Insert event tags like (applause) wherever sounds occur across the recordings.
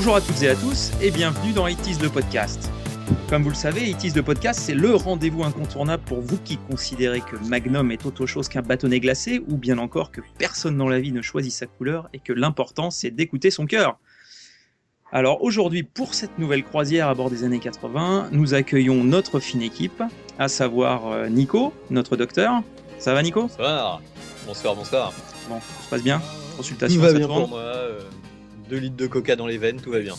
Bonjour à toutes et à tous et bienvenue dans It is le podcast. Comme vous le savez, It is le podcast, c'est le rendez-vous incontournable pour vous qui considérez que Magnum est autre chose qu'un bâtonnet glacé ou bien encore que personne dans la vie ne choisit sa couleur et que l'important c'est d'écouter son cœur. Alors aujourd'hui, pour cette nouvelle croisière à bord des années 80, nous accueillons notre fine équipe, à savoir euh, Nico, notre docteur. Ça va Nico? Bonsoir. Bonsoir, bonsoir. Bon, ça se passe bien? Consultation Tout va ça bien tourne pour moi. 2 litres de coca dans les veines, tout va bien.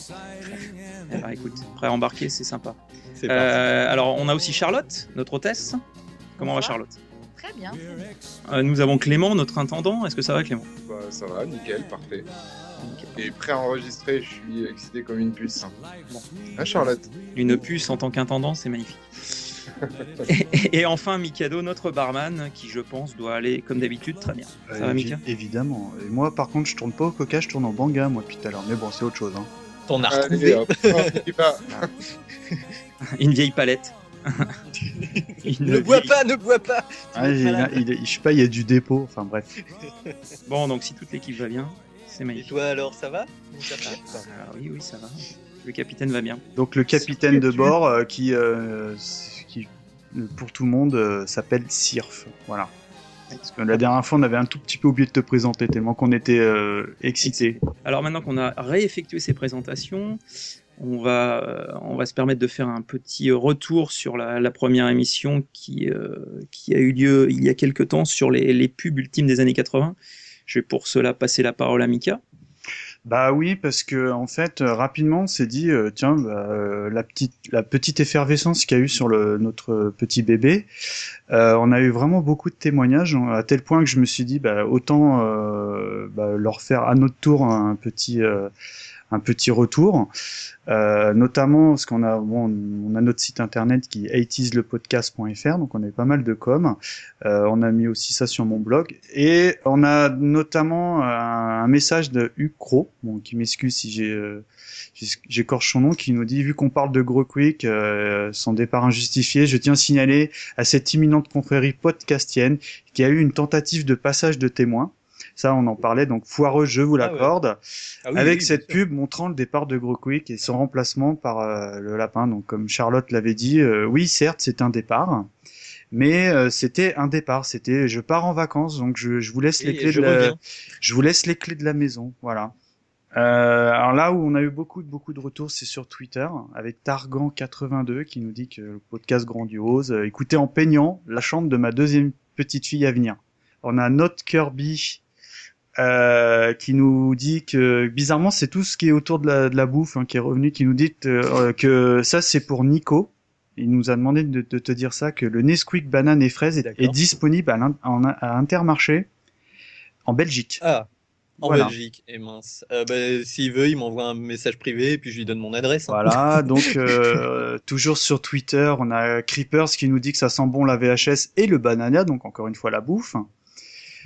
Eh ben, écoute, prêt à embarquer, c'est sympa. Euh, alors, on a aussi Charlotte, notre hôtesse. Comment va. Charlotte? Très bien. Euh, Nous avons Clément, notre intendant. Est-ce que ça va Clément? Bah, ça va, nickel, parfait. Nickel. Et prêt à enregistrer, je suis excité comme une puce. Bon. Ah, Charlotte? Une puce en tant qu'intendant, c'est magnifique. Et, (laughs) et enfin, Mikado, notre barman, qui je pense doit aller comme d'habitude très bien. Ça va, Euh, Mika évi- Évidemment. Et moi, par contre, je tourne pas au coca, je tourne en banga, moi, depuis tout à l'heure. Mais bon, c'est autre chose. Hein. T'en as retrouvé. va. (laughs) Une vieille palette. (laughs) Ne bois vieille- pas, ne bois pas. Ah, il, malade. il- il- je sais pas, il y a du dépôt. Enfin, bref. Bon, donc si toute l'équipe va bien, c'est Et magnifique. toi alors, ça va? Mon capitaine? Ah, oui, oui, ça va. Le capitaine va bien. Donc, le capitaine de bord qui, euh, qui, euh, pour tout le monde, euh, s'appelle Sirf. Voilà. Parce que la dernière fois, on avait un tout petit peu oublié de te présenter, tellement qu'on était euh, excités. Alors maintenant qu'on a réeffectué ces présentations, on va, euh, on va se permettre de faire un petit retour sur la, la première émission qui, euh, qui a eu lieu il y a quelque temps sur les, les pubs ultimes des années 80. Je vais pour cela passer la parole à Mika. Bah oui, parce que en fait, euh, rapidement, on s'est dit, euh, tiens, bah, euh, la petite, la petite effervescence qu'il y a eu sur le, notre petit bébé, euh, on a eu vraiment beaucoup de témoignages, hein, à tel point que je me suis dit, bah, autant euh, bah, leur faire à notre tour un petit, un petit retour, euh, notamment parce qu'on a, bon, on a notre site internet qui est 80slepodcast.fr, donc on a pas mal de com. Euh, on a mis aussi ça sur mon blog. Et on a notamment un, un message de Hugues Cro, bon, qui m'excuse si j'ai euh, j'écorche son nom, qui nous dit, vu qu'on parle de Gros Quick, euh, son départ injustifié, je tiens à signaler à cette imminente confrérie podcastienne qu'il y a eu une tentative de passage de témoin. Ça, on en parlait, donc foireux, je vous Ah ouais. l'accorde. Ah oui, avec oui, cette pub montrant le départ de Gros Quick et son remplacement par euh, le lapin. Donc, comme Charlotte l'avait dit, euh, oui, certes, c'est un départ, mais euh, c'était un départ. C'était, je pars en vacances, donc je, je vous laisse les clés je de la, je vous laisse les clés de la maison. Voilà. Euh, alors là où on a eu beaucoup de beaucoup de retours, c'est sur Twitter avec Targan82 qui nous dit que le podcast grandiose. euh, écoutez en peignant la chambre de ma deuxième petite fille à venir. On a Note Kirby euh, qui nous dit que bizarrement c'est tout ce qui est autour de la, de la bouffe hein, qui est revenu, qui nous dit euh, que ça c'est pour Nico. Il nous a demandé de, de te dire ça que le Nesquik banane et fraise est, disponible à, l'in- en- à Intermarché en Belgique. Ah, en Voilà. Belgique. Et mince. Euh, bah, S'il veut, il m'envoie un message privé et puis je lui donne mon adresse. hein. Voilà, (laughs) donc euh, toujours sur Twitter, on a Creepers qui nous dit que ça sent bon la VHS et le banana, donc encore une fois la bouffe.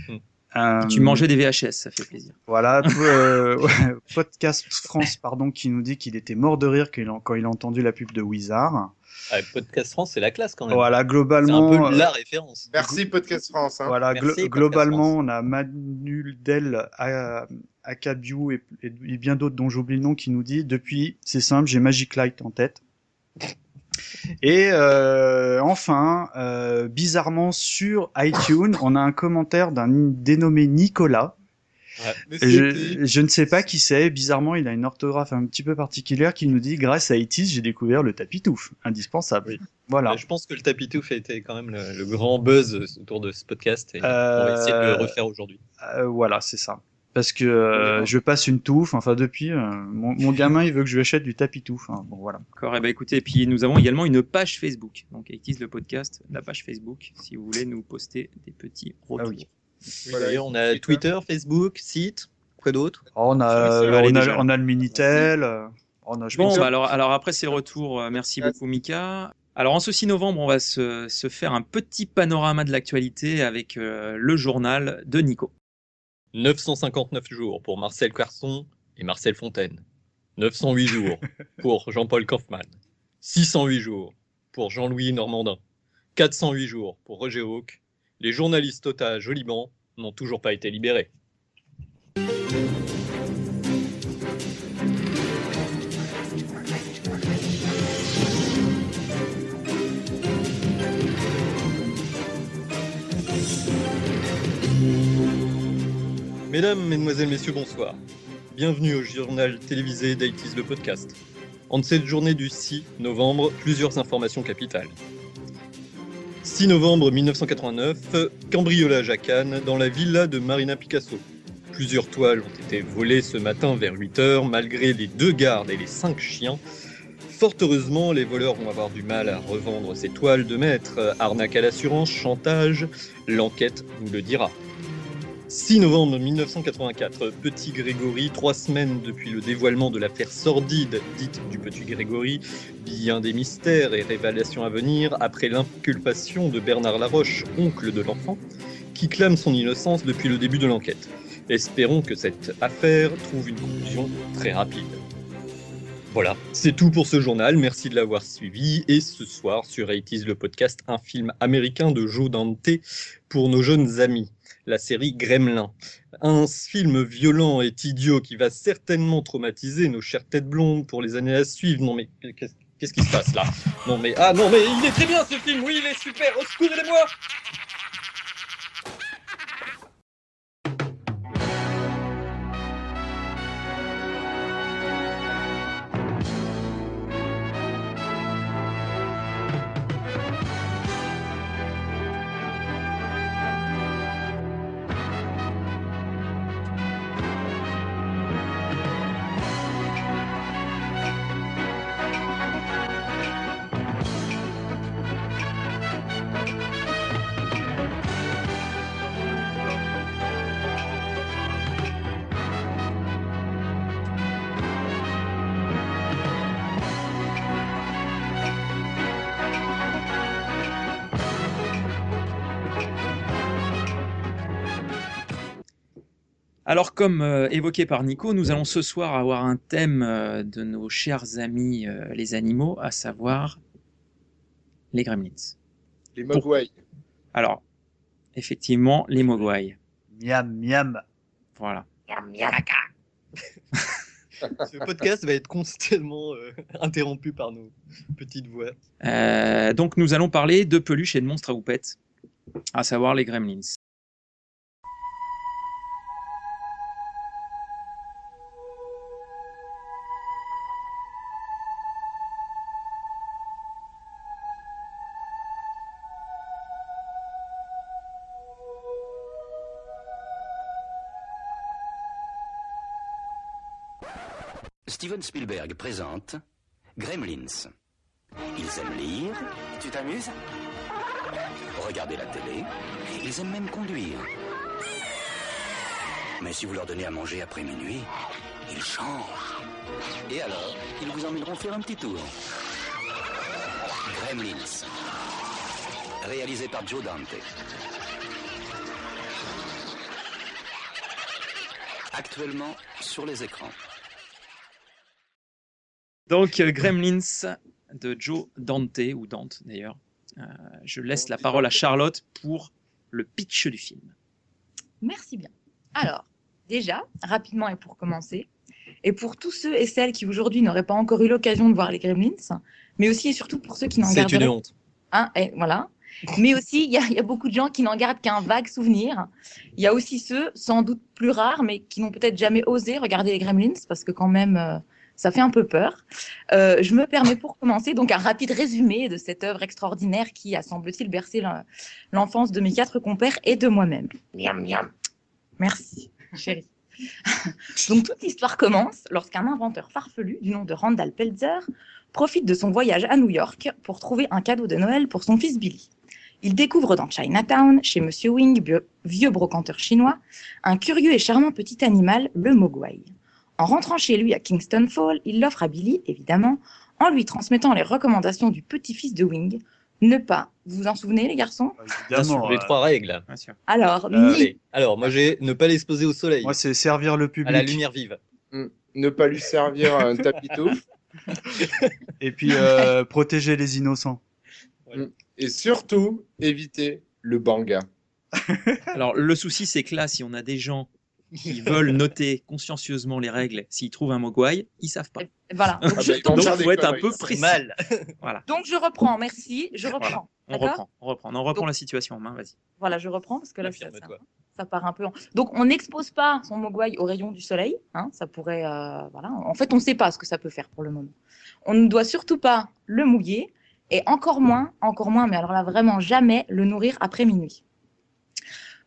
Hmm. Euh, Tu mangeais des VHS, ça fait plaisir. Voilà, (laughs) euh, ouais, Podcast France, pardon, qui nous dit qu'il était mort de rire quand il a, quand il a entendu la pub de Wizard. Ah, Podcast France, c'est la classe quand même. Voilà, c'est un globalement, peu la référence. Merci Podcast France. Hein. voilà, Merci, glo- Podcast globalement, France. on a Manu Del, Akabiu et, et, et bien d'autres dont j'oublie le nom qui nous dit depuis, c'est simple, j'ai Magic Light en tête. Et euh, enfin, euh, bizarrement sur iTunes, on a un commentaire d'un dénommé Nicolas. Ouais. Je, je ne sais pas qui c'est. Bizarrement, il a une orthographe un petit peu particulière qui nous dit grâce à ITIS, j'ai découvert le tapis touffe, indispensable. Oui. Voilà. Je pense que le tapis touffe a été quand même le, le grand buzz autour de ce podcast et on Euh, va essayer de le refaire aujourd'hui. Euh, voilà, c'est ça. Parce que euh, je passe une touffe. Enfin, depuis, euh, mon, mon (laughs) gamin, il veut que je lui achète du tapis touffe. hein. Bon, voilà. D'accord, et ben écoutez, et puis nous avons également une page Facebook. Donc, It le podcast, la page Facebook, si vous voulez nous poster des petits retours. Ah oui. Voilà, D'ailleurs, on a Twitter, Facebook, site, quoi d'autre? Oh, on a, on, a on a le minitel. euh, On a, je Bon, pense- bah alors, alors après c'est le retour. Euh, Merci beaucoup Mika. Alors en ce 6 novembre, on va se, se faire un petit panorama de l'actualité avec euh, le journal de Nico. 959 jours pour Marcel Carson et Marcel Fontaine. 908 jours (laughs) pour Jean-Paul Kaufmann. 608 jours pour Jean-Louis Normandin. 408 jours pour Roger Hawk. Les journalistes otages au Liban n'ont toujours pas été libérés. Mesdames, Mesdemoiselles, Messieurs, bonsoir. Bienvenue au journal télévisé d'ITIS le podcast. En cette journée du 6 novembre, plusieurs informations capitales. 6 novembre 1989, cambriolage à Cannes dans la villa de Marina Picasso. Plusieurs toiles ont été volées ce matin vers 8 heures malgré les deux gardes et les cinq chiens. Fort heureusement, les voleurs vont avoir du mal à revendre ces toiles de maître. Arnaque à l'assurance, chantage, l'enquête nous le dira. 6 novembre 1984, Petit Grégory, trois semaines depuis le dévoilement de l'affaire sordide dite du Petit Grégory, bien des mystères et révélations à venir après l'inculpation de Bernard Laroche, oncle de l'enfant, qui clame son innocence depuis le début de l'enquête. Espérons que cette affaire trouve une conclusion très rapide. Voilà, c'est tout pour ce journal, merci de l'avoir suivi. Et ce soir, sur 80 le podcast, un film américain de Joe Dante pour nos jeunes amis la série Gremlin. Un film violent et idiot qui va certainement traumatiser nos chères têtes blondes pour les années à suivre. Non mais qu'est-ce qui se passe là? Non mais ah non mais il est très bien ce film, oui il est super, au secours aidez-moi Alors, comme euh, évoqué par Nico, nous allons ce soir avoir un thème euh, de nos chers amis euh, les animaux, à savoir les gremlins. Les mogwai. Alors, effectivement, les mogwai. Miam, miam. Voilà. (laughs) Ce podcast va être constamment interrompu par nos petites voix. donc, nous allons parler de peluches et de monstres à houppette, à savoir les gremlins. Steven Spielberg présente Gremlins. Ils aiment lire. Tu t'amuses? Regarder la télé. Ils aiment même conduire. Mais si vous leur donnez à manger après minuit, ils changent. Et alors, ils vous emmèneront faire un petit tour. Gremlins. Réalisé par Joe Dante. Actuellement sur les écrans. Donc, euh, Gremlins de Joe Dante, ou Dante d'ailleurs. Euh, je laisse la parole à Charlotte pour le pitch du film. Merci bien. Alors, déjà, rapidement et pour commencer, et pour tous ceux et celles qui aujourd'hui n'auraient pas encore eu l'occasion de voir les Gremlins, mais aussi et surtout pour ceux qui n'en gardent C'est une honte. Hein, et voilà. Mais aussi, il y, y, a beaucoup de gens qui n'en gardent qu'un vague souvenir. Il y a aussi ceux, sans doute plus rares, mais qui n'ont peut-être jamais osé regarder les Gremlins, parce que quand même, euh, ça fait un peu peur. Euh, je me permets pour commencer donc un rapide résumé de cette œuvre extraordinaire qui a, semble-t-il, bercé l'enfance de mes quatre compères et de moi-même. Miam, miam. Merci, chérie. (laughs) donc toute l'histoire commence lorsqu'un inventeur farfelu du nom de Randall Peltzer profite de son voyage à New York pour trouver un cadeau de Noël pour son fils Billy. Il découvre dans Chinatown, chez Monsieur Wing, vieux brocanteur chinois, un curieux et charmant petit animal, le mogwai. En rentrant chez lui à Kingston Fall, il l'offre à Billy, évidemment, en lui transmettant les recommandations du petit-fils de Wing. Ne pas, vous vous en souvenez les garçons? Bien sûr, les trois règles. Bien sûr. Alors, Euh, ni-. Alors, moi j'ai ne pas l'exposer au soleil, Moi, c'est servir le public. à la lumière vive. Ne pas lui servir un tapito. Et puis euh, (laughs) protéger les innocents. Et surtout, éviter le banga. Alors, le souci, c'est que là, si on a des gens qui veulent noter consciencieusement les règles, s'ils trouvent un mogwai, ils savent pas. voilà. Donc, Ah je, bah, Donc, il des faut être un peu précis. mal. donc je reprends, merci, je reprends. On reprend, on reprend, on reprend Donc- la situation en main, vas-y. Voilà, je reprends parce que là, ça- Affirme-toi. ça- ça part un peu. En... Donc, on n'expose pas son mogwai au rayon du soleil. Hein, ça pourrait, euh, voilà. En fait, on ne sait pas ce que ça peut faire pour le moment. On ne doit surtout pas le mouiller et encore moins, encore moins, mais alors là vraiment jamais le nourrir après minuit.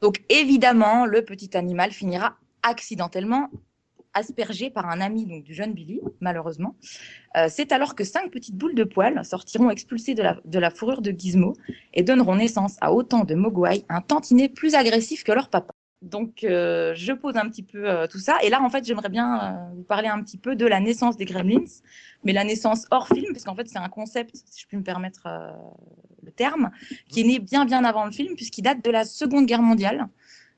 Donc, évidemment, le petit animal finira accidentellement aspergé par un ami donc, du jeune Billy, malheureusement. Euh, c'est alors que cinq petites boules de poils sortiront expulsées de la, de la fourrure de Gizmo et donneront naissance à autant de Mogwai, un tantinet plus agressif que leur papa. Donc, euh, je pose un petit peu euh, tout ça. Et là, en fait, j'aimerais bien euh, vous parler un petit peu de la naissance des Gremlins, mais la naissance hors film, parce qu'en fait, c'est un concept, si je puis me permettre le terme, qui est né bien, bien avant le film, puisqu'il date de la Seconde Guerre mondiale.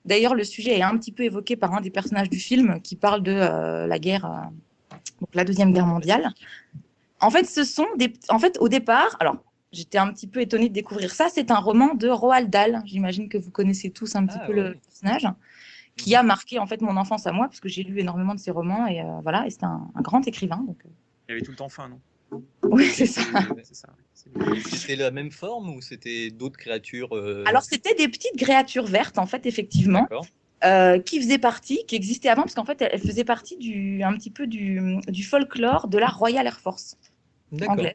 D'ailleurs, le sujet est un petit peu évoqué par un des personnages du film qui parle de la guerre, donc la Deuxième Guerre mondiale. En fait, ce sont des. En fait, au départ, alors, j'étais un petit peu étonnée de découvrir ça. C'est un roman de Roald Dahl. J'imagine que vous connaissez tous un petit Ah, peu ouais. le personnage, qui a marqué en fait mon enfance à moi, parce que j'ai lu énormément de ses romans et euh, voilà. Et c'est un, un grand écrivain. Donc, euh, Il avait tout le temps faim, non? Oui, c'est ça. C'était la même forme ou c'était d'autres créatures euh, Alors, c'était des petites créatures vertes, en fait, effectivement. euh, qui faisait partie, qui existait avant, parce qu'en fait, elle, faisait partie du, un petit peu du, du folklore de la Royal Air Force. Anglaise.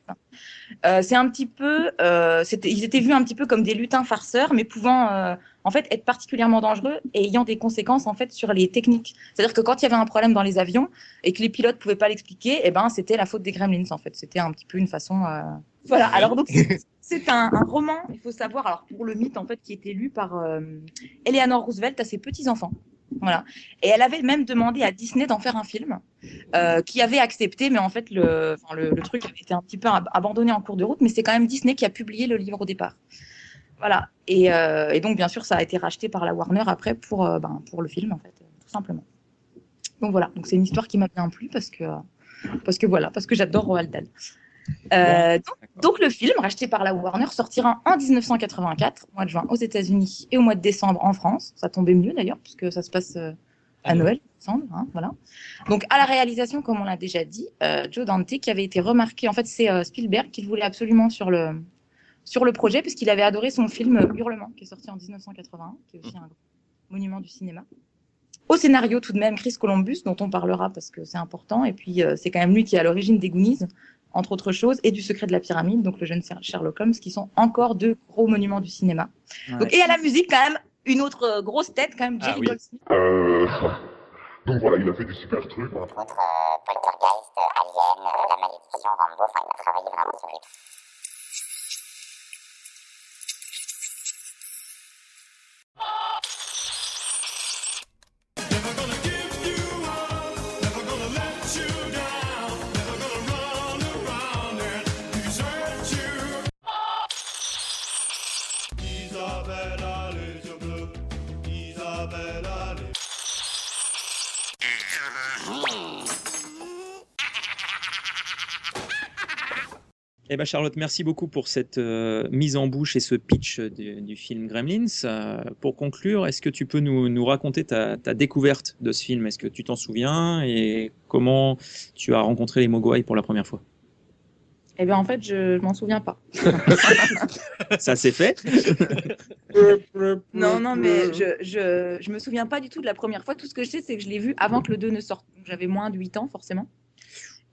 Euh, c'est un petit peu, euh, c'était, ils étaient vus un petit peu comme des lutins farceurs, mais pouvant euh, en fait être particulièrement dangereux et ayant des conséquences en fait sur les techniques. C'est-à-dire que quand il y avait un problème dans les avions et que les pilotes pouvaient pas l'expliquer, eh ben c'était la faute des Gremlins en fait. C'était un petit peu une façon. Voilà. Alors donc (laughs) c'est- un, un roman, il faut savoir, alors pour le mythe en fait, qui était lu par Eleanor Roosevelt à ses petits enfants. Voilà. Et elle avait même demandé à Disney d'en faire un film, euh, qui avait accepté, mais en fait le, le, le truc avait été un petit peu ab- abandonné en cours de route, mais c'est quand même Disney qui a publié le livre au départ. Voilà. Et, euh, et donc bien sûr, ça a été racheté par la Warner après pour, euh, ben, pour le film en fait, tout simplement. Donc voilà. Donc c'est une histoire qui m'a bien plu parce que parce que voilà, parce que j'adore Roald Dahl. Euh, donc, le film, racheté par la Warner, sortira en 1984, au mois de juin aux États-Unis et au mois de décembre en France. Ça tombait mieux d'ailleurs, puisque ça se passe euh, à Noël, il me semble. hein, voilà. Donc à la réalisation, comme on l'a déjà dit, euh, Joe Dante, qui avait été remarqué, en fait c'est Spielberg qui le voulait absolument sur le, sur le projet, puisqu'il avait adoré son film Hurlement, qui est sorti en 1981, qui est aussi un monument du cinéma. Au scénario, tout de même, Chris Columbus, dont on parlera parce que c'est important, et puis euh, c'est quand même lui qui est à l'origine des Goonies, entre autres choses, et du Secret de la Pyramide, donc le jeune Sherlock Holmes, qui sont encore deux gros monuments du cinéma. Ouais. Donc, et à la musique, quand même, une autre euh, grosse tête, quand même, Ah Jerry oui. Goldsmith. Euh... (laughs) Donc voilà, il a fait des super trucs. Entre autres, euh, Poltergeist, Alien, La Malédiction, Rambo, enfin, il a travaillé vraiment sur Eh ben Charlotte, merci beaucoup pour cette euh, mise en bouche et ce pitch du, du film Gremlins. Euh, pour conclure, est-ce que tu peux nous, nous raconter ta, ta découverte de ce film? Est-ce que tu t'en souviens? Et comment tu as rencontré les Mogwai pour la première fois? Eh bien, en fait, je, je m'en souviens pas. (laughs) Ça s'est fait (laughs) Non, non, mais je, je, je me souviens pas du tout de la première fois. Tout ce que je sais, c'est que je l'ai vu avant que le 2 ne sorte. Donc, J'avais moins de 8 ans, forcément.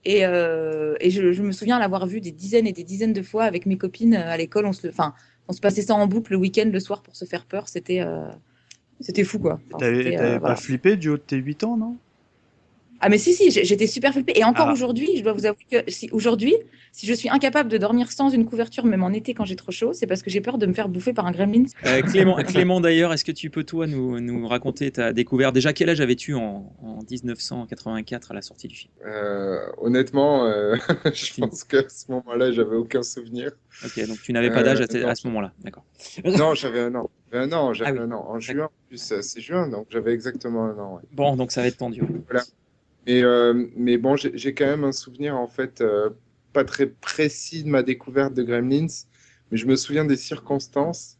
Et, euh, et je, je me souviens l'avoir vu des dizaines et des dizaines de fois avec mes copines euh, à l'école. On se, enfin, on se passait ça en boucle le week-end, le soir, pour se faire peur. C'était euh, c'était fou, quoi. Enfin, T'avais euh, voilà. pas flippé du haut de tes 8 ans, non? Ah mais si si, j'étais super flippée et encore Ah. aujourd'hui, je dois vous avouer que si aujourd'hui, si je suis incapable de dormir sans une couverture même en été quand j'ai trop chaud, c'est parce que j'ai peur de me faire bouffer par un gremlin. Euh, Clément, (laughs) Clément d'ailleurs, est-ce que tu peux toi nous, nous raconter ta découverte? Déjà, quel âge avais-tu en, en 1984 à la sortie du film? Euh, honnêtement, euh, (laughs) je pense qu'à ce moment-là, j'avais aucun souvenir. Ok, donc tu n'avais pas d'âge à, Euh, à ce moment-là, d'accord. (laughs) Non, j'avais un an. J'avais un an, j'avais Ah oui. un an. En juin, en plus, c'est juin, donc j'avais exactement un an. ouais. Bon, donc ça va être tendu. Mais, euh, mais bon, j'ai quand même un souvenir, en fait, euh, pas très précis de ma découverte de Gremlins, mais je me souviens des circonstances.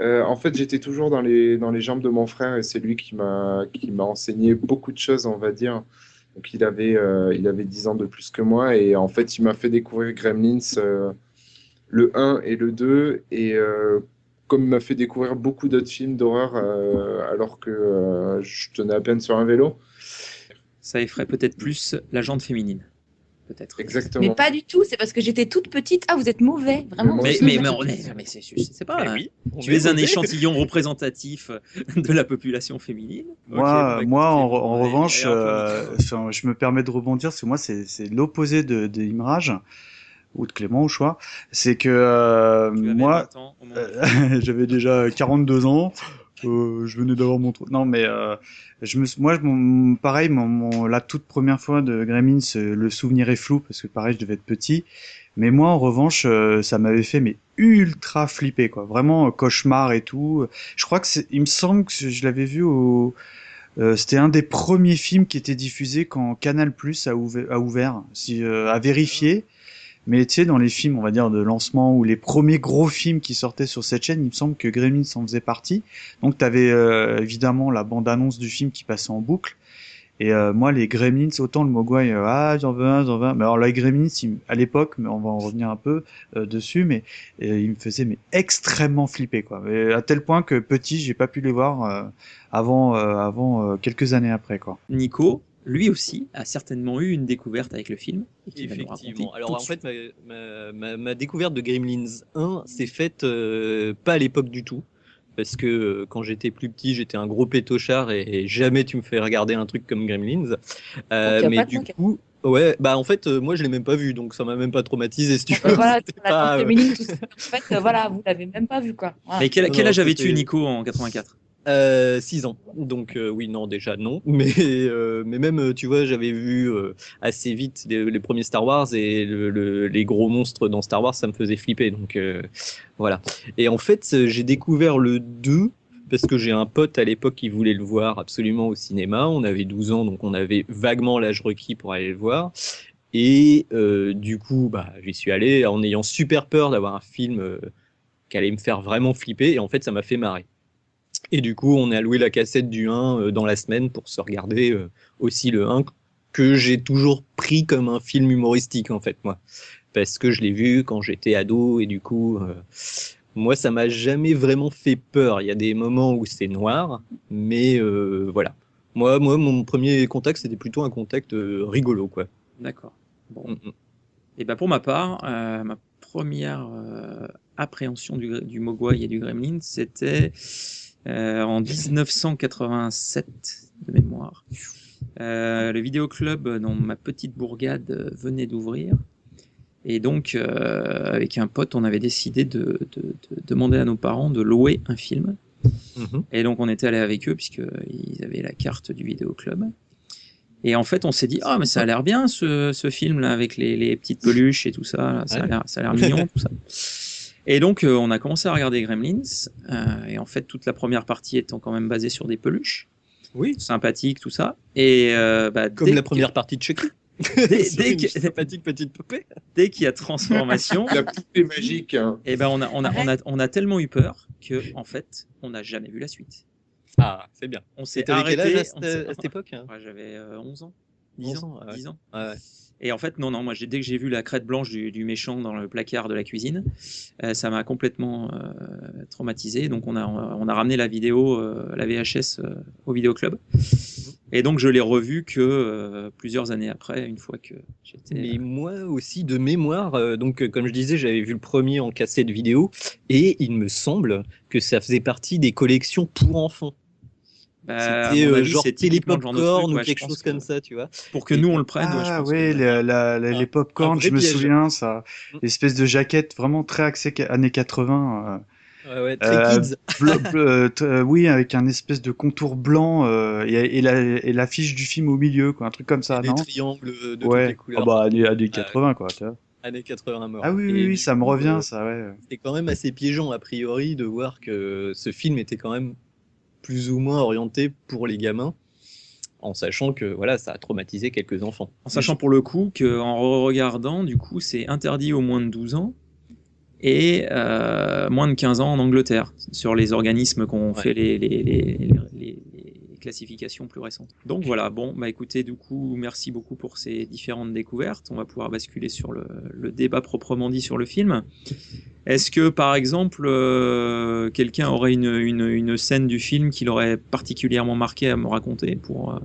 Euh, en fait, j'étais toujours dans les, dans les jambes de mon frère et c'est lui qui m'a enseigné beaucoup de choses, on va dire. Donc, il avait, il avait 10 ans de plus que moi et en fait, il m'a fait découvrir Gremlins, le 1 et le 2. Et comme m'a fait découvrir beaucoup d'autres films d'horreur alors que je tenais à peine sur un vélo. Ça effraie peut-être plus la jante féminine. Peut-être. Exactement. Mais pas du tout, c'est parce que j'étais toute petite. Ah, vous êtes mauvais, vraiment. Mais Mais, mais, on est, mais c'est, je sais pas. Hein. oui, Tu es un échantillon représentatif de la population féminine. Moi, bah, moi en, revanche, euh, enfin, je me permets de rebondir parce que moi, c'est c'est l'opposé de, de Imrage ou de Clément au choix. C'est que euh, moi, 20 ans au moment (laughs) j'avais déjà 42 ans. Euh, je venais d'avoir mon trou. Non, mais euh, je me, moi, mon- pareil, mon, mon- la toute première fois de Gremlins, euh, le souvenir est flou parce que pareil, je devais être petit. Mais moi, en revanche, euh, ça m'avait fait mais ultra flipper, quoi. Vraiment euh, cauchemar et tout. Je crois que il me semble que je l'avais vu au, euh, c'était un des premiers films qui était diffusé quand Canal Plus a ouvert, a ouvert, si, euh, à vérifier. Mais tu sais, dans les films, on va dire, de lancement ou les premiers gros films qui sortaient sur cette chaîne, il me semble que Gremlins en faisait partie. Donc tu avais évidemment la bande-annonce du film qui passait en boucle. Et euh, moi, les Gremlins, autant le Mogwai, euh, ah, j'en veux un, j'en veux un. Mais alors, les Gremlins, à l'époque, mais on va en revenir un peu euh, dessus, mais euh, il me faisait mais extrêmement flipper, quoi. Et à tel point que petit, j'ai pas pu les voir euh, avant, euh, avant euh, quelques années après, quoi. Nico, lui aussi, a certainement eu une découverte avec le film. et Effectivement. Alors en fait, ma, ma, ma- ma découverte de Gremlins 1 s'est faite euh, pas à l'époque du tout. Parce que euh, quand j'étais plus petit, j'étais un gros pétochard et, et jamais tu me fais regarder un truc comme Gremlins. Euh, mais du manque. coup, ouais, bah en fait, euh, moi je l'ai même pas vu, donc ça m'a même pas traumatisé si tu veux. voilà, pas, euh, féminine, tout ça. En fait, euh, voilà, vous l'avez même pas vu, quoi. Voilà. Mais quel, quel âge avais-tu, Nico, en 84 Euh, 6 ans. Donc euh, oui, non, déjà non. (laughs) Mais, euh, mais même, euh, tu vois, j'avais vu euh, assez vite les, premiers Star Wars et le, le- les gros monstres dans Star Wars, ça me faisait flipper. Donc euh, voilà. Et en fait, euh, j'ai découvert le 2 parce que j'ai un pote à l'époque qui voulait le voir absolument au cinéma. On avait 12 ans, donc on avait vaguement l'âge requis pour aller le voir. Et euh, du coup, bah, j'y suis allé en ayant super peur d'avoir un film euh, qui allait me faire vraiment flipper. Et en fait, ça m'a fait marrer. Et du coup, on a loué la cassette du 1 euh, dans la semaine pour se regarder euh, aussi le 1 que j'ai toujours pris comme un film humoristique en fait moi parce que je l'ai vu quand j'étais ado et du coup euh, moi ça m'a jamais vraiment fait peur. Il y a des moments où c'est noir mais euh, voilà. Moi moi mon premier contact c'était plutôt un contact euh, rigolo quoi. D'accord. Bon. Mm, mm. Et ben pour ma part, ma première appréhension du, du Mogwai et du Gremlin, c'était euh, en 1987 de mémoire. Euh, le vidéoclub dont ma petite bourgade euh, venait d'ouvrir. Et donc, euh, avec un pote, on avait décidé de, de- de demander à nos parents de louer un film. Mhm. Et donc, on était allé avec eux, puisqu'ils avaient la carte du vidéoclub. Et en fait, on s'est dit, ah, mais ça a l'air bien ce, ce film-là, avec les, les petites peluches et tout ça. là. Ça a l'air- ça a l'air mignon, (laughs) tout ça. Et donc, euh, on a commencé à regarder Gremlins. euh, et en fait, toute la première partie étant quand même basée sur des peluches. Oui, Sympathiques, tout ça. Et euh, bah, comme la que- première partie de Chucky. (laughs) Dès- (laughs) Sur dès une que- sympathique petite poupée. dès qu'il y a transformation, La poupée magique. hein. et ben on a, on, a, on, a, on a tellement eu peur que, en fait, on n'a jamais vu la suite. Ah, c'est bien. On s'est T'avais quel arrêté. âge à on cette, s'est- à cette époque? Hein Ouais, J'avais euh, 11 ans. 10 11 ans, ans, ouais. 10 ans. Ouais. Et en fait, non, non, moi, dès que j'ai vu la crête blanche du, du méchant dans le placard de la cuisine, euh, ça m'a complètement euh, traumatisé. Donc, on a, on a ramené la vidéo, euh, la VHS, euh, au vidéoclub. Et donc, je l'ai revu que plusieurs années après, une fois que j'étais. Mais moi aussi, de mémoire, donc comme je disais, j'avais vu le premier en cassette vidéo, et il me semble que ça faisait partie des collections pour enfants. C'était euh, avis, genre Télépopcorn ou quelque chose que comme ça, tu vois. Pour que nous, on le prenne, ouais, je Ah pense ouais, que- les, la- la- Un- les popcorn, je me piège. souviens, ça, Mm. l'espèce de jaquette vraiment très axée années 80. Ouais, ouais, très Euh, kids. euh, bleu- bleu- euh, t- euh, oui, avec un espèce de contour blanc euh, et, et la- et l'affiche du film au milieu, quoi, un truc comme ça, des non triangles de toutes les Ouais. couleurs. Ah bah années, années 80 quoi. tu vois. Années 80 mort. Ah oui, oui, ça me revient, euh, ça, ouais. C'est quand même assez piégeant a priori de voir que ce film était quand même plus ou moins orienté pour les gamins, en sachant que voilà, ça a traumatisé quelques enfants. En sachant pour le coup qu'en regardant, du coup, c'est interdit aux moins de 12 ans et euh, moins de 15 ans en Angleterre, sur les organismes Ouais. fait les, les, les, les- les- les classifications plus récentes. Donc voilà, bon, bah écoutez, du coup, merci beaucoup pour ces différentes découvertes. On va pouvoir basculer sur le, le débat proprement dit sur le film. (laughs) Est-ce que, par exemple, euh, quelqu'un aurait une, une, une scène du film qu'il aurait particulièrement marqué à me raconter pour, euh,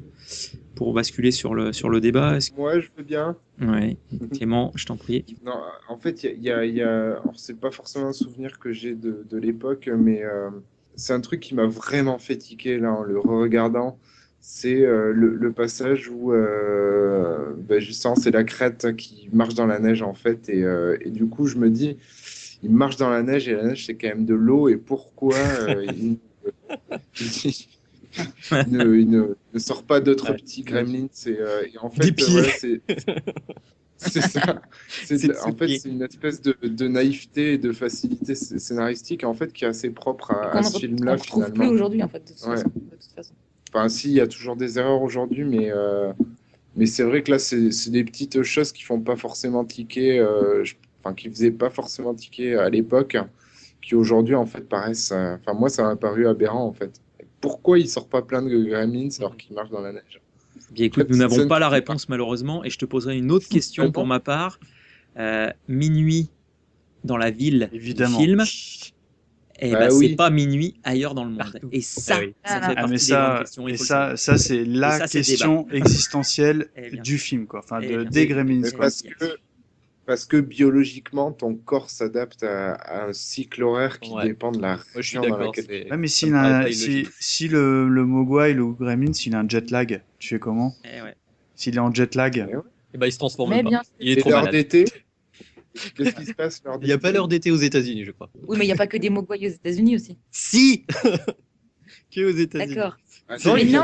pour basculer sur le, sur le débat? Que- Moi, je veux bien. Ouais. (laughs) Clément, je t'en prie. Non, en fait, il y a, il y a- il y a- alors, c'est pas forcément un souvenir que j'ai de, de l'époque, mais euh, c'est un truc qui m'a vraiment fait tiquer là en le re-regardant. C'est euh, le, le passage où euh, ben, justement c'est la crête qui marche dans la neige en fait, et, euh, et du coup je me dis, il marche dans la neige et la neige c'est quand même de l'eau, et pourquoi euh, il, il ne, il ne- ne sort pas d'autres Ouais. petits gremlins? Et, et en fait voilà, c'est (laughs) (laughs) c'est ça. C'est- en fait, c'est une espèce de, de naïveté et de facilité sc- scénaristique en fait qui est assez propre à, ne ce re- film-là qu'on retrouve plus finalement. aujourd'hui, en fait, de toute, Ouais. façon, de toute façon. Enfin, si, il y a toujours des erreurs aujourd'hui, mais euh, mais c'est vrai que là, c'est c'est des petites choses qui font pas forcément tiquer, euh, je- enfin qui faisaient pas forcément tiquer à l'époque, qui aujourd'hui en fait paraissent. euh, Enfin, moi, ça m'a paru aberrant en fait. Pourquoi il sort pas plein de gremlins alors qu'il marche dans la neige? Bien écoute, nous n'avons pas la réponse malheureusement, et je te poserai une autre question pour ma part. Euh, minuit dans la ville Évidemment. du film, et Bah bah, oui. c'est pas minuit ailleurs dans le monde. Partout. Et ça, Ah oui. ça Ah, fait. Ah, partie mais des grandes ça, il et ça, c'est la ça, question (laughs) existentielle Eh du film, quoi. Enfin, Eh de, des Gremlins. Parce que, parce que biologiquement, ton corps s'adapte à, à un cycle horaire qui Ouais. dépend de la Moi, je suis région dans laquelle. c'est- Ouais, mais si, illogique. si le, le Mogwai, le Gremlins, s'il a un jet lag, tu fais comment Eh ouais. S'il est en jet lag Eh ben, il se transforme Mais pas. bien. Il est Et trop malade. d'été Qu'est-ce qui se passe l'heure Il n'y a pas l'heure d'été aux États-Unis, je crois. Oui, mais il n'y a pas que des Mogwai aux États-Unis aussi. Si (laughs) Que aux États-Unis. D'accord. Attends, mais ils viennent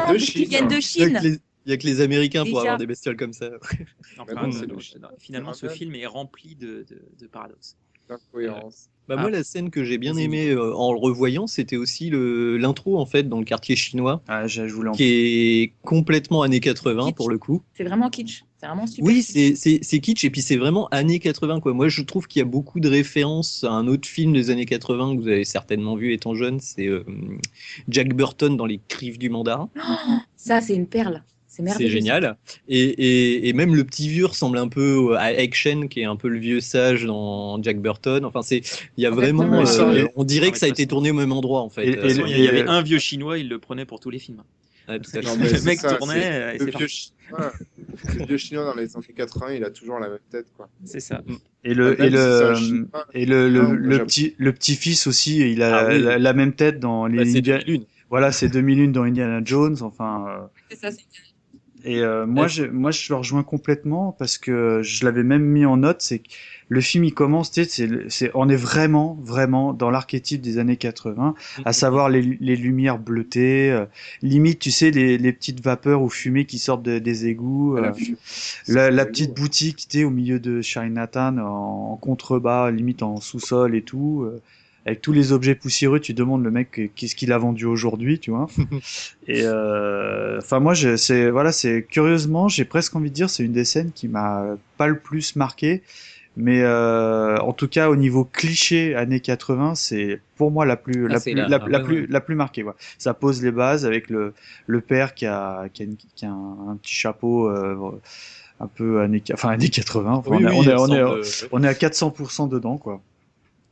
non, de Chine. Il n'y a, que les- il y a que les Américains pour avoir des bestioles comme ça. (laughs) Non, non, non, finalement, ce film est rempli de, de, de paradoxes. D'incohérence. Bah, Ah. Moi, la scène que j'ai bien aimée euh, en le revoyant, c'était aussi le- l'intro en fait dans le quartier chinois, ah, qui est complètement années 80 Kitsch. pour le coup. C'est vraiment kitsch. C'est vraiment super. Oui, c'est kitsch et puis c'est vraiment années 80 quoi. Moi, je trouve qu'il y a beaucoup de références à un autre film des années 80 que vous avez certainement vu étant jeune, c'est euh, Jack Burton dans Les Crives du Mandarin. (gasps) Ça, c'est une perle. C'est génial. Et, et, et même le petit vieux ressemble un peu à Egg Shen, qui est un peu le vieux sage dans Jack Burton. Enfin, c'est, il y a vraiment, euh, on dirait que ça a été tourné au même endroit en fait. Et- Euh, et Il y avait un vieux chinois, il le prenait pour tous les films. ouais, tout à fait. Non, mais le mec ça, tournait, et Le vieux, chinois, le vieux chinois dans les années 80, il a toujours la même tête. Quoi. C'est ça. Et le, Même et le, chinois, et le, moi, le petit, le petit-fils aussi, il a Ah oui. la, la même tête dans les Bah, c'est India- 2001. Voilà, c'est 2001 dans Indiana Jones, enfin. euh, C'est ça, c'est Et euh, moi, je, moi, je le rejoins complètement parce que je l'avais même mis en note. C'est que le film, il commence, tu sais, c'est, on est vraiment, vraiment dans l'archétype des années 80, à savoir les, les lumières bleutées, euh, limite, tu sais, les, les petites vapeurs ou fumées qui sortent de- des égouts, euh, la, la, petite boutique, tu sais, au milieu de Chinatown, en, en contrebas, limite en sous-sol et tout. Euh, avec tous les objets poussiéreux, tu demandes le mec euh, qu'est-ce qu'il a vendu aujourd'hui, tu vois. (laughs) Et euh, enfin moi, je, c'est voilà, c'est curieusement, j'ai presque envie de dire, c'est une des scènes qui m'a pas le plus marqué, mais euh, en tout cas au niveau cliché années 80, c'est pour moi la plus Ah, la c'est plus la- la, ah, la ouais, plus la plus marquée. Voilà. Ça pose les bases avec le le père qui a qui a, une- qui a un, un petit chapeau. euh, un peu années, enfin années 80. Enfin, Oui, on, est, oui, on, est, on, est, euh, on est à 400% dedans, quoi.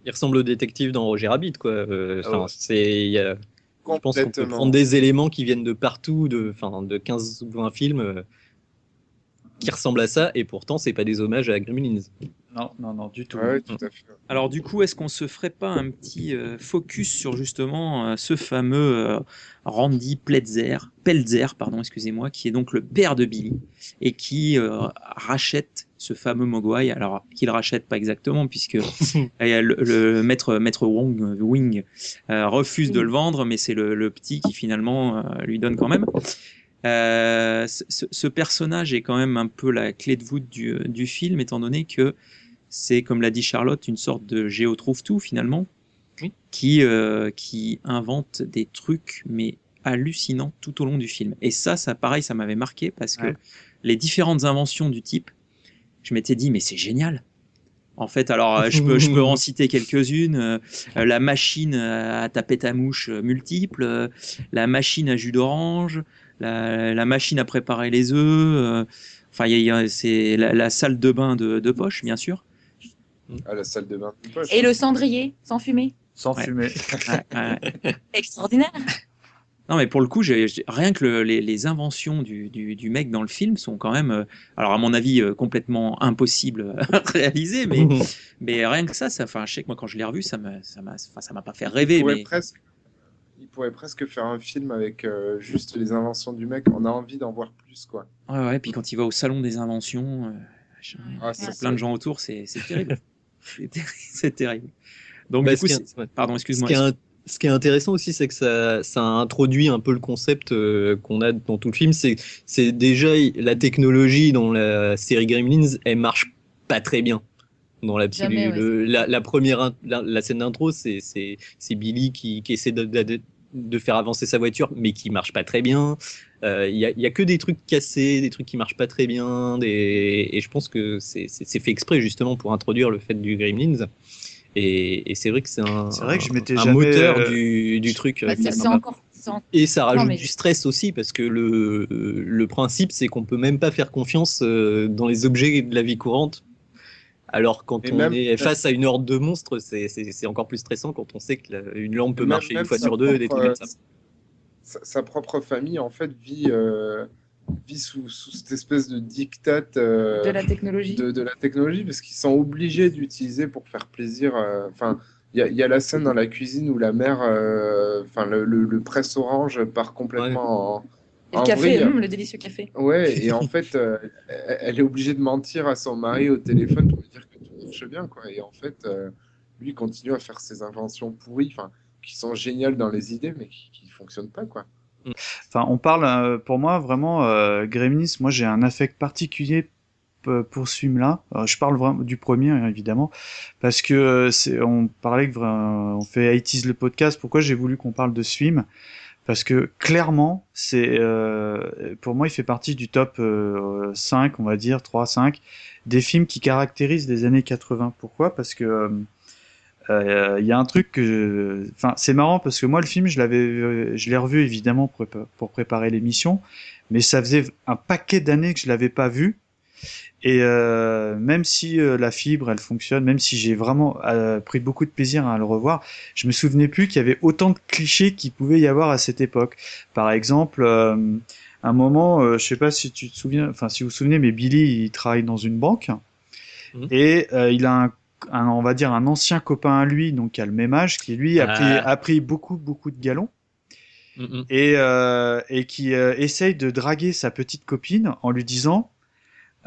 Il ressemble au détective dans Roger Rabbit, quoi. Euh, Ah c'est, il y a- je pense qu'on peut prendre des éléments qui viennent de partout, de, de 15 ou 20 films euh, qui ressemblent à ça, et pourtant, c'est pas des hommages à Gremlins. Non, non, non, du tout. Ouais, tout à fait. Alors du coup, est-ce qu'on se ferait pas un petit euh, focus sur justement euh, ce fameux euh, Randy Pelzer, Pelzer, pardon, excusez-moi, qui est donc le père de Billy et qui euh, rachète ce fameux Mogwai. Alors qu'il rachète pas exactement puisque (laughs) euh, le, le maître maître Wong Wing euh, refuse de le vendre, mais c'est le, le petit qui finalement euh, lui donne quand même. Euh, ce, personnage est quand même un peu la clé de voûte du, du film, étant donné que c'est, comme l'a dit Charlotte, une sorte de Géo tout finalement, Oui. qui, euh, qui invente des trucs, mais hallucinants tout au long du film. Et ça, ça pareil, ça m'avait marqué parce que Ouais. les différentes inventions du type, je m'étais dit, mais c'est génial. En fait, alors euh, je peux, je peux (laughs) en citer quelques-unes. euh, euh, la machine à taper ta mouche euh, multiple, euh, la machine à jus d'orange, la, la machine à préparer les œufs. euh, Enfin, il y a- il y a- c'est la, la salle de bain de, de poche, bien sûr. à la salle de bain de poche. Et le cendrier, sans fumer. Sans Ouais. fumer. (laughs) Ouais. Extraordinaire. Non, mais pour le coup, j'ai- j'ai- rien que le- les, les inventions du, du, du mec dans le film sont quand même, euh, alors à mon avis, euh, complètement impossibles (laughs) à réaliser, mais, (laughs) mais rien que ça, ça, enfin, je sais que moi, quand je l'ai revu, ça m'a, ça m'a, enfin, ça m'a pas fait rêver, mais presque, il pourrait presque faire un film avec euh, juste les inventions du mec. On a envie d'en voir plus, quoi. ouais, ouais. Puis quand il va au salon des inventions, euh, machin, Ah, il y a ça, plein de gens autour, c'est, c'est terrible. (laughs) c'est, terri- (laughs) c'est terrible. Donc, Bah, du coup, est- pardon, Ce excuse-moi. qui, est, un- ce qui est intéressant aussi, c'est que ça, ça introduit un peu le concept euh, qu'on a dans tout le film. C'est, c'est déjà la technologie dans la série Gremlins, elle marche pas très bien. Dans l'absolu, ouais. Le- la, la première, la, la scène d'intro, c'est, c'est, c'est Billy qui, qui essaie de, de, de faire avancer sa voiture, mais qui marche pas très bien. Euh, Il y, a, il y a que des trucs cassés, des trucs qui marchent pas très bien, des... et je pense que c'est, c'est, c'est fait exprès justement pour introduire le fait du Gremlins. Et, et c'est vrai que c'est un, C'est vrai que je m'étais un jamais, moteur euh, du, du truc. Bah, euh, c'est encore. en- et ça rajoute mais- du stress aussi parce que le, le principe c'est qu'on peut même pas faire confiance euh, dans les objets de la vie courante. Alors quand Et on même- est face à une horde de monstres, c'est- encore plus stressant quand on sait qu'une lampe peut Même- marcher même une fois sur deux, des propre, trucs comme euh, ça. Sa, sa propre famille, en fait, vit, euh, vit sous, sous cette espèce de diktat euh, De la technologie. de, de la technologie parce qu'ils sont obligés d'utiliser pour faire plaisir. euh, Enfin, il y a, il y a la scène dans la cuisine où la mère, euh, enfin, le, le, le presse orange part complètement en. Et le en café, vrille. hum, le délicieux café. Ouais, et en fait, euh, elle est obligée de mentir à son mari au téléphone pour lui dire que tout marche bien, quoi. Et en fait, euh, lui continue à faire ses inventions pourries, enfin, qui sont géniales dans les idées, mais qui, qui fonctionnent pas, quoi. Enfin, on parle, euh, pour moi, vraiment, euh, Gremlins, moi j'ai un affect particulier pour ce film-là. Je parle vraiment du premier, hein, évidemment, parce que euh, c'est, on parlait que on fait IT's le podcast. Pourquoi j'ai voulu qu'on parle de ce film? Parce que clairement, c'est, euh, pour moi, il fait partie du top euh, 5, on va dire 3, 5, des films qui caractérisent les années 80. Pourquoi? Parce que euh, euh, il y a un truc que, enfin, c'est marrant parce que moi le film, je l'avais, euh, je l'ai revu évidemment pour, pour préparer l'émission, mais ça faisait un paquet d'années que je l'avais pas vu. Et euh, même si euh, la fibre, elle fonctionne, même si j'ai vraiment euh, pris beaucoup de plaisir à le revoir, je me souvenais plus qu'il y avait autant de clichés qu'il pouvait y avoir à cette époque. Par exemple, un moment, je sais pas si tu te souviens, enfin si vous vous souvenez, mais Billy, il travaille dans une banque Mhm. et il a un, un- on va dire un ancien copain à lui, donc qui a le même âge, qui lui a Ah. pris, a pris beaucoup beaucoup de galons Mm, mm. et, euh, et qui euh, essaye de draguer sa petite copine en lui disant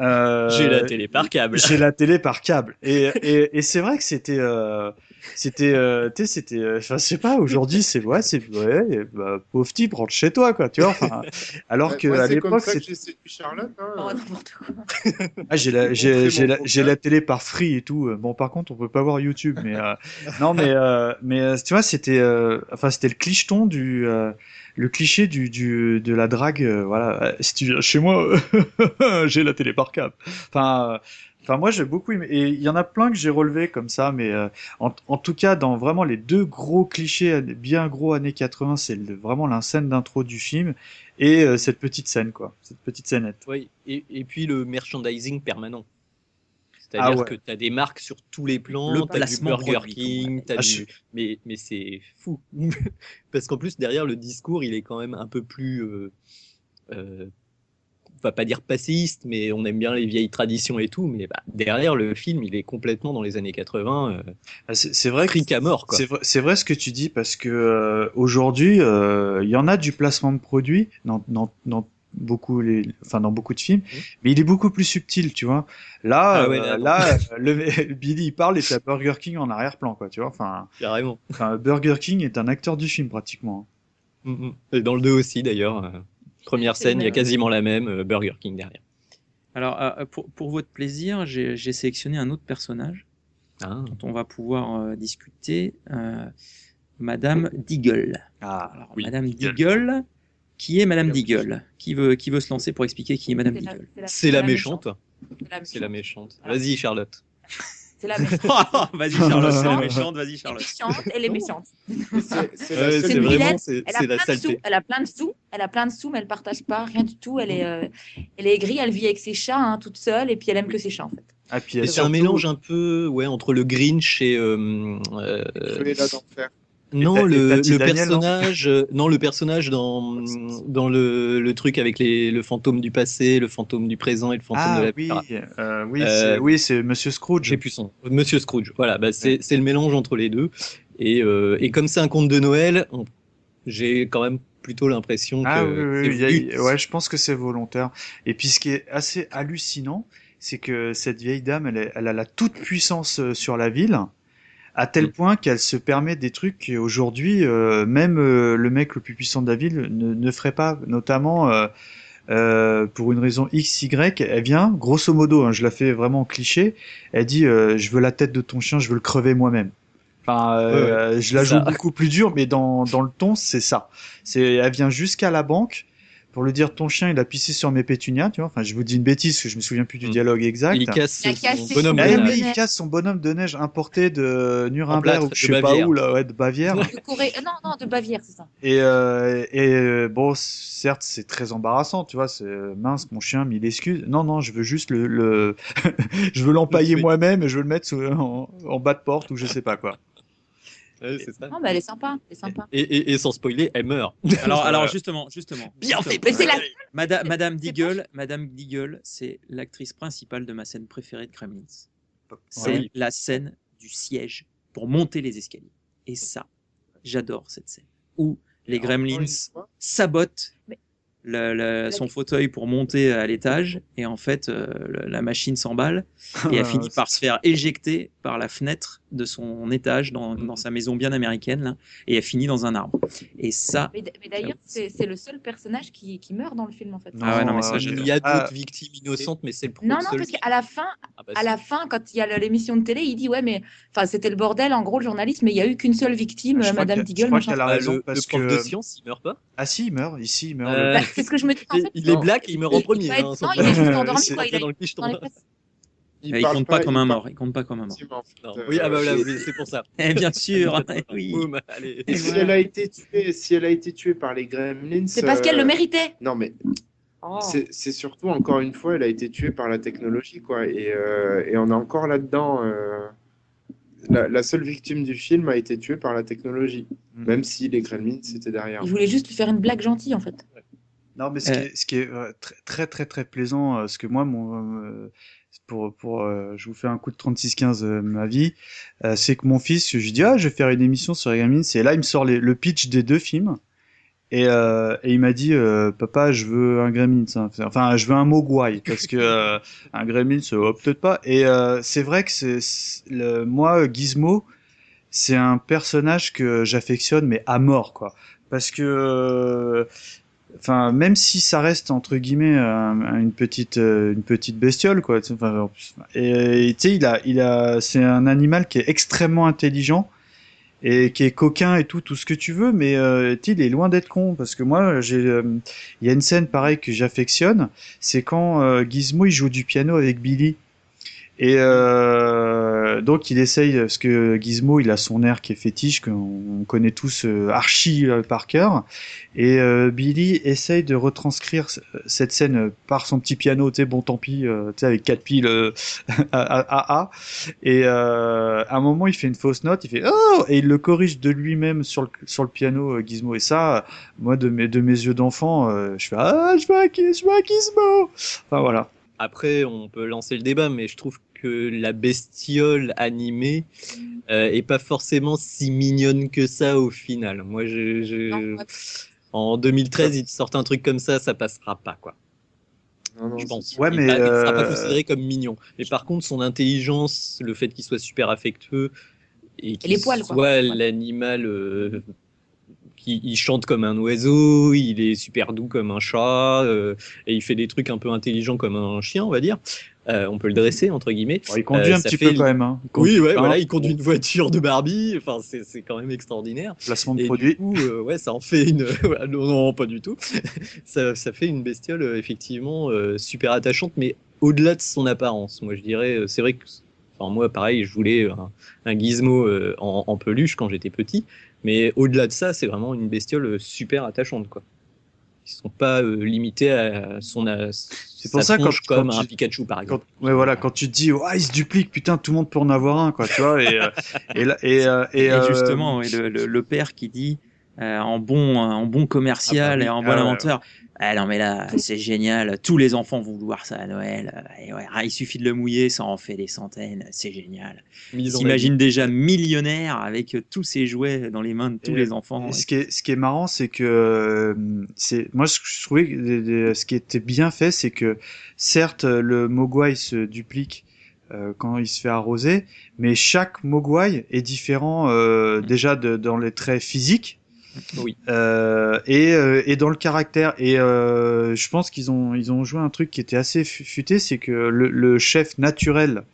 euh, J'ai la télé par câble. j'ai la télé par (laughs) câble et, et, et c'est vrai que c'était euh, c'était euh, tu sais c'était euh, enfin je sais pas aujourd'hui c'est ouais c'est ouais et, bah, pauvre type rentre chez toi quoi tu vois enfin alors que à c'est comme l'époque ça que c'est j'ai séduit Charlotte. hein. Oh, n'importe quoi. (laughs) ah, j'ai la j'ai j'ai la, j'ai la télé par free et tout bon par contre on peut pas voir YouTube mais euh, non mais euh, mais tu vois c'était euh, enfin c'était le clicheton du euh, le cliché du, du de la drague euh, voilà Euh, si tu viens chez moi (laughs) j'ai la télé par câble enfin euh, Enfin, moi, j'ai beaucoup aimé. Et il y en a plein que j'ai relevés comme ça, mais euh, en, en tout cas, dans vraiment les deux gros clichés, bien gros années 80, c'est vraiment la scène d'intro du film et cette petite scène, quoi. Cette petite scénette. Oui, et, et puis le merchandising permanent. C'est-à-dire Ah ouais. que tu as des marques sur tous les plans, Le tu as du placement Burger produit, King, t'as Ah, du... je- mais, mais c'est fou. (laughs) Parce qu'en plus, derrière, le discours, il est quand même un peu plus... Euh, euh, on va pas dire passéiste, mais on aime bien les vieilles traditions et tout, mais bah, derrière, le film, il est complètement dans les années 80, euh, Ah, C'est vrai à mort. C'est vrai, c'est vrai ce que tu dis parce que euh, aujourd'hui, euh, il y en a du placement de produits dans, dans, dans beaucoup les, enfin dans beaucoup de films, mais il est beaucoup plus subtil, tu vois. Là, Ah ouais, euh, là, là, le, (laughs) Billy il parle et t'as Burger King en arrière-plan, quoi, tu vois. Enfin, Carrément. enfin, Burger King est un acteur du film pratiquement. Mm, mm. Et dans le 2 aussi, d'ailleurs. euh, première C'est scène, il y a vrai. quasiment la même, euh, Burger King derrière. Alors, euh, pour, pour votre plaisir, j'ai j'ai sélectionné un autre personnage Ah. dont on va pouvoir euh, discuter, euh, Madame Deagle. Ah, Alors, oui, Madame Deagle. Qui est Madame Deagle qui veut, qui veut se lancer pour expliquer qui est Madame C'est la- Deagle C'est la méchante. C'est la C'est la méchante. Vas-y, Charlotte. (laughs) C'est la méchante. (laughs) Vas-y Charlotte, c'est la méchante, vas-y Elle est Charlotte. méchante, elle est méchante. (laughs) C'est- la vraiment, c'est Elle a la plein de sous. saleté. Elle a plein de sous. Elle a plein de sous, mais elle partage pas rien du tout. Elle est, euh, elle est aigrie. Elle vit avec ses chats, hein, toute seule, et puis elle aime que ses chats en fait. Ah, euh, c'est un mélange un peu ouais, entre le Grinch et. euh, euh, d'enfer. Non, le, le Daniel, personnage, euh, non, le personnage dans, dans le, le truc avec les, le fantôme du passé, le fantôme du présent et le fantôme Ah de la oui, euh, oui, Euh, c'est oui, c'est Monsieur Scrooge. J'ai plus. Monsieur Scrooge. Voilà, bah, c'est c'est le mélange entre les deux. Et, euh, et comme c'est un conte de Noël, j'ai quand même plutôt l'impression que. Ah oui, oui, oui, y a- ouais, je pense que c'est volontaire. Et puis ce qui est assez hallucinant, c'est que cette vieille dame, elle, elle a la toute puissance euh, sur la ville, à tel Mm. point qu'elle se permet des trucs qu'aujourd'hui, euh, même euh, le mec le plus puissant de la ville ne, ne ferait pas, notamment. euh, euh, pour une raison X, Y, elle vient, grosso modo, hein, je la fais vraiment en cliché, elle dit euh, je veux la tête de ton chien, je veux le crever moi-même. Enfin, euh, je la joue ça. beaucoup plus dur, mais dans, dans le ton, c'est ça. C'est, elle vient jusqu'à la banque pour lui dire ton chien il a pissé sur mes pétunias, tu vois. Enfin, je vous dis une bêtise, parce que je me souviens plus du Mm. dialogue exact. Il casse Il a son cassé bonhomme son de Eh neige. il casse son bonhomme de neige importé de Nuremberg plâtre ou de je sais pas où là, ouais, de Bavière. De Corée. euh, Non, non, de Bavière, c'est ça. Et, euh, et euh, bon, certes, c'est très embarrassant, tu vois. C'est mince, mon chien, mille excuses. Non, non, je veux juste le, le... (laughs) je veux l'empailler Le moi-même et je veux le mettre sous- en, en bas de porte ou je sais pas quoi. Ouais, c'est ça. Non, mais elle est sympa. Elle est sympa. Et, et, et sans spoiler, elle meurt. (laughs) Alors, alors justement, justement. Bien justement. fait, Mais c'est la. Mada- Madame C'est Deagle, Madame Deagle, c'est l'actrice principale de ma scène préférée de Kremlins. C'est oui. la scène du siège pour monter les escaliers. Et ça, j'adore cette scène. Où les Gremlins sabotent Mais- le- le- son fauteuil pour monter à l'étage. Et en fait, euh, le- la machine s'emballe. (laughs) Et elle finit par se faire éjecter par la fenêtre de son étage dans, dans sa maison bien américaine. Là, et elle finit dans un arbre. Et ça, Mais, d'ailleurs, c'est le seul personnage qui, qui meurt dans le film, en fait. Ah ouais, non, mais ça, euh. Il y a d'autres Ah. victimes innocentes, mais c'est le Non, non, seul parce qu'à la fin, Ah bah, à la fin, quand il y a l'émission de télé, il dit ouais, mais enfin c'était le bordel, en gros le journaliste, mais il y a eu qu'une seule victime, Je Madame qu'elle- je Deagle. crois qu'elle a Bah, raison le, parce le prof que de science, il meurt pas? ah si, il meurt. Ici, il meurt. Euh, c'est ce que je me dis. En fait, il est black et il meurt en il- premier. il hein, non, il est juste endormi, C'est- quoi. Il dans a le clicheton. dans les fesses. il parle compte pas comme un il mort. Il compte pas comme un mort. Non. euh, Oui, ah bah voilà, et- oui, c'est pour ça. (laughs) Eh bien sûr. (laughs) oui. Boum, allez. Et si elle a été tuée, si elle a été tuée par les Gremlins, C'est parce qu'elle le euh, méritait. Non mais Oh. c'est surtout encore une fois, elle a été tuée par la technologie quoi, et, euh, et on est encore là-dedans. euh, La, la seule victime du film a été tuée par la technologie, Mm. même si les Gremlins étaient derrière. Il voulait juste lui faire une blague gentille en fait. Non, mais ce qui Euh. est, ce qui est euh, très, très très très plaisant, euh, ce que moi, mon, euh, pour pour, euh, je vous fais un coup de 36-15 euh, ma vie, euh, c'est que mon fils, je lui dis ah, je vais faire une émission sur Gremlins, et là il me sort les- le pitch des deux films. Et, euh, et il m'a dit, euh, papa, je veux un Gremlins. hein. Enfin, je veux un Mogwai parce que euh, un Gremlins, oh, peut-être pas. Et euh, c'est vrai que c'est c'est- le moi Gizmo, c'est un personnage que j'affectionne mais à mort quoi. Parce que euh, enfin même si ça reste entre guillemets un- une petite euh, une petite bestiole quoi. Enfin, et tu sais il a il a c'est un animal qui est extrêmement intelligent et qui est coquin et tout, tout ce que tu veux, mais euh, il est loin d'être con parce que moi, j'ai, euh, il y a une scène pareille que j'affectionne, c'est quand euh, Gizmo il joue du piano avec Billy. Et euh, donc il essaye, parce que Gizmo il a son air qui est fétiche, qu'on connaît tous euh, archi euh, par cœur, et euh, Billy essaye de retranscrire cette scène par son petit piano, tu sais, bon tant pis, tu sais, avec quatre piles (laughs) à, et à un moment, il fait une fausse note, il fait oh et il le corrige de lui-même sur le sur le piano Gizmo. Et ça, moi de mes de mes yeux d'enfant, je fais ah je Giz- je un Gizmo. Enfin voilà. Après, on peut lancer le débat, mais je trouve que la bestiole animée euh, est pas forcément si mignonne que ça au final. Moi, je, je- Non, ouais. en 2013, ils te sortent un truc comme ça, ça passera pas, quoi. Non, non, Je pense. Ouais, Il mais, pas- il sera pas euh, considéré comme mignon. Mais par contre, son intelligence, le fait qu'il soit super affectueux et qu'il soit l'animal il chante comme un oiseau, il est super doux comme un chat euh, et il fait des trucs un peu intelligents comme un chien, on va dire. Euh, on peut le dresser entre guillemets. Il conduit Euh, un petit fait peu quand même. Hein. Oui, ouais, hein, voilà, il conduit une voiture de Barbie. Enfin, c'est c'est quand même extraordinaire. Placement de Et produit. du coup, euh, ouais, ça en fait une. (laughs) non, non, pas du tout. ça, ça fait une bestiole effectivement super attachante, mais au-delà de son apparence. Moi, je dirais, c'est vrai que. Enfin, moi, pareil, je voulais un, un gizmo en, en peluche quand j'étais petit, mais au-delà de ça, c'est vraiment une bestiole euh, super attachante, quoi. Ils sont pas euh, limités à son. C'est pour ça, quand- tronche comme quand un tu- Pikachu par Quand, exemple. ouais, voilà, quand tu te dis, oh, il se duplique, putain, tout le monde peut en avoir un, quoi, tu vois, et, euh, (laughs) et, là- et, et, Et, justement, ouais, le, le- le père qui dit euh, en bon en bon commercial Ah bah oui. et en bon Ah ouais, inventeur. Ah non mais là c'est génial, tous les enfants vont vouloir ça à Noël. Et ouais, ah, il suffit de le mouiller, ça en fait des centaines, c'est génial. S'imagine déjà millionnaire avec euh, tous ces jouets dans les mains de tous Et- les enfants. Ce qui est, ce qui est marrant, c'est que euh, c'est moi ce que je trouvais que des- des- ce qui était bien fait, c'est que certes le Mogwai se duplique euh, quand il se fait arroser, mais chaque Mogwai est différent euh, Mm. déjà de, dans les traits physiques. Oui. Euh, et, euh, et dans le caractère et euh, je pense qu'ils ont ils ont joué un truc qui était assez fu- futé c'est que le, le chef naturel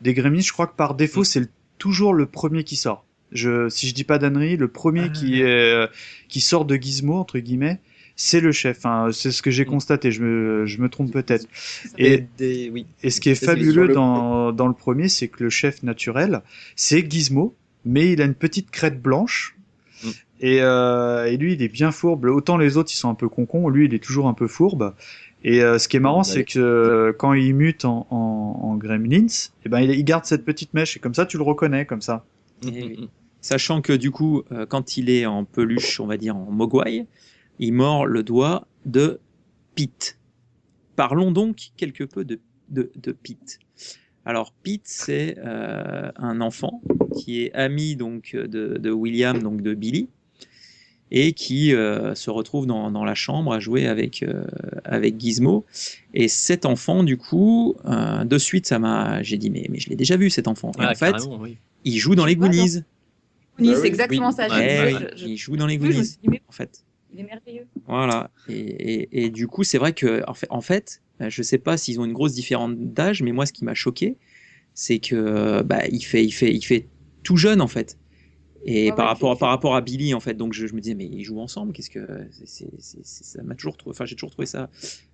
des Gremlins je crois que par défaut c'est toujours le premier qui sort je si je dis pas d'annerie le premier Ah. qui est euh, qui sort de Gizmo entre guillemets c'est le chef enfin, c'est ce que j'ai constaté je me je me trompe peut-être Et et des, oui. et ce qui est fabuleux le- dans, dans le premier, c'est que le chef naturel, c'est Gizmo, mais il a une petite crête blanche. Et, euh, et lui, il est bien fourbe. Autant les autres, ils sont un peu concons. Lui, il est toujours un peu fourbe. Et euh, ce qui est marrant, c'est que euh, quand il mute en, en, en Gremlins, eh ben, il, il garde cette petite mèche. Et comme ça, tu le reconnais, comme ça. Eh. Sachant que du coup, euh, quand il est en peluche, on va dire en mogwai, il mord le doigt de Pete. Parlons donc quelque peu de, de, de Pete. Alors Pete, c'est euh, un enfant qui est ami donc de, de William, donc de Billy, et qui euh, se retrouve dans, dans la chambre à jouer avec euh, avec Gizmo. Et cet enfant, du coup, euh, de suite, ça m'a, j'ai dit mais mais je l'ai déjà vu cet enfant. Et Ah, en fait, oui. il joue dans les. Goonies. Oui, Bah c'est exactement Oui. ça. Ouais, Eh je- il joue dans les Goonies, suis dit, mais en fait. il est merveilleux. Voilà. Et, et, et du coup, c'est vrai que, en fait, en fait, je sais pas s'ils ont une grosse différence d'âge, mais moi, ce qui m'a choqué, c'est que, bah, il fait, il fait, il fait tout jeune, en fait. Et Ouais, par ouais, rapport, par rapport à Billy, en fait, donc je, je me disais, mais ils jouent ensemble, qu'est-ce que, c'est, ça m'a toujours trouvé, enfin, j'ai toujours trouvé ça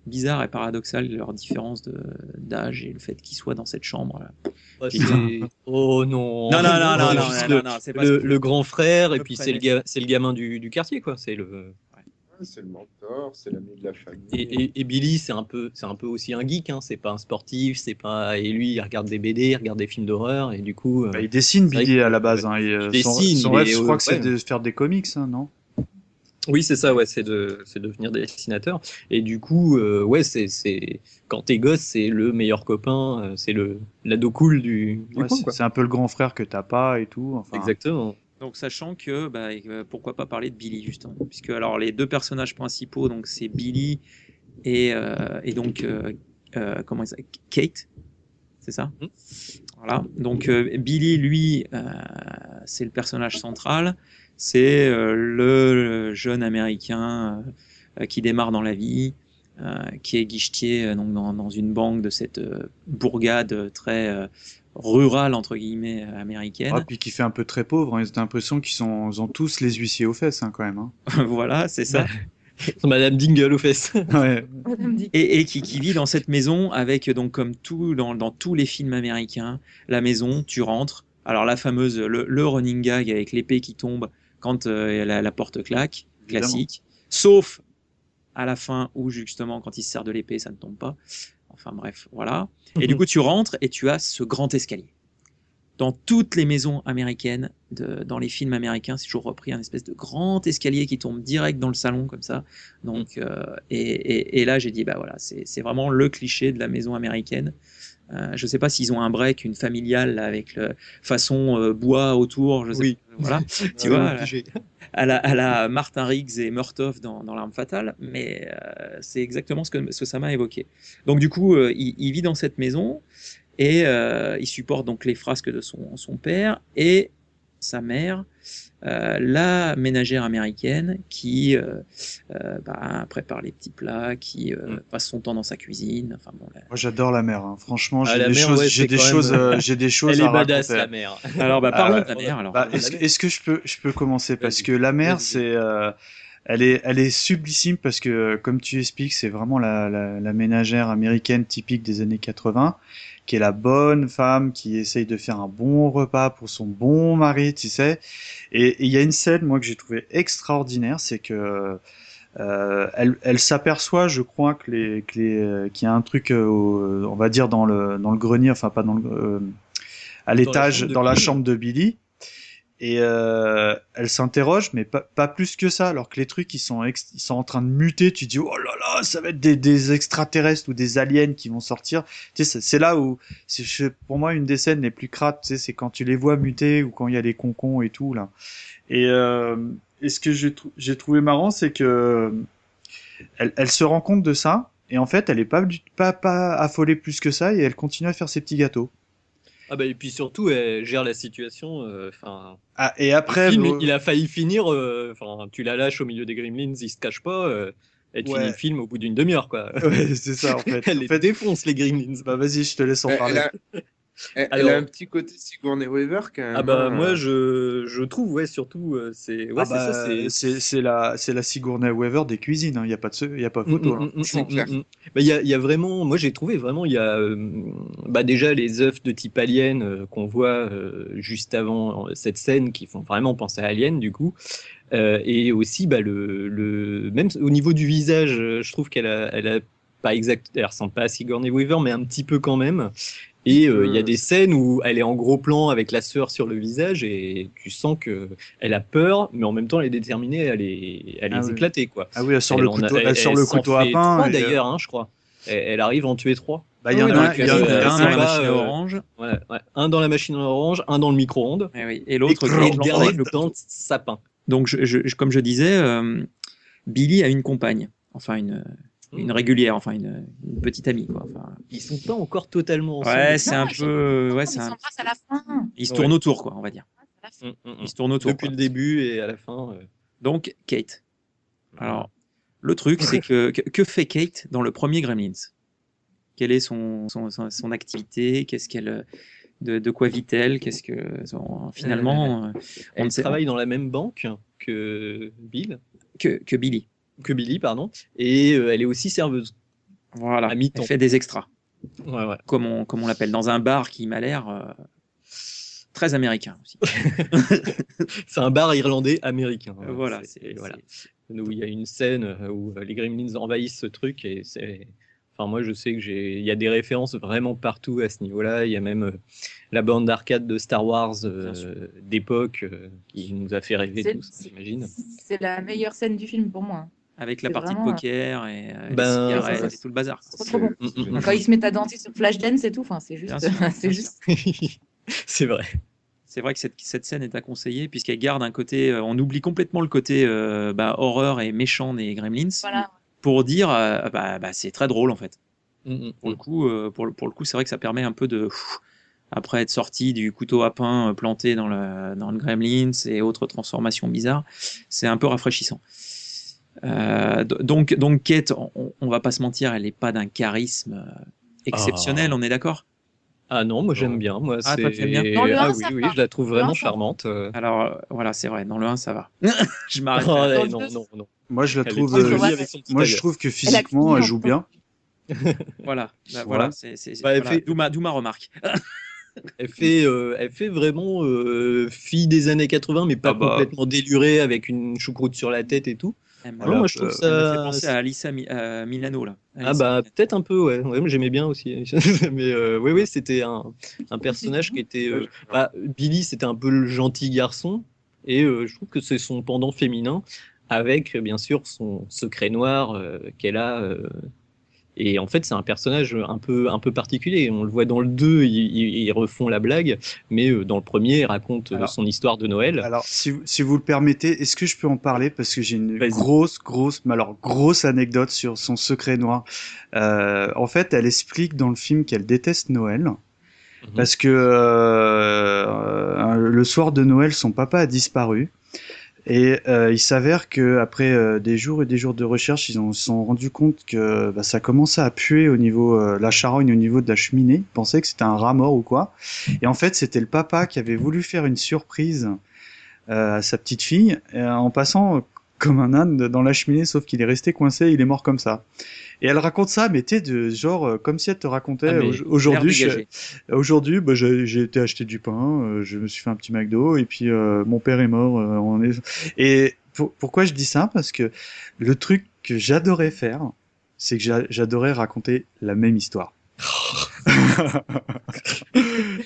bizarre et paradoxal, leur différence de, d'âge et le fait qu'ils soient dans cette chambre. là. Bah, oh non. Non, non, non, non, non, non, le, non, c'est pas le, que- le grand frère, et Le puis c'est le, ga- c'est le gamin du, du quartier, quoi. C'est le. C'est le mentor, c'est l'ami de la famille. Et, et, et Billy, c'est un peu, c'est un peu aussi un geek. Hein. C'est pas un sportif, c'est pas. Et lui, il regarde des BD, il regarde des films d'horreur, et du coup. euh, Bah, il dessine Billy que- à la base. Hein, euh, Il son, dessine, son rêve, est, je crois euh, que c'est ouais. de faire des comics, hein, non? Oui, c'est ça, ouais, c'est de, c'est devenir dessinateur. Et du coup, euh, ouais, c'est, c'est, quand t'es gosse, c'est le meilleur copain, c'est le l'ado cool du, du Ouais, coin, c'est- quoi. C'est un peu le grand frère que t'as pas et tout. Enfin, Exactement. Donc sachant que bah, euh, pourquoi pas parler de Billy justement puisque alors les deux personnages principaux donc c'est Billy et, euh, et donc euh, euh, comment il Kate? C'est ça? Mhm. voilà. Donc euh, Billy lui euh, c'est le personnage central. C'est euh, le jeune américain euh, qui démarre dans la vie euh, qui est guichetier euh, donc dans, dans une banque de cette euh, bourgade très euh, rurale entre guillemets euh, américaine Ah, puis qui fait un peu très pauvre. Hein. Ils ont l'impression qu'ils sont, ils ont tous les huissiers aux fesses, hein, quand même. Hein. (laughs) voilà c'est ça (laughs) Madame Dingle aux fesses. (laughs) Ouais. Et, et qui, qui vit dans cette maison avec donc comme tout dans, dans tous les films américains la maison tu rentres alors la fameuse le, le running gag avec l'épée qui tombe quand euh, la, la porte claque classique sauf à la fin où justement quand il se sert de l'épée ça ne tombe pas enfin bref voilà et du coup tu rentres et tu as ce grand escalier dans toutes les maisons américaines, de, dans les films américains, c'est toujours repris un espèce de grand escalier qui tombe direct dans le salon comme ça. Donc, euh, et, et, et là, j'ai dit, bah voilà, c'est c'est vraiment le cliché de la maison américaine. Euh, je sais pas s'ils ont un break, une familiale avec le façon euh, bois autour, je sais Oui. pas, voilà, (laughs) tu vois, à la, à la Martin Riggs et Murtaugh dans, dans l'arme fatale, mais euh, c'est exactement ce que, ce que ça m'a évoqué. Donc du coup, euh, il, il vit dans cette maison et euh, il supporte donc les frasques de son, son père et sa mère, euh, la ménagère américaine qui euh, euh, bah, prépare les petits plats, qui euh, Mm. passe son temps dans sa cuisine. Enfin bon, là. Moi, j'adore la mer. Hein. Franchement, Ah, j'ai des choses, ouais, j'ai des quand même, choses, j'ai des (laughs) choses Elle à est badass, raconter. la mère. Alors bah Ah parlons ouais. de la mère. Bah, est-ce, que- est-ce que je peux, je peux commencer? Parce que la Vas-y. c'est, euh, elle est, elle est sublissime parce que, euh, comme tu expliques, c'est vraiment la, la, la ménagère américaine typique des années 80, qui est la bonne femme qui essaye de faire un bon repas pour son bon mari, tu sais. Et il y a une scène, moi, que j'ai trouvé extraordinaire, c'est que Euh, elle, elle s'aperçoit, je crois, que les, que les, euh, qu'il y a un truc, euh, au- on va dire dans le dans le grenier, enfin pas dans le, euh, à l'étage, chambre de dans la chambre de Billy. Et euh, elle s'interroge, mais pas, pas plus que ça. Alors que les trucs, ils sont, ils sont en train de muter. Tu dis, oh là là, ça va être des, des extraterrestres ou des aliens qui vont sortir. Tu sais, c'est- là où, c'est pour moi, une des scènes les plus crates, tu sais, c'est quand tu les vois muter ou quand il y a les concons et tout là. Et, euh, ce que j'ai trou- j'ai trouvé marrant, c'est que elle, elle se rend compte de ça. Et en fait, elle est pas, pas, pas affolée plus que ça et elle continue à faire ses petits gâteaux. Ah bah et puis surtout, elle gère la situation. euh, Enfin, Ah, et après, film, bon- il a failli finir. euh, Enfin, tu la lâches au milieu des Gremlins, il se cache pas. euh, et tu Ouais. finis le film au bout d'une demi-heure, quoi. Ouais, c'est ça en (laughs) fait. Elle En les fait, défonce les Gremlins. bah vas-y, je te laisse en Elle, parler. elle a, (laughs) elle- elle Alors- a un petit côté Sigourney Weaver quand même. Ah bah hein. moi je, je trouve ouais surtout euh, c'est ouais Ah c'est bah, c'est la c'est la Sigourney Weaver des cuisines. Il y a pas de ce- y a pas photo. Mm, hein. mm, mm, C'est mm, clair. mm, mm. Bah, il y a, il y a vraiment, moi j'ai trouvé vraiment, il y a euh, bah, déjà les œufs de type Alien euh, qu'on voit euh, juste avant cette scène qui font vraiment penser à Alien du coup. Euh, et aussi bah, le, le même au niveau du visage, je trouve qu'elle a, elle a pas exact, elle ressemble pas à Sigourney Weaver, mais un petit peu quand même. Et euh, il y a des scènes où elle est en gros plan avec la sœur sur le visage et tu sens que elle a peur, mais en même temps elle est déterminée à les, à les Ah oui. éclater quoi. Ah oui, elle sort Elle le couteau, elle, elle- sort elle le couteau à pain. euh, d'ailleurs, hein, je crois. Elle, elle arrive à en tuer trois. Bah il y en a un, euh, un dans la machine orange. Un dans la machine orange, un dans le micro-ondes, Eh oui, Et l'autre est le dernier le dans le sapin. Donc, je- je- comme je disais, euh, Billy a une compagne, enfin une, une régulière, enfin une, une petite amie. Quoi. Enfin, Ils sont pas encore totalement ensemble. ouais, c'est un peu. Ouais, Ils c'est un- s'embrassent à la fin. Ils se Ouais. tournent autour, quoi, on va dire. Mm, mm, mm. Ils se tournent autour. Depuis quoi. le début et à la fin. euh, Donc, Kate. Alors, le truc, c'est que, que que fait Kate dans le premier Gremlins? Quelle est son, son, son, son activité? Qu'est-ce qu'elle de, de quoi vit-elle? Qu'est-ce que finalement euh, on elle ne sait travaille dans la même banque que Bill, que, que Billy. Que Billy, pardon, et euh, elle est aussi serveuse. Voilà, À elle fait des extras, Ouais, ouais. comme on, comme on l'appelle, dans un bar qui m'a l'air euh, très américain aussi. (laughs) C'est un bar irlandais américain. hein. voilà, C'est- voilà. où il y a une scène euh, où euh, les Gremlins envahissent ce truc et c'est enfin moi je sais que j'ai il y a des références vraiment partout à ce niveau-là il y a même euh, la bande d'arcade de Star Wars euh, d'époque euh, qui nous a fait rêver tous j'imagine C'est la meilleure scène du film pour moi. Avec la partie vraiment, de poker et euh, Ben, les cigarettes c'est- et tout le bazar. C'est trop, trop bon. Mm, mm, mm. Quand ils se mettent à danser sur Flashdance et tout, enfin, c'est juste, (laughs) c'est juste. (laughs) c'est vrai C'est vrai que cette, cette scène est à conseiller puisqu'elle garde un côté, euh, on oublie complètement le côté euh, bah, horreur et méchant des Gremlins Voilà. pour dire euh, bah, bah, c'est très drôle en fait. Pour le coup, euh, pour le, pour le coup, c'est vrai que ça permet un peu de pff, après être sorti du couteau à pain euh, planté dans le dans le Gremlins et autres transformations bizarres, c'est un peu rafraîchissant. Euh, donc donc Kate, on, on va pas se mentir, elle est pas d'un charisme euh, exceptionnel, Ah. on est d'accord? Ah non moi j'aime bien moi Ah, c'est toi, tu aimes bien? Dans le ah oui ça oui va. je la trouve vraiment charmante euh. Alors voilà, c'est vrai, dans le 1 ça va. (laughs) Je m'arrête. Oh, ouais, le non non non Moi je la Elle trouve, euh, moi je trouve que physiquement elle joue bien. (laughs) Voilà, là, Voilà. c'est Bah, fait- d'où ma, remarque. (laughs) Elle fait, euh, elle fait vraiment euh, fille des années 80, mais pas Ah bah. complètement délurée avec une choucroute sur la tête et tout. Moi, je trouve euh, me fait ça. penser à Alissa Mi- à Milano là. Ah bah peut-être un peu, ouais. ouais j'aimais bien aussi. (laughs) mais euh, oui, oui, c'était un, un personnage qui était. euh, bah, Billy, c'était un peu le gentil garçon, et euh, je trouve que c'est son pendant féminin, avec bien sûr son secret noir qu'elle a. euh, et en fait, c'est un personnage un peu, un peu particulier. On le voit dans le 2, ils, ils- refont la blague, mais euh, dans le premier, il raconte euh, Alors- son histoire de Noël. Alors, si, vous- si vous le permettez, est-ce que je peux en parler? Parce que j'ai une grosse, grosse, mais alors grosse anecdote sur son secret noir. Euh, en fait, elle explique dans le film qu'elle déteste Noël Mhm. parce que euh, le soir de Noël, son papa a disparu. Et euh, il s'avère que après euh, des jours et des jours de recherche, ils ont- se sont rendus compte que bah, ça commençait à puer au niveau euh, la charogne au niveau de la cheminée. Ils pensaient que c'était un rat mort ou quoi. Et en fait, c'était le papa qui avait voulu faire une surprise euh, à sa petite fille euh, en passant comme un âne dans la cheminée, sauf qu'il est resté coincé, il est mort comme ça. Et elle raconte ça, mais tu de genre euh, comme si elle te racontait Ah, aujourd'hui. Aujourd'hui, bah, j'ai été acheter du pain, euh, je me suis fait un petit McDo, et puis euh, mon père est mort. euh, on est... Et pour- pourquoi je dis ça? Parce que le truc que j'adorais faire, c'est que j'a- j'adorais raconter la même histoire. (laughs)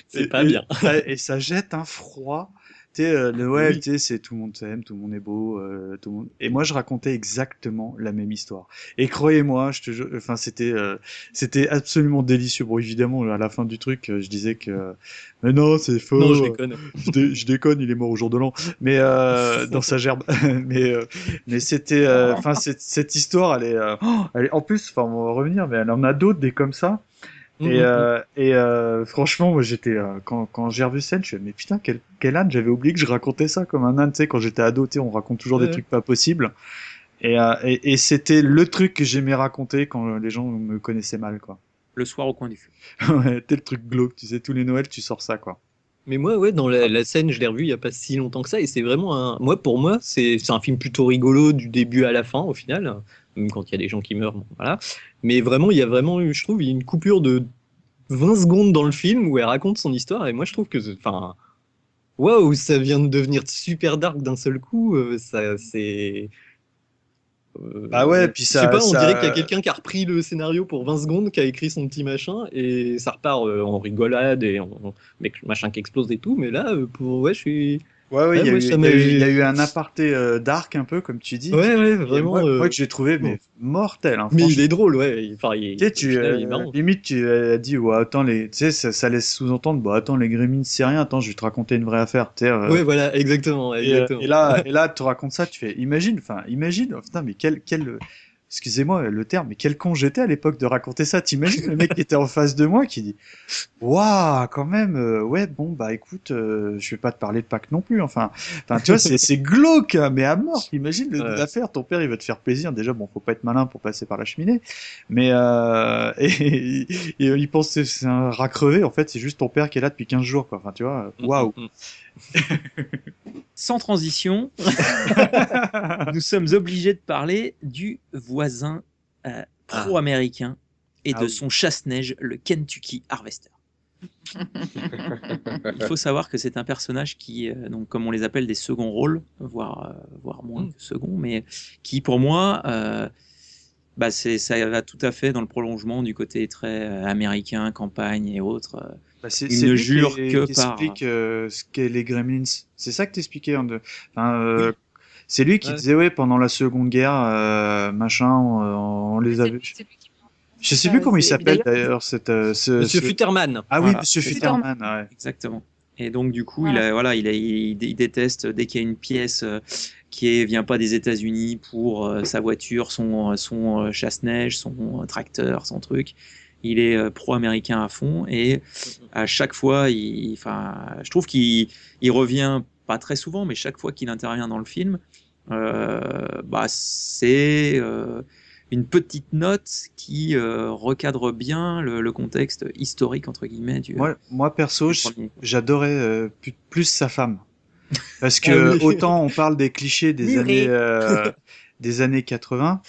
C'est pas et- bien. Et, ça jette un froid. Tu sais, euh, le Noël, Oui. tu sais, c'est tout le monde s'aime, tout le monde est beau, euh, tout le monde. Et moi, je racontais exactement la même histoire. Et croyez-moi, je te, enfin, c'était, euh, c'était absolument délicieux. Bon, évidemment, à la fin du truc, euh, je disais que, mais non, c'est faux. Non, je déconne. je, dé- je déconne, il est mort au jour de l'an. Mais euh, (laughs) dans sa gerbe. (laughs) mais euh, mais c'était, euh, enfin cette, cette histoire, elle est, euh, oh, elle est, en plus, enfin on va revenir, mais elle en a d'autres des comme ça. Et, euh, et euh, franchement, moi j'étais euh, quand quand j'ai revu scène, je me mais putain quel quel âne, j'avais oublié que je racontais ça comme un âne, tu sais quand j'étais ado, on raconte toujours des trucs pas possibles. Et, euh, et, et c'était le truc que j'aimais raconter quand les gens me connaissaient mal, quoi. Le soir au coin du feu. (laughs) ouais, t'es le truc glauque, tu sais, tous les Noëls, tu sors ça, quoi. Mais moi, ouais, dans la, la scène, je l'ai revu il y a pas si longtemps que ça, et c'est vraiment un. Moi, pour moi, c'est un film plutôt rigolo du début à la fin, au final, même quand il y a des gens qui meurent, bon, voilà. Mais vraiment, il y a vraiment, eu, je trouve, il y a une coupure de 20 secondes dans le film où elle raconte son histoire, et moi, je trouve que, enfin, waouh, ça vient de devenir super dark d'un seul coup. euh, ça, c'est. euh, Bah ouais, puis ça- Je sais pas, on ça- dirait qu'il y a quelqu'un qui a repris le scénario pour 20 secondes, qui a écrit son petit machin, et ça repart euh, en rigolade et en, machin qui explose et tout. Mais là, pour ouais, je suis. Ouais, ouais, Ouais, il y, a moi, eu- ça il y a eu- il y a eu un aparté euh, dark un peu, comme tu dis. Ouais, ouais, vraiment. Moi, euh, moi, que j'ai trouvé mais mortel. Hein, Mais il est drôle, ouais. Enfin, il, Tu sais, tu, il est euh, limite, tu as dit, ouais, attends, les, tu sais, ça, ça laisse sous-entendre, bah, attends, les Gremlins, c'est rien, attends, je vais te raconter une vraie affaire, tu sais. euh, Ouais, voilà, exactement. et, euh, exactement. et là, et là, tu racontes ça, tu fais, imagine, enfin, imagine, oh, putain, mais quel, quel, excusez-moi le terme, mais quel con j'étais à l'époque de raconter ça. T'imagines le mec qui était en face de moi qui dit, waouh, quand même, euh, ouais, bon, bah, écoute, euh, je vais pas te parler de Pâques non plus, enfin, enfin, tu vois, c'est, c'est glauque, hein, mais à mort. Imagine le- Ouais. ton père, il va te faire plaisir. Déjà, bon, faut pas être malin pour passer par la cheminée, mais, euh, (laughs) et, et il pense que c'est un rat crevé, en fait, c'est juste ton père qui est là depuis 15 jours, quoi. Enfin, tu vois, waouh. (laughs) Sans transition, (laughs) nous sommes obligés de parler du voisin euh, pro-américain et Ah de oui. son chasse-neige, le Kentucky Harvester. (laughs) Il faut savoir que c'est un personnage qui, euh, donc, comme on les appelle, des seconds rôles, voire, euh, voire moins Mm. que second, mais qui, pour moi, euh, bah, c'est, ça va tout à fait dans le prolongement du côté très euh, américain, campagne et autres. euh. Bah, c'est, Il c'est ne lui qui- jure qui, que par- explique euh, ce qu'est les Gremlins. C'est ça que t'expliquais. hein, de... enfin, euh, C'est lui qui Ouais. disait ouais pendant la Seconde Guerre, euh, machin, on, on les a C'est- vus. c'est lui qui- Je sais plus comment il s'appelle d'ailleurs, d'ailleurs cette. euh, ce- Monsieur ce- Futterman. Ah oui, Voilà. Monsieur Futterman. Futterman. Ouais. Exactement. Et donc du coup, il, a, voilà, il, a, il, il déteste dès qu'il y a une pièce euh, qui est, vient pas des États-Unis pour euh, sa voiture, son, son euh, chasse-neige, son euh, tracteur, son truc. Il est pro-américain à fond et à chaque fois, il, je trouve qu'il il revient pas très souvent, mais chaque fois qu'il intervient dans le film, bah, c'est une petite note qui euh, recadre bien le, le contexte historique entre guillemets du. Moi, moi perso, j'adorais euh, plus, sa femme. Parce (laughs) que Ah autant on parle des clichés des années euh, (laughs) des années 80,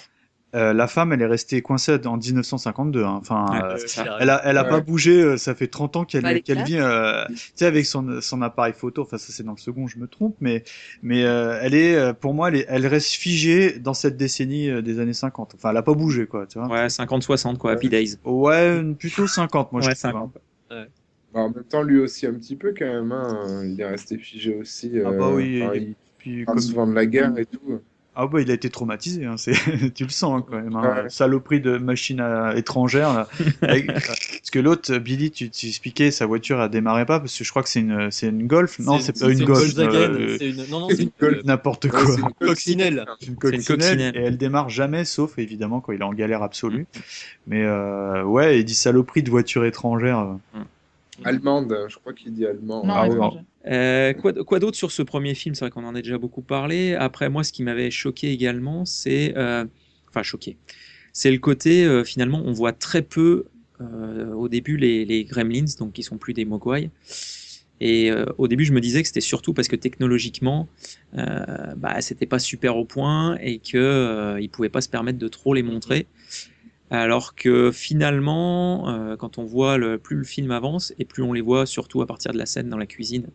euh, la femme elle est restée coincée en 1952. hein. Enfin, Ouais, euh. Elle a, elle a Ouais. pas bougé, euh, ça fait 30 ans qu'elle Bah, qu'elle vit, euh, tu sais, avec son, son appareil photo, enfin ça c'est dans le second, je me trompe, mais, mais euh, elle est, pour moi, elle, est, elle reste figée dans cette décennie des années 50. Enfin, elle a pas bougé, quoi, tu vois. Ouais, 50-60, quoi, Happy Days. Ouais, plutôt 50, moi, je Ouais, trouve, 50. hein. Bah, en même temps, lui aussi un petit peu quand même. hein. Il est resté figé aussi. Ah bah euh, oui, enfin, et- il Puis, parle comme- souvent de la guerre et tout. Ah bah il a été traumatisé, hein, c'est (laughs) tu le sens hein, quand même, hein, Ouais. saloperie de machine à... étrangère. Là. (laughs) Avec- Parce que l'autre, Billy, tu, tu expliquais, sa voiture a démarré pas parce que je crois que c'est une c'est une Golf. Non, c'est pas une Golf. Euh, c'est une... Non, non, c'est une Golf. euh, N'importe Ouais, quoi. c'est une coccinelle. Une une coccinelle, et elle démarre jamais, sauf évidemment quand il est en galère absolue. Mais euh, ouais, il dit saloperie de voiture étrangère. euh. Allemande, je crois qu'il dit allemand. Non, Ah oui. Euh, quoi quoi d'autre sur ce premier film? C'est vrai qu'on en a déjà beaucoup parlé. Après, moi, ce qui m'avait choqué également, c'est. euh, Enfin, choqué. C'est le côté, euh, finalement, on voit très peu euh, au début les, les Gremlins, donc qui sont plus des Mogwai. Et euh, au début, je me disais que c'était surtout parce que technologiquement, euh, bah, c'était pas super au point et que euh, ils pouvaient pas se permettre de trop les montrer. Alors que finalement, euh, quand on voit le, plus le film avance et plus on les voit, surtout à partir de la scène dans la cuisine,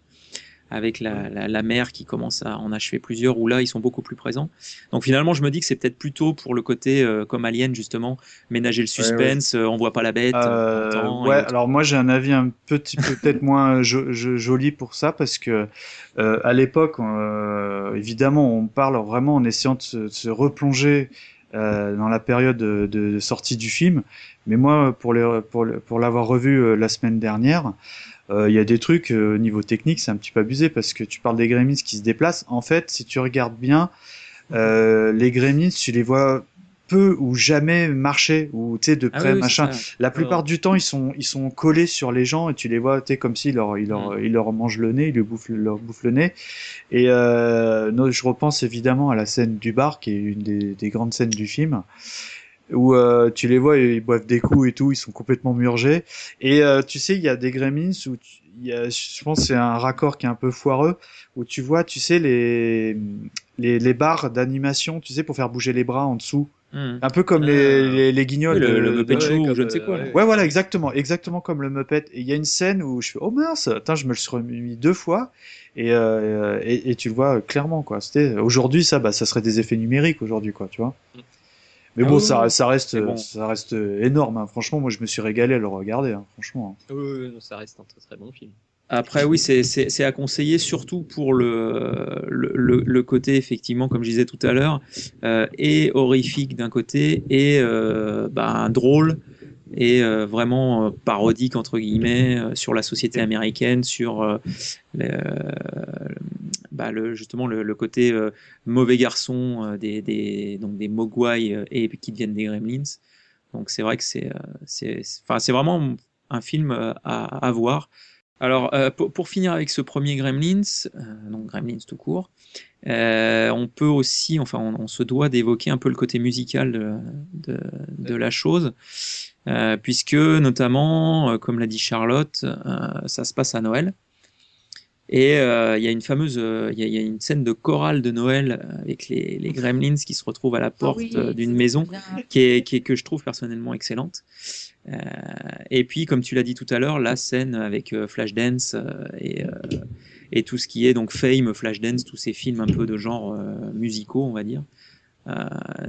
avec la, la, la mère qui commence à en achever plusieurs, où là ils sont beaucoup plus présents. Donc finalement, je me dis que c'est peut-être plutôt pour le côté euh, comme Alien justement, ménager le suspense, euh, on voit pas la bête. Euh, ouais, alors moi j'ai un avis un petit peu peut-être moins jo- jo- joli pour ça parce que euh, à l'époque, évidemment, on parle vraiment en essayant de se, de se replonger euh, dans la période de, sortie du film. Mais moi, pour l'avoir revu euh, la semaine dernière, euh, il y a des trucs au niveau technique, c'est un petit peu abusé parce que tu parles des gremlins qui se déplacent. En fait, si tu regardes bien, les gremlins, tu les vois peu ou jamais marcher ou tu sais de Ah près oui, machin. La plupart du temps, ils sont ils sont collés sur les gens et tu les vois, tu sais, comme s'ils leur ils leur Mm. ils leur mangent le nez, ils leur bouffent leur bouffent le nez. Et euh, no- je repense évidemment à la scène du bar qui est une des, des grandes scènes du film où euh, tu les vois, ils boivent des coups et tout, ils sont complètement murgés. Et euh, tu sais, il y a des gremlins où tu- il y a, je pense c'est un raccord qui est un peu foireux où tu vois, tu sais les les, les barres d'animation, tu sais, pour faire bouger les bras en dessous, Hmm. un peu comme les, les les guignols Oui, le, le Muppet ouais, Show ou comme, je ne sais quoi. euh. Ouais, voilà, exactement, exactement comme le Muppet. Et il y a une scène où je fais, oh mince, attends, je me le suis remis deux fois, et, euh, et, et tu le vois clairement, quoi. C'était, aujourd'hui, ça, bah, ça serait des effets numériques aujourd'hui, quoi, tu vois. Mais Ah bon, oui, ça, oui, ça reste, bon. ça reste énorme, hein. franchement, moi, je me suis régalé à le regarder, hein, franchement. Euh, ça reste un très très bon film. Après, oui, c'est- à conseiller, surtout pour le, le, le- côté, effectivement, comme je disais tout à l'heure, euh, et horrifique d'un côté, et euh, bah, drôle, et euh, vraiment euh, parodique, entre guillemets, euh, sur la société américaine, sur euh, le, bah, le- justement le, le côté mauvais garçon des, des, donc des Mogwai et qui deviennent des Gremlins. Donc c'est vrai que c'est c'est enfin, vraiment un film à, à voir. Alors, euh, pour, finir avec ce premier Gremlins, euh, donc Gremlins tout court, euh, on peut aussi, enfin, on, se doit d'évoquer un peu le côté musical de, la chose, euh, puisque notamment, comme l'a dit Charlotte, ça se passe à Noël. Et euh, il y a une fameuse, euh, il y, a- il y a une scène de chorale de Noël avec les, les Gremlins qui se retrouvent à la porte Ah oui, euh, d'une maison qui est, qui est- que je trouve personnellement excellente. Euh, et puis, comme tu l'as dit tout à l'heure, la scène avec euh, Flashdance euh, et, euh, et tout ce qui est donc Fame, Flashdance, tous ces films un peu de genre euh, musicaux, on va dire. Euh,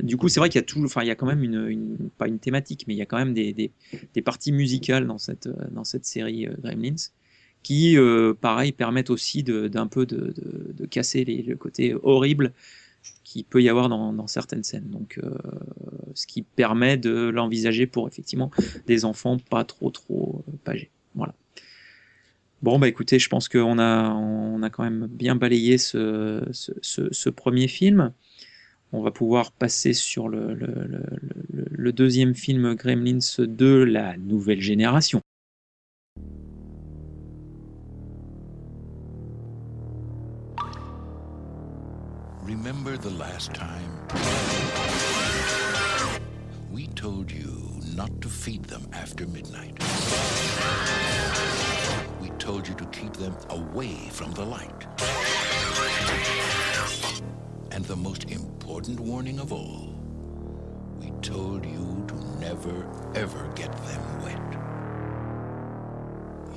du coup, c'est vrai qu'il y a tout, enfin, il y a quand même une, une- pas une thématique, mais il y a quand même des, des, des parties musicales dans cette, euh, dans cette série euh, Gremlins qui, euh, pareil, permettent aussi d'un peu de, casser le côté horrible qu'il peut y avoir dans, certaines scènes. Donc, euh, ce qui permet de l'envisager pour effectivement des enfants pas trop trop euh, pagés. Voilà. Bon bah écoutez, je pense qu'on a on a quand même bien balayé ce, premier film. On va pouvoir passer sur le deuxième film Gremlins 2, la nouvelle génération. Remember the last time? We told you not to feed them after midnight. We told you to keep them away from the light. And the most important warning of all, we told you to never, ever get them wet.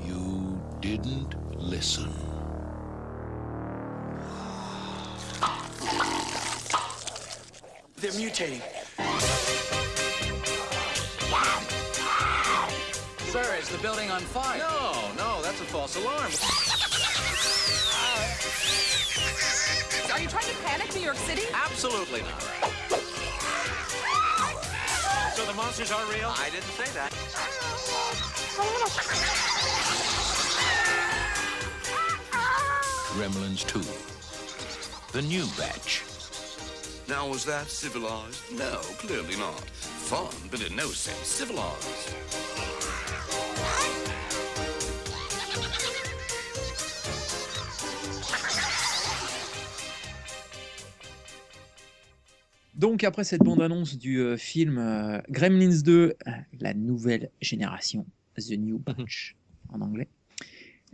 You didn't listen. They're mutating. Sir, is the building on fire? No, no, that's a false alarm. Are you trying to panic New York City? Absolutely not. So the monsters are real? I didn't say that. Gremlins 2. The new batch. Now, was that civilized? No, clearly not. Fun, but in no sense civilized. Donc après cette bande-annonce du euh, film euh, Gremlins 2, euh, la nouvelle génération, The New Batch en anglais,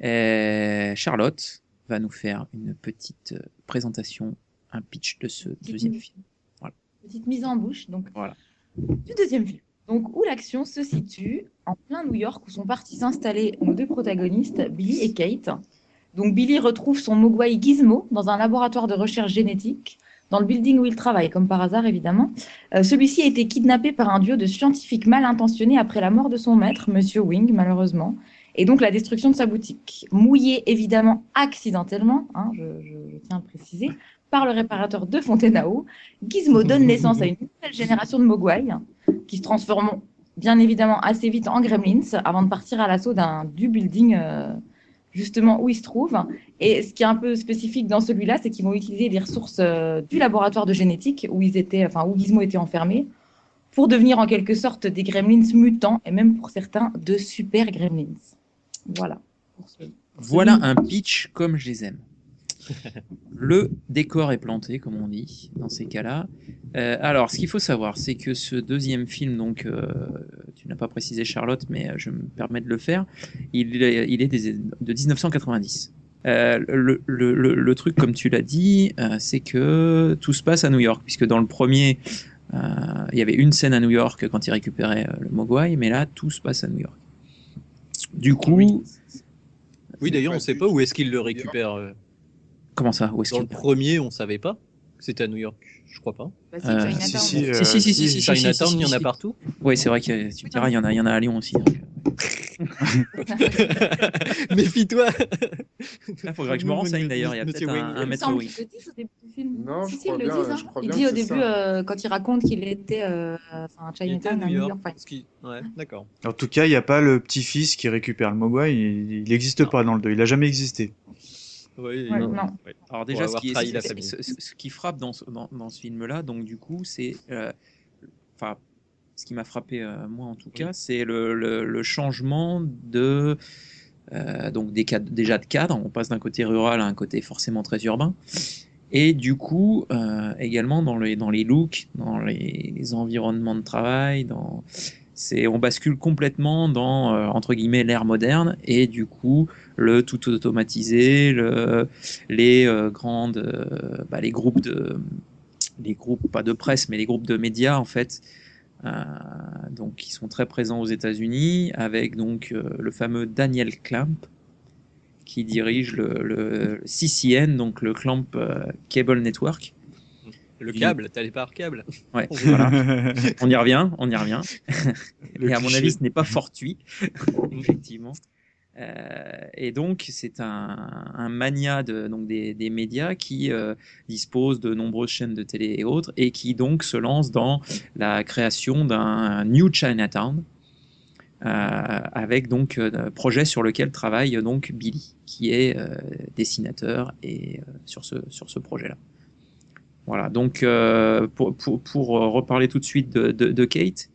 euh, Charlotte va nous faire une petite euh, présentation, un pitch de ce deuxième film. Voilà. Petite mise en bouche donc, Voilà. du deuxième film. Donc, où l'action se situe en plein New York, où sont partis s'installer nos deux protagonistes, Billy et Kate. Donc Billy retrouve son Mogwai Gizmo dans un laboratoire de recherche génétique, dans le building où il travaille, comme par hasard évidemment. Euh, Celui-ci a été kidnappé par un duo de scientifiques mal intentionnés après la mort de son maître, Monsieur Wing, malheureusement, et donc la destruction de sa boutique. Mouillé évidemment accidentellement, hein, je, je- je tiens à le préciser, par le réparateur de Fontenao, Gizmo donne naissance à une nouvelle génération de Mogwai qui se transformeront bien évidemment assez vite en Gremlins avant de partir à l'assaut d'un du building euh, justement où ils se trouvent. Et ce qui est un peu spécifique dans celui-là, c'est qu'ils vont utiliser les ressources euh, du laboratoire de génétique où ils étaient, enfin où Gizmo était enfermé, pour devenir en quelque sorte des Gremlins mutants et même pour certains de super Gremlins. Voilà. pour ce- Voilà un pitch comme je les aime. Le décor est planté, comme on dit, dans ces cas-là. Euh, alors, ce qu'il faut savoir, c'est que ce deuxième film, donc, euh, tu n'as pas précisé Charlotte, mais euh, je me permets de le faire, il est, il est des- de 1990. Euh, le, le- le- le truc, comme tu l'as dit, euh, c'est que tout se passe à New York, puisque dans le premier, euh, il y avait une scène à New York quand il récupérait euh, le Mogwai, mais là, tout se passe à New York. Du coup, Oui, d'ailleurs, on ne sait pas où est-ce qu'il le récupère. Comment ça Où est-ce Dans le premier, on savait pas que c'était à New York. Je crois pas. Bah, si, Euh, si, si, Si, euh, si, si, si, si, si, Chinatown, si, si, il y en a partout. Oui, c'est vrai que tu me diras, il y en a, il y en a à Lyon aussi. donc. (laughs) Méfie-toi. Là, faudrait que je me renseigne d'ailleurs. Il y a peut-être un, un Il maître Wing. Non, si, je si, crois bien- disent. hein. je crois Il dit au début, euh, quand il raconte qu'il était euh, enfin, à Il était à Chinatown, à New York. Ouais, d'accord. En tout cas, il n'y a pas le petit-fils qui récupère le Mogwai, il il n'existe pas dans le 2, il a jamais existé. Oui, Ouais, non. non. Ouais. Alors déjà, ce qui, est- trahi la ce- famille. ce- ce- ce qui frappe dans ce, dans, dans ce film-là, donc du coup, c'est, euh, enfin, ce qui m'a frappé euh, moi en tout cas, c'est le, le- le changement de, euh, donc des cadres, déjà de cadre. On passe d'un côté rural à un côté forcément très urbain. Et du coup, euh, également dans les, dans les looks, dans les, les environnements de travail, dans, on bascule complètement dans, euh, entre guillemets, l'ère moderne. Et du coup, le tout automatisé, le, les euh, grandes, euh, bah, les groupes de, les groupes pas de presse, mais les groupes de médias en fait, donc qui sont très présents aux États-Unis, avec donc le fameux Daniel Clamp qui dirige le, le CCN, donc le Clamp Cable Network. Le câble, t'allais pas par câble. Ouais, (laughs) voilà. (laughs) On y revient, on y revient. Le et à mon avis, ce n'est pas fortuit, (laughs) effectivement. Euh, et donc, c'est un, un mania de, donc des, des médias qui euh, dispose de nombreuses chaînes de télé et autres, et qui donc se lance dans la création d'un New Chinatown, euh, avec donc un projet sur lequel travaille donc Billy, qui est euh, dessinateur et euh, sur ce sur ce projet-là. Voilà. Donc euh, pour, pour, pour reparler tout de suite de, de, de Kate,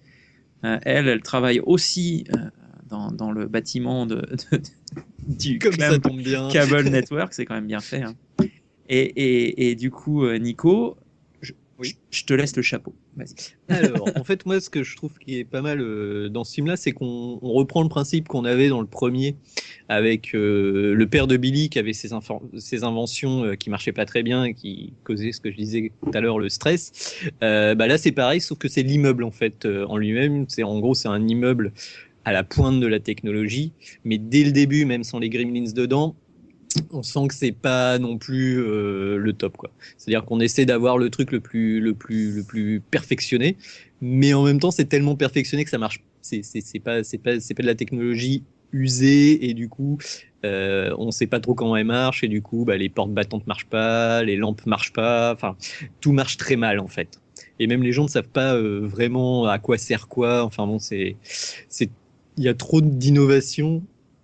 euh, elle, elle travaille aussi euh, dans, dans le bâtiment de, de- du Comme ça Clamp tombe bien. Cable (laughs) Network, c'est quand même bien fait. hein. Et, et, et du coup, euh, Nico, je, Oui. je- je te laisse le chapeau. Alors, en fait, moi, ce que je trouve qui est pas mal euh, dans ce film-là, c'est qu'on on reprend le principe qu'on avait dans le premier avec euh, le père de Billy qui avait ses, inventions euh, qui marchaient pas très bien et qui causaient ce que je disais tout à l'heure, le stress. Bah là, c'est pareil, sauf que c'est l'immeuble en fait en lui-même. C'est en gros, c'est un immeuble à la pointe de la technologie, mais dès le début, même sans les gremlins dedans. On sent que c'est pas non plus euh, le top quoi. C'est-à-dire qu'on essaie d'avoir le truc le plus, le plus, le plus perfectionné, mais en même temps, c'est tellement perfectionné que ça marche. C'est, c'est, pas, c'est pas, c'est pas de la technologie usée et du coup, euh, on sait pas trop comment elle marche et du coup, bah, les portes battantes marchent pas, les lampes marchent pas. Enfin, tout marche très mal en fait. Et même les gens ne savent pas euh, vraiment à quoi sert quoi. Enfin bon, c'est, c'est, il y a trop d'innovation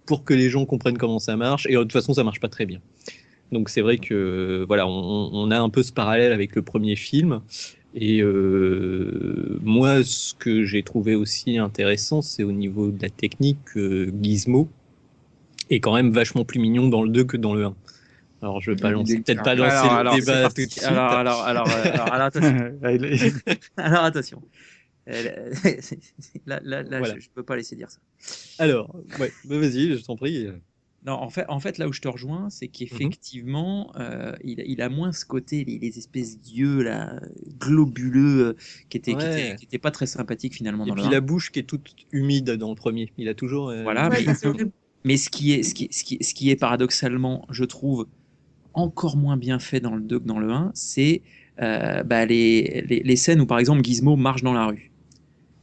pour que les gens comprennent comment ça marche et de toute façon, ça marche pas très bien. Donc c'est vrai que voilà, on, on a un peu ce parallèle avec le premier film. Et euh, moi, ce que j'ai trouvé aussi intéressant, c'est au niveau de la technique, que Gizmo est quand même vachement plus mignon dans le 2 que dans le 1. Alors je vais pas lancer, peut-être pas lancer Alors, le alors, débat tout de suite. Alors, alors, alors, euh, alors, alors, attention. Il (laughs) est- Alors, attention. Euh, là, là, là Voilà. je, je peux pas laisser dire ça. Alors, ouais, bah vas-y, je t'en prie. Non, en fait, en fait, là où je te rejoins, c'est qu'effectivement, euh, il, il a moins ce côté, les, les espèces d'yeux là, globuleux, euh, qui étaient, qui, Ouais. qui pas très sympathiques finalement Et dans puis le la bouche qui est toute humide dans le premier. Il a toujours. euh, Voilà, Ouais, mais ce qui est, ce qui, ce qui, ce qui est paradoxalement, je trouve, encore moins bien fait dans le 2 que dans le 1, c'est euh, bah, les, les, les scènes où par exemple Gizmo marche dans la rue.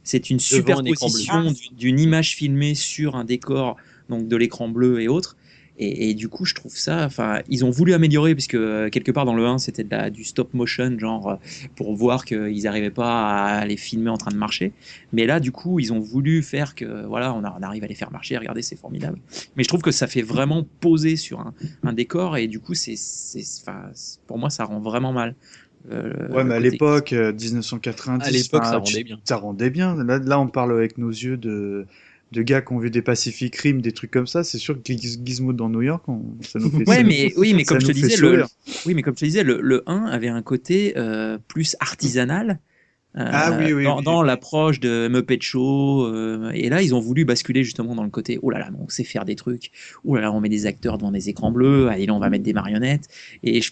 C'est une superposition du- d'une image filmée sur un décor, donc de l'écran bleu et autres. Et, et du coup, je trouve ça. Enfin, ils ont voulu améliorer puisque euh, quelque part dans le 1, c'était de la- du stop motion, genre euh, pour voir qu'ils n'arrivaient pas à les filmer en train de marcher. Mais là, du coup, ils ont voulu faire que voilà, on, a- on arrive à les faire marcher. Regardez, c'est formidable. Mais je trouve que ça fait vraiment poser sur un, un décor et du coup, c'est, c'est, enfin, c'est- pour moi, ça rend vraiment mal. Euh, Ouais, mais à l'époque, euh, 1990, À l'époque, enfin, ça rendait bien. Ça rendait bien. Là, là, on parle avec nos yeux de, de gars qui ont vu des Pacific Rim, des trucs comme ça. C'est sûr que Giz- Gizmo dans New York, on- ça nous (laughs) fait Ouais, mais oui, mais comme je te disais, le, oui, mais comme je te disais, le, le 1 avait un côté euh, plus artisanal. euh, Ah oui, oui, dans, oui. dans l'approche de Muppet Show, euh, et là ils ont voulu basculer justement dans le côté oh là là, on sait faire des trucs, oh là là, on met des acteurs devant des écrans bleus, allez là on va mettre des marionnettes, et je,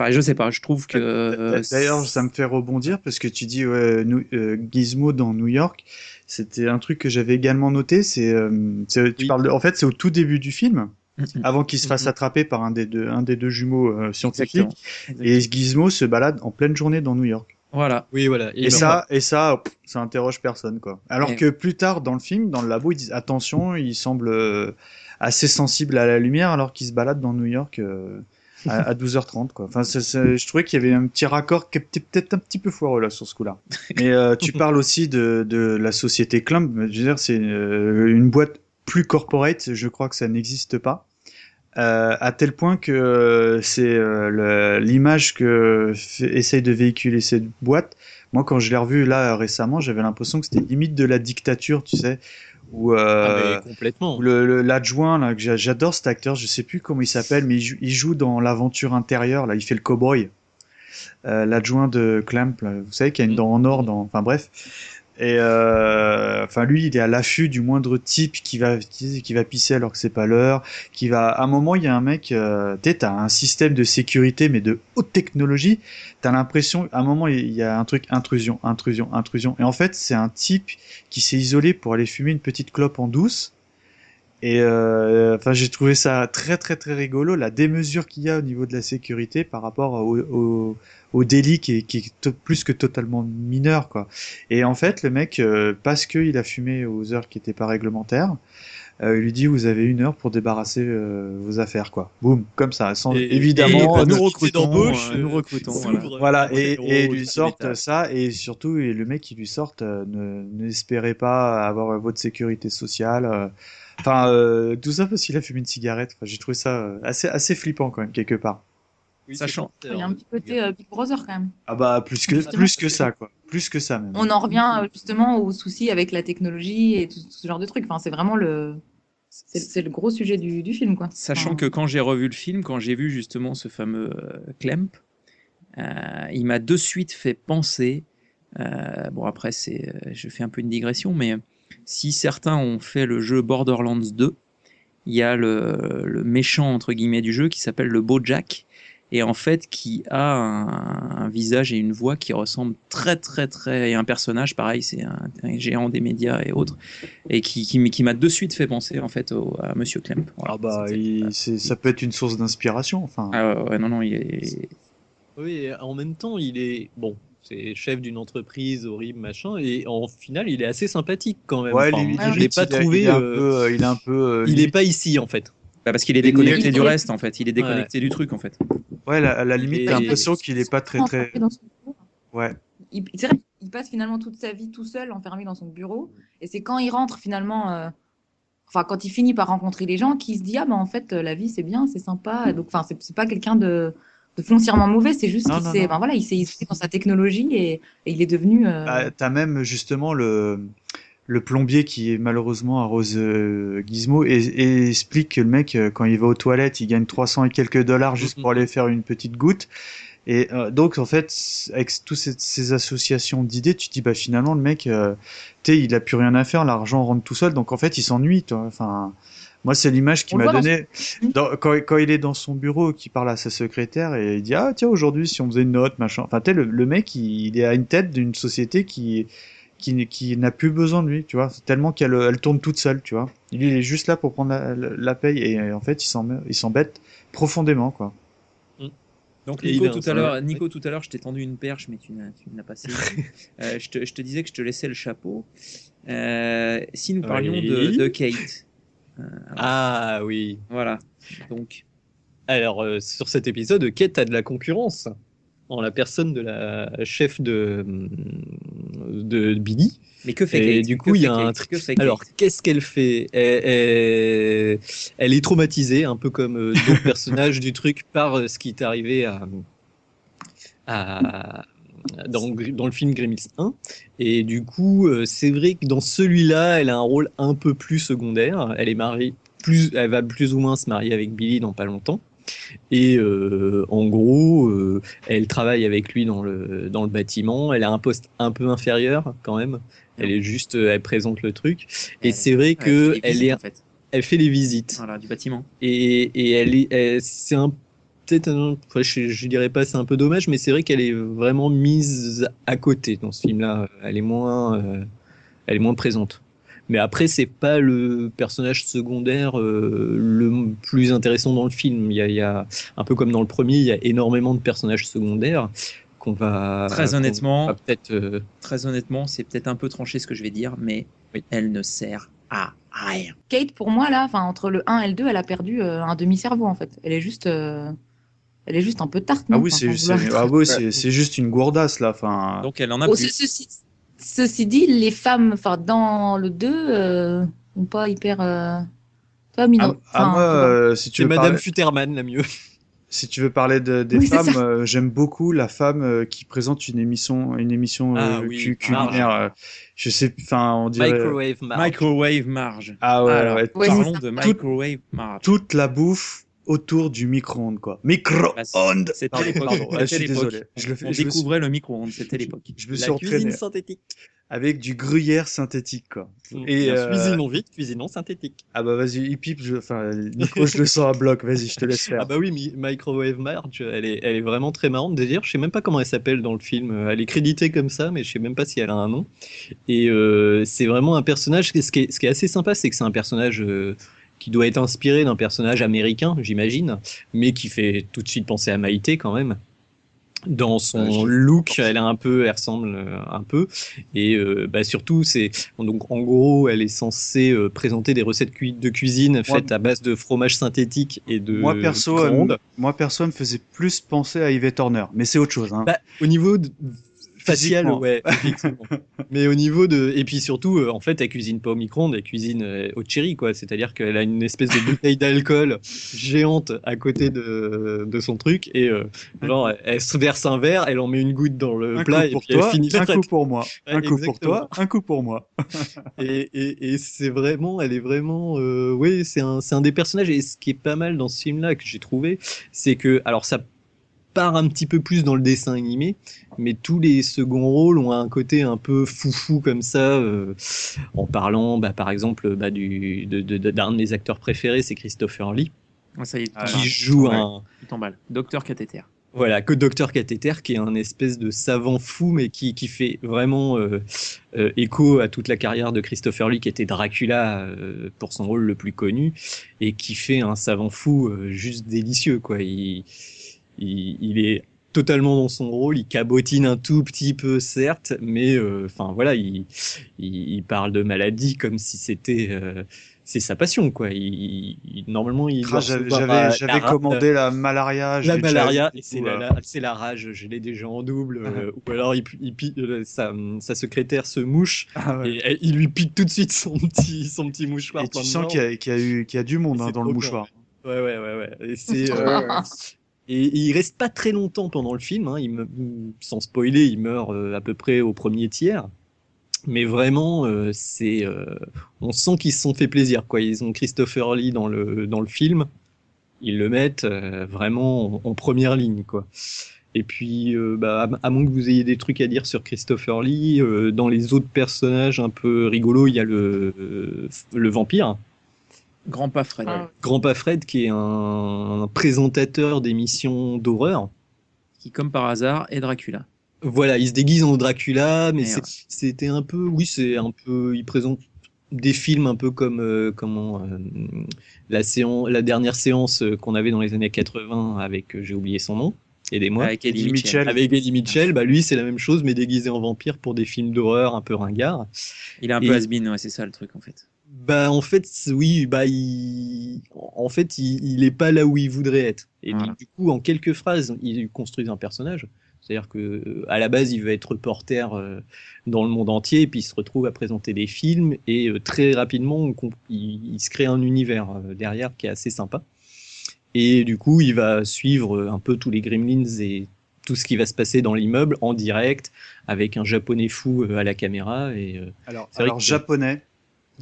enfin je sais pas, je trouve que euh, D'ailleurs, ça me fait rebondir parce que tu dis ouais, nous- euh, Gizmo dans New York. C'était un truc que j'avais également noté. C'est, euh, tu Oui. parles de- en fait, c'est au tout début du film, Mm, avant qu'il se fasse attraper par un des deux, un des deux jumeaux euh, scientifiques. Exactement. Et Gizmo se balade en pleine journée dans New York. voilà, Oui, voilà. Et, ça, et ça, pff, ça interroge personne, quoi. Alors Et- que plus tard dans le film, dans le labo, ils disent attention, il semble assez sensible à la lumière, alors qu'il se balade dans New York euh, à, à 12h30, quoi. Enfin, c'est- c'est- je trouvais qu'il y avait un petit raccord qui était peut-être un petit peu foireux là sur ce coup-là. (laughs) Mais euh, tu parles aussi de, de la société Clump. Je veux dire, c'est euh, une boîte plus corporate. Je crois que ça n'existe pas. Euh, à tel point que euh, c'est euh, l'image que essaye de véhiculer cette boîte. Moi, quand je l'ai revu là récemment, j'avais l'impression que c'était limite de la dictature, tu sais, Ah, euh, mais complètement. où le- le- l'adjoint là que j'adore cet acteur, je sais plus comment il s'appelle, mais il joue, il joue dans l'aventure intérieure là, il fait le cowboy. Euh, l'adjoint de Clamp, là, vous savez qu'il y a une dent en or dans, enfin bref. Et euh, enfin lui, il est à l'affût du moindre type qui va qui, va pisser alors que c'est pas l'heure, qui va. À un moment, il y a un mec, euh, t'as un système de sécurité mais de haute technologie. T'as l'impression, à un moment, il y a un truc intrusion, intrusion, intrusion. Et en fait, c'est un type qui s'est isolé pour aller fumer une petite clope en douce. Et euh, enfin, j'ai trouvé ça très très très rigolo la démesure qu'il y a au niveau de la sécurité par rapport au, au, au délit qui est, qui est to- plus que totalement mineur quoi. Et en fait, le mec, euh, parce qu'il a fumé aux heures qui n'étaient pas réglementaires, euh, il lui dit vous avez une heure pour débarrasser euh, vos affaires quoi. Boum, comme ça, sans Et- évidemment et pas nous de recrutons, d'embauche, euh, nous euh, recrutons. Voilà, et, et lui sortent ça et surtout et le mec qui lui sortent euh, ne n'espérez pas avoir votre sécurité sociale. Enfin, euh, tout ça parce qu'il a fumé une cigarette. Enfin, j'ai trouvé ça euh, assez, assez flippant quand même quelque part. Oui, Sachant- Il y a un petit côté euh, Big Brother quand même. Ah bah plus que Justement, plus que ça quoi, plus que ça même. On en revient euh, justement aux soucis avec la technologie et tout, tout ce genre de trucs. Enfin, c'est vraiment le, c'est le gros sujet du, du film, quoi. Sachant Enfin, que quand j'ai revu le film, quand j'ai vu justement ce fameux euh, euh, il m'a de suite fait penser. euh, bon, après, c'est, euh, je fais un peu une digression, mais si certains ont fait le jeu Borderlands 2, il y a le, le méchant entre guillemets du jeu qui s'appelle le Bojack et en fait qui a un, un visage et une voix qui ressemblent très très très et un personnage pareil c'est un, un géant des médias et autres et qui, qui, m'a de suite fait penser en fait au- à Monsieur Clemp. Voilà. Ah bah il- ça peut être une source d'inspiration. Enfin. ah ouais, ouais, non non il est Oui, en même temps, il est bon. C'est chef d'une entreprise horrible, machin, et en final, il est assez sympathique quand même. Ouais, Enfin, limite, je l'ai pas il est- trouvé. Il est un euh, peu, euh, il est un peu. euh, il est limite- pas ici en fait. Bah, parce qu'il est déconnecté il- du reste en fait il est déconnecté du truc en fait. Ouais, la- à la limite, t'as l'impression qu'il est pas très très. Ouais. Il, c'est vrai, il passe finalement toute sa vie tout seul, enfermé dans son bureau. Et c'est quand il rentre finalement, euh, enfin quand il finit par rencontrer les gens, qu'il se dit ah ben en fait la vie c'est bien, c'est sympa. Donc enfin c'est pas quelqu'un de foncièrement mauvais, c'est juste qu'il s'est, ben voilà, il s'est isolé dans sa technologie et, et il est devenu. euh, Ah, T'as même justement le le plombier qui malheureusement arrose euh, Gizmo et, et explique que le mec euh, quand il va aux toilettes il gagne 300 et quelques dollars juste Mhm. pour aller faire une petite goutte et euh, donc en fait avec toutes ces, ces associations d'idées tu te dis bah finalement le mec euh, tu il a plus rien à faire l'argent rentre tout seul donc en fait il s'ennuie toi enfin moi c'est l'image qui m'a donné dans- quand, quand il est dans son bureau qui parle à sa secrétaire et il dit ah tiens aujourd'hui si on faisait une note machin enfin tu sais le, le mec il, il est à une tête d'une société qui qui, qui n'a plus besoin de lui, tu vois. C'est tellement qu'elle elle tourne toute seule, tu vois. Lui, il est juste là pour prendre la, la- la paye et en fait, il s'embête profondément, quoi. Donc Et Nico tout à l'heure, Nico tout à l'heure, je t'ai tendu une perche, mais tu n'as, pas saisi. (laughs) Euh, je, te, je te disais que je te laissais le chapeau. Euh, si nous parlions Oui. de, de Kate, Euh, alors, Ah oui. voilà. Donc Alors, euh, sur cet épisode, Kate a de la concurrence en la personne de la chef de, de Billy. Mais que fait Et Kate du Que coup, il y a un truc. Alors, qu'est-ce qu'elle fait elle, elle- elle est traumatisée, un peu comme euh, d'autres (laughs) personnages du truc, par euh, ce qui est arrivé à, à- dans, dans le film Gremlins 1. Et du coup, euh, c'est vrai que dans celui-là, elle a un rôle un peu plus secondaire. Elle est mariée, plus, elle va plus ou moins se marier avec Billy dans pas longtemps. Et euh, en gros, euh, elle travaille avec lui dans le, dans le bâtiment. Elle a un poste un peu inférieur quand même. Elle est juste, euh, elle présente le truc. Et c'est vrai que elle est, en fait. elle fait les visites. Voilà, du bâtiment. Et, et elle est, c'est un peut-être, un- enfin, je, je dirais pas c'est un peu dommage, mais c'est vrai qu'elle est vraiment mise à côté dans ce film-là. Elle est moins, euh, elle est moins présente. Mais après, c'est pas le personnage secondaire euh, le plus intéressant dans le film. Il y, a, il y a un peu comme dans le premier, il y a énormément de personnages secondaires qu'on va Très honnêtement, va peut-être euh, Très honnêtement, c'est peut-être un peu tranché ce que je vais dire, mais elle ne sert à rien. Kate, pour moi, là, enfin, entre le 1 et le 2, elle a perdu euh, un demi-cerveau, en fait. Elle est juste, euh, elle est juste un peu tarte. Ah non oui, c'est ah oui, c'est juste une gourdasse là. Enfin, Donc elle en a Oh, plus. ce- ceci, ceci dit, les femmes, enfin, dans le 2, euh, sont pas hyper. Euh, pas dans- ah, ah, enfin, moi, euh, si tu veux Madame parler, Futterman la mieux. (laughs) si tu veux parler de, des Oui, femmes, euh, j'aime beaucoup la femme euh, qui présente une émission, une émission Ah euh, oui, cu- culinaire. euh, je sais, enfin, on dirait Microwave Marge. Microwave Marge. Ah ouais, Alors, ouais, Ouais, parlons de Tout- Microwave Marge. toute la bouffe autour du micro-ondes quoi. Micro-ondes. C'était Pardon, l'époque. pardon, ouais, je C'était suis l'époque. désolé. Je le fais- On je me suis- découvrait le micro-ondes, c'était l'époque. Je me La suis cuisine entraîné synthétique. avec du gruyère synthétique quoi. Et Et, euh, cuisinons vite, cuisinons synthétique. Ah bah vas-y, hip hip, je... enfin Nico, je le sens à bloc. Vas-y, je te laisse faire. Ah bah oui, Mi- Microwave Marge, elle est, elle est vraiment très marrante. D'ailleurs, je sais même pas comment elle s'appelle dans le film. Elle est créditée comme ça, mais je sais même pas si elle a un nom. Et euh, c'est vraiment un personnage. Ce qui est, ce qui est assez sympa, c'est que c'est un personnage euh, qui doit être inspiré d'un personnage américain, j'imagine, mais qui fait tout de suite penser à Maïté quand même. Dans son look, elle a un peu, elle ressemble un peu, et euh, bah surtout c'est donc en gros, elle est censée euh, présenter des recettes de cuisine faites à base de fromage synthétique et de Moi perso, euh, moi perso, elle me faisait plus penser à Yvette Horner, mais c'est autre chose. Hein. Bah, au niveau de- ouais. (laughs) Mais au niveau de. Et puis surtout, euh, en fait, elle cuisine pas au micro-ondes, elle cuisine euh, au cherry, quoi. C'est-à-dire qu'elle a une espèce de bouteille d'alcool géante à côté de, de son truc, et euh, genre, elle, se verse un verre, elle en met une goutte dans le un plat, coup et pour puis toi, elle finit la un coup pour moi, Ouais, un coup pour toi, un coup pour moi. (laughs) Et, et, et c'est vraiment, elle est vraiment, euh, oui, c'est un, c'est un des personnages. Et ce qui est pas mal dans ce film-là que j'ai trouvé, c'est que, alors ça part un petit peu plus dans le dessin animé, mais tous les seconds rôles ont un côté un peu foufou comme ça, euh, en parlant, bah, par exemple, bah, du, de, de- de- d'un de mes acteurs préférés, c'est Christopher Lee, Ah, ça y est, tu Ah, qui joue un, t'emballes. Docteur cathéter. voilà, que Docteur Cathéter, qui est un espèce de savant fou, mais qui, qui fait vraiment euh, euh, écho à toute la carrière de Christopher Lee, qui était Dracula euh, pour son rôle le plus connu, et qui fait un savant fou euh, juste délicieux, quoi. Il, il, il est totalement dans son rôle, il cabotine un tout petit peu, certes, mais euh, enfin voilà, il, il, il parle de maladie comme si c'était euh, c'est sa passion, quoi. Il, il- normalement, il Ah, J'avais commandé la malaria. je la l'ai déjà malaria, c'est la, euh, la- c'est la rage, je l'ai déjà en double. Ah. euh, ou alors il, il pi- sa, sa secrétaire se mouche ah ouais. et il lui pique tout de suite son petit, son petit mouchoir. Et tu sens qu'il y, a- qu'il y a eu qu'il y a du monde hein, dans le mouchoir. Ouais, ouais, ouais, ouais. Et, c'est, (laughs) euh. Et, il reste pas très longtemps pendant le film. Hein. Sans spoiler, il meurt euh, à peu près au premier tiers. Mais vraiment, euh, c'est, euh, on sent qu'ils se sont fait plaisir. Ils ont Christopher Lee dans le, dans le film. Ils le mettent vraiment en, première ligne. Et puis, bah, à, moins que vous ayez des trucs à dire sur Christopher Lee, dans les autres personnages un peu rigolos, il y a le, le vampire. Grand pas Fred. Ah. Grandpa Fred, qui est un, un présentateur d'émissions d'horreur. Qui, comme par hasard, est Dracula. Voilà, il se déguise en Dracula, mais ouais. c'était un peu, oui, c'est un peu, il présente des films un peu comme euh, comment euh, la séance, la dernière séance euh, qu'on avait dans les années 80 avec, euh, j'ai oublié son nom, aidez-moi. Avec Eddie Mitchell. Mitchell. Avec Eddie Mitchell, bah lui c'est la même chose mais déguisé en vampire pour des films d'horreur un peu ringards. Il est un Et- peu has-been, ouais, c'est ça le truc en fait. Bah en fait oui bah il en fait il, il est pas là où il voudrait être. Et Voilà. du coup en quelques phrases il construit un personnage. C'est-à-dire que à la base il veut être reporter euh, dans le monde entier et puis il se retrouve à présenter des films et euh, très rapidement on comp- il, il se crée un univers euh, derrière qui est assez sympa. Et du coup il va suivre euh, un peu tous les Gremlins et tout ce qui va se passer dans l'immeuble en direct avec un japonais fou euh, à la caméra et euh, Alors, alors que- japonais,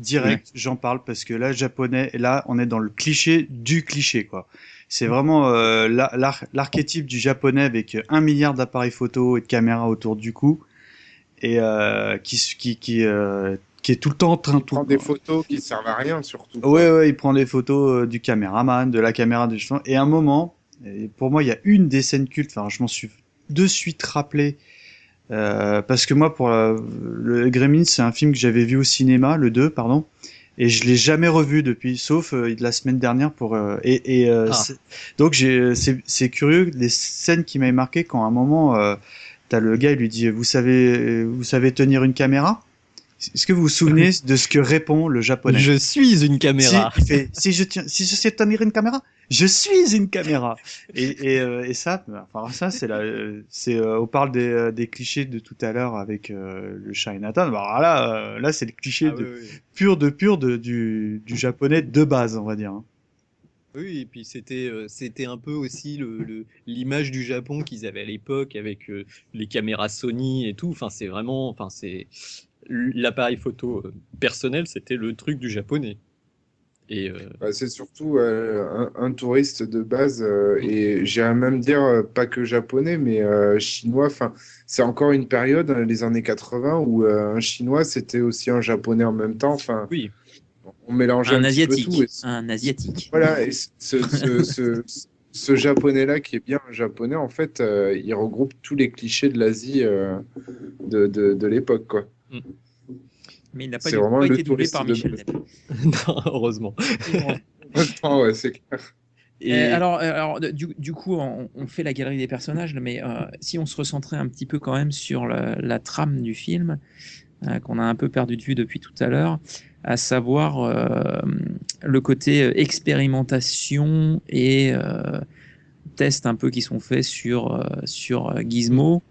direct, j'en parle parce que là, japonais, et là, on est dans le cliché du cliché, quoi. C'est vraiment euh, la- l'ar- l'archétype du japonais avec un milliard d'appareils photo et de caméras autour du cou et euh, qui s- qui qui, euh, qui est tout le temps en train Il prend des photos qui servent à rien, surtout. Ouais, ouais, il prend des photos euh, du caméraman, de la caméra des gens. Et à un moment, et pour moi, il y a une des scènes cultes. Enfin, je m'en suis de suite rappelé euh, parce que moi, pour euh, le Gremlins, c'est un film que j'avais vu au cinéma, le 2, pardon, et je l'ai jamais revu depuis, sauf euh, la semaine dernière pour. euh, et et euh, Ah. donc c'est curieux les scènes qui m'avaient marqué quand à un moment, euh, t'as le gars, il lui dit, vous savez, vous savez tenir une caméra? Est-ce que vous vous souvenez de ce que répond le japonais? Je suis une caméra si, il fait, si je tiens, si je sais tenir une caméra, je suis une caméra. Et, et, euh, et ça, enfin ça c'est la, c'est, euh, on parle des, euh, des clichés de tout à l'heure avec euh, le Chinatown. Bah, là, là c'est le cliché Ah de, oui, oui. pur de pur de, du, du japonais de base, on va dire. hein. Oui, et puis c'était c'était un peu aussi le le- l'image du Japon qu'ils avaient à l'époque avec les caméras Sony et tout. Enfin, c'est vraiment, enfin c'est l'appareil photo personnel, c'était le truc du japonais. Et euh, Bah, c'est surtout euh, un, un touriste de base, euh, et j'irais même dire euh, pas que japonais, mais euh, chinois. Enfin, c'est encore une période, hein, les années 80, où euh, un chinois c'était aussi un japonais en même temps. Enfin, oui, on mélangeait un, Un petit peu asiatique. tout. et Un asiatique. Voilà, et ce, ce, ce, ce japonais-là qui est bien un japonais, en fait, euh, il regroupe tous les clichés de l'Asie euh, de, de, de l'époque, quoi. Mais il n'a pas, C'est du- vraiment pas le été doublé par de Michel. Delpech. (laughs) non, heureusement. Attends, ouais, c'est clair. Et Euh, alors, euh, alors, de- du, du coup, on, on fait la galerie des personnages, mais euh, si on se recentrait un petit peu quand même sur la, la trame du film, euh, qu'on a un peu perdu de vue depuis tout à l'heure, à savoir euh, le côté expérimentation et euh, tests un peu qui sont faits sur, sur Gizmo,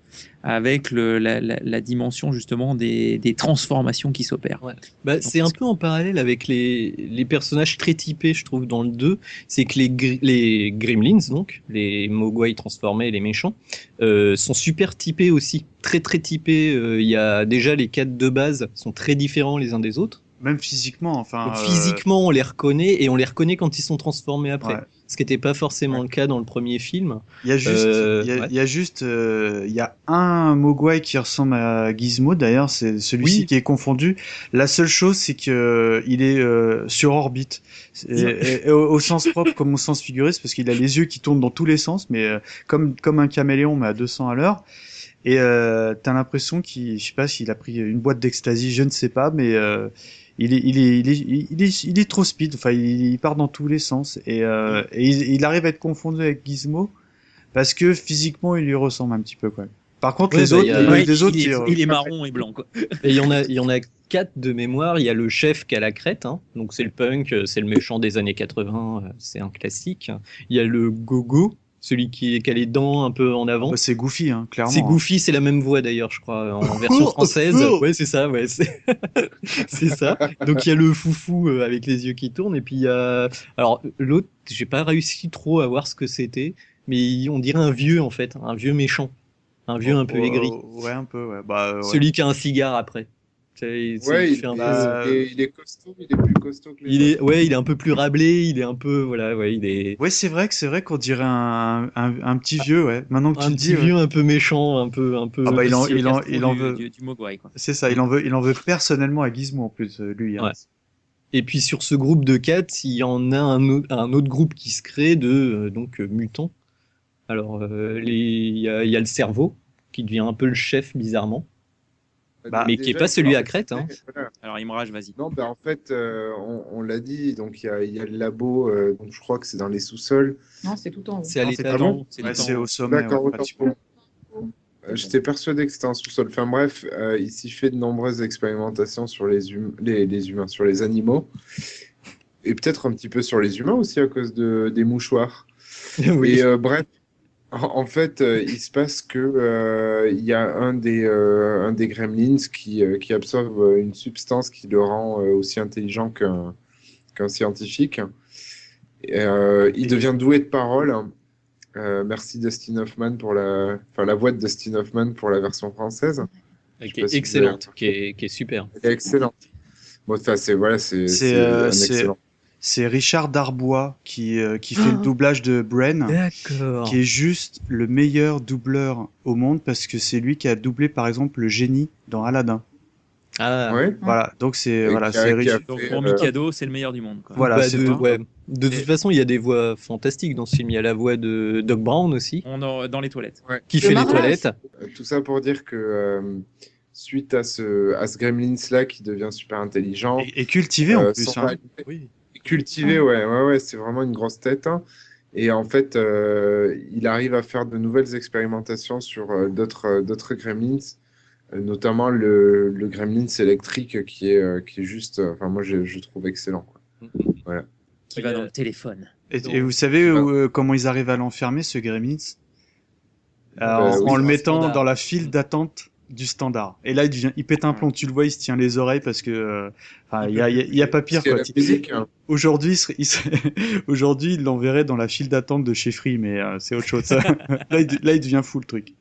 avec le, la, la- la dimension justement des, des transformations qui s'opèrent. Ouais. Bah, c'est un peu en parallèle avec les, les personnages très typés, je trouve, dans le 2. C'est que les, gri- les Gremlins, donc, les Mogwai transformés, les méchants, euh, sont super typés aussi. Très, très typés. Euh, Il y a déjà les quatre de base sont très différents les uns des autres. Même physiquement, enfin. Donc, euh, physiquement, on les reconnaît et on les reconnaît quand ils sont transformés après. Ouais. Ce qui n'était pas forcément le cas dans le premier film. Il y a juste, Euh, il y a, ouais. il y a juste, euh, il y a un Mogwai qui ressemble à Gizmo. D'ailleurs, c'est celui-ci Oui. qui est confondu. La seule chose, c'est que euh, il est euh, sur orbite, et, et- et au, au sens propre comme au sens figuré, c'est parce qu'il a les yeux qui tournent dans tous les sens, mais euh, comme comme un caméléon, mais à 200 à l'heure. Et euh, t'as l'impression qu'il, je sais pas s'il a pris une boîte d'ecstasy, je ne sais pas, mais euh, il est, il est, il est, il est, il est trop speed. Enfin, il, il part dans tous les sens et, euh, et il, il arrive à être confondu avec Gizmo parce que physiquement, il lui ressemble un petit peu, quoi. Par contre, Ouais, les bah, autres, a- les, Ouais, les il, autres, est, ils- il est marron et blanc. Quoi. Et il y en a, il y en a quatre de mémoire. Il y a le chef qui a la crête, hein. donc c'est le punk, euh, c'est le méchant des années 80, euh, c'est un classique. Il y a le gogo, celui qui, qui a les dents un peu en avant. bah, c'est Goofy, hein, clairement. C'est Goofy, c'est la même voix d'ailleurs, je crois, en (laughs) version française. Ouais, c'est ça, ouais, c'est (laughs) c'est ça. Donc il y a le foufou euh, avec les yeux qui tournent, et puis il y a. Alors l'autre, j'ai pas réussi trop à voir ce que c'était, mais on dirait un vieux en fait, un vieux méchant, un vieux un peu Oh, aigri. Ouais, un peu, ouais. Bah, ouais. Celui qui a un cigare après. C'est- Ouais, il il, un bah, il est, il est costaud, il est plus costaud que les il est, ouais, il est un peu plus rablé, il est un peu, voilà, ouais, il est Ouais, c'est vrai que c'est vrai qu'on dirait un, un, un petit vieux, ouais. Maintenant que tu un le petit dis, ouais. vieux un peu méchant, un peu, un peu. Ah bah, il en, il en, il en du- veut. du, du Mogwai, quoi. C'est ça, il en veut, il en veut personnellement à Gizmo en plus, euh, lui. hein. Ouais. Et puis sur ce groupe de quatre, il y en a un autre, un autre groupe qui se crée de euh, donc euh, mutants. Alors euh, il y a, il y a le cerveau qui devient un peu le chef bizarrement. Bah, mais qui est déjà, pas celui à Crète. Hein. voilà. Alors, Imraj, vas-y. Non, ben en fait, euh, on, on l'a dit, donc il y a, il y a le labo, euh, donc je crois que c'est dans les sous-sols. Non, c'est tout en haut. C'est à l'étage. C'est Ouais, au sommet. D'accord, ouais, autant pratiquement. pour moi. Euh, J'étais persuadé que c'était un sous-sol. Enfin bref, euh, il s'y fait de nombreuses expérimentations sur les, hum- les, les humains, sur les animaux, et peut-être un petit peu sur les humains aussi à cause de, des mouchoirs. (laughs) oui. Et euh, bref, en, fait, euh, il se passe que euh, il y a un des, euh, un des gremlins qui, euh, qui absorbe une substance qui le rend euh, aussi intelligent qu'un qu'un scientifique. Et, euh, il devient doué de parole. Euh, merci Dustin Hoffman pour la, enfin la voix de Dustin Hoffman pour la version française. qui est si excellente, avez- qui est, qui est super. Elle est excellente. Bon, enfin, c'est voilà, euh, c'est- excellent. C'est Richard Darbois qui, euh, qui fait Oh. le doublage de Bren, D'accord. qui est juste le meilleur doubleur au monde parce que c'est lui qui a doublé par exemple le génie dans Aladdin. Ah, Ouais. Voilà, donc c'est voilà, c'est pour euh, Mikado, c'est le meilleur du monde. Quoi. Voilà, Bah, c'est de, tout. ouais. de toute Et- façon, il y a des voix fantastiques dans ce film. Il y a la voix de Doc Brown aussi, On en- dans les toilettes. qui Le fait les toilettes. Euh, Tout ça pour dire que euh, suite à ce, à ce gremlins-là qui devient super intelligent, Et, et cultivé en plus. hein. réalité- cultivé, ouais, ouais, ouais, c'est vraiment une grosse tête. hein. Et en fait, euh, il arrive à faire de nouvelles expérimentations sur euh, d'autres euh, d'autres gremlins, notamment le, le gremlins électrique qui est, euh, qui est juste, enfin moi je, je trouve excellent. Quoi. Qui va dans le téléphone. Et, et vous savez où, euh, comment ils arrivent à l'enfermer, ce Gremlins Euh, en, oui, en le mettant standard. dans la file d'attente du standard. Et là, il, devient, il pète un plomb. Tu le vois, il se tient les oreilles parce que, euh, il y a, il y a- il y a pas pire. Quoi. la musique, hein. Aujourd'hui, il serait- il serait- (laughs) aujourd'hui, il l'enverrait dans la file d'attente de chez Free, mais euh, c'est autre chose. ça. (laughs) là, il, là, il devient fou le truc.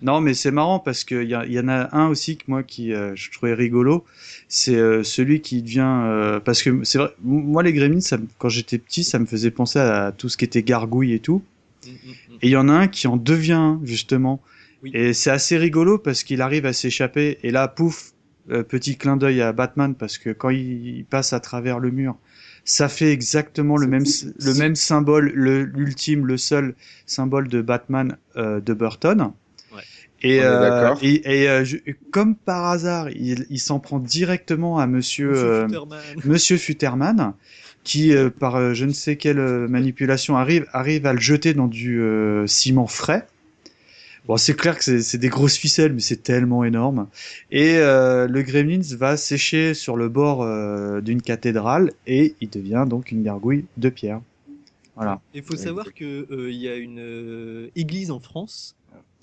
Non, mais c'est marrant parce qu'il y, y en a un aussi que moi qui euh, je trouvais rigolo. C'est euh, celui qui devient euh, parce que c'est vrai. Moi, les Gremlins, ça quand j'étais petit, ça me faisait penser à tout ce qui était gargouille et tout. Et il y en a un qui en devient justement. Oui. Et c'est assez rigolo parce qu'il arrive à s'échapper. Et là, pouf, euh, petit clin d'œil à Batman parce que quand il passe à travers le mur, ça fait exactement le même, le même symbole, le- l'ultime, le seul symbole de Batman euh, de Burton. Ouais. Et, euh, et, et, euh, je- comme par hasard, il, il s'en prend directement à Monsieur, euh, Superman. (laughs) Monsieur Futterman, qui euh, par euh, je ne sais quelle manipulation arrive arrive à le jeter dans du euh, ciment frais. Bon, c'est clair que c'est des grosses ficelles, mais c'est tellement énorme. Et euh, le Gremlins va sécher sur le bord euh, d'une cathédrale et il devient donc une gargouille de pierre. Voilà. Il faut savoir que euh, il y a une euh, église en France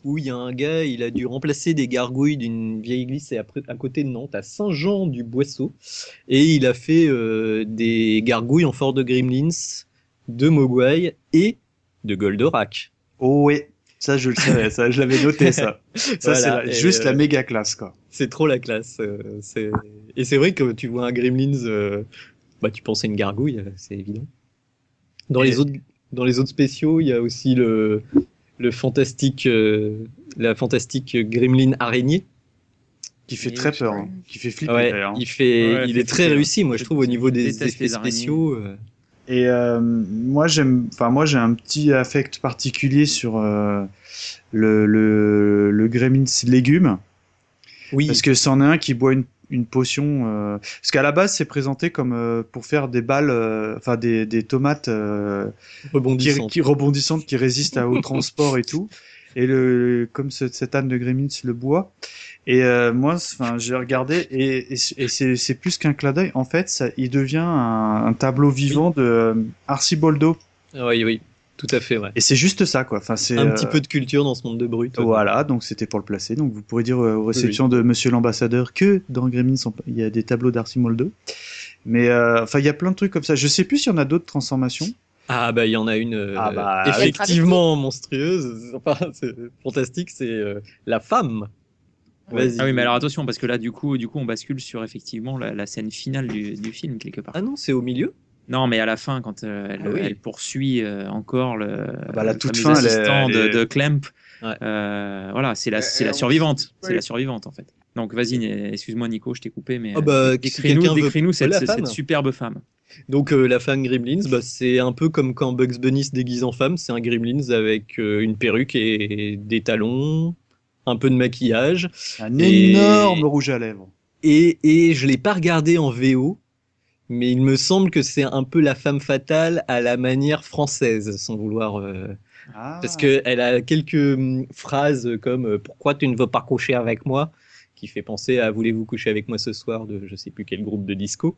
où il y a un gars, il a dû remplacer des gargouilles d'une vieille église c'est après- à côté de Nantes, à Saint-Jean-du-Boisseau, et il a fait euh, des gargouilles en fort de Gremlins, de Mogwai et de Goldorak. Oh ouais, ça je le savais, ça je l'avais noté ça. (laughs) Ça Voilà, c'est juste euh, la méga classe quoi. C'est trop la classe. euh, c'est- et c'est vrai que tu vois un Gremlins, euh, bah, tu penses à une gargouille, euh, c'est évident. Dans Et- les autres, dans les autres spéciaux, il y a aussi le, le fantastique, euh, la fantastique Gremlin araignée. Qui fait très peur, hein. qui fait flipper Ouais, d'ailleurs. il fait, Ouais, il est très réussi, moi je trouve au niveau des effets spéciaux. Et euh, moi j'aime, enfin moi j'ai un petit affect particulier sur euh, le, le le Gremlins légumes. Oui, parce que c'en est un qui boit une une potion euh, parce qu'à la base c'est présenté comme euh, pour faire des balles euh, enfin des, des tomates euh, qui, rebondissant. qui rebondissantes qui résistent à- au transport et tout (laughs) et le comme ce, cet âne de Gremlins le boit et euh, moi enfin j'ai regardé et, et, et c'est c'est plus qu'un clin d'œil en fait ça il devient un, un tableau vivant de euh, Arciboldo Oui, oui, tout à fait, ouais. et c'est juste ça quoi enfin c'est Un euh, petit peu de culture dans ce monde de brut. voilà, donc c'était pour le placer. Donc vous pourrez dire euh, aux réceptions de Monsieur l'ambassadeur que dans Gremlins on- il y a des tableaux d'Arcimoldo. Mais euh, enfin il y a plein de trucs comme ça. Je sais plus s'il y en a d'autres transformations. Ah bah il y en a une euh, Ah bah, effectivement monstrueuse, enfin, c'est fantastique, c'est euh, la femme. Vas-y. Ah oui, mais alors attention, parce que là, du coup, du coup on bascule sur effectivement la, la scène finale du, du film, quelque part. Ah non, c'est au milieu. Non, mais à la fin, quand euh, elle, Ah oui. elle poursuit euh, encore le, bah, la le toute fin, elle est- assistant elle de, est- de Clemp, Ouais. euh, voilà, c'est la, c'est la survivante. C'est la survivante, en fait. Donc, vas-y, excuse-moi, Nico, je t'ai coupé, mais Ah bah, euh, si décris-nous quelqu'un veut décris-nous cette, cette superbe femme. Donc euh, la femme Gremlins, bah, c'est un peu comme quand Bugs Bunny se déguise en femme, c'est un Gremlins avec euh, une perruque et des talons, un peu de maquillage. Un Et- énorme rouge à lèvres. Et, et je l'ai pas regardé en VO, mais il me semble que c'est un peu la femme fatale à la manière française, sans vouloir. euh, Ah. Parce qu'elle a quelques hum, phrases comme Pourquoi tu ne veux pas coucher avec moi? Qui fait penser à Voulez-vous coucher avec moi ce soir de je sais plus quel groupe de disco.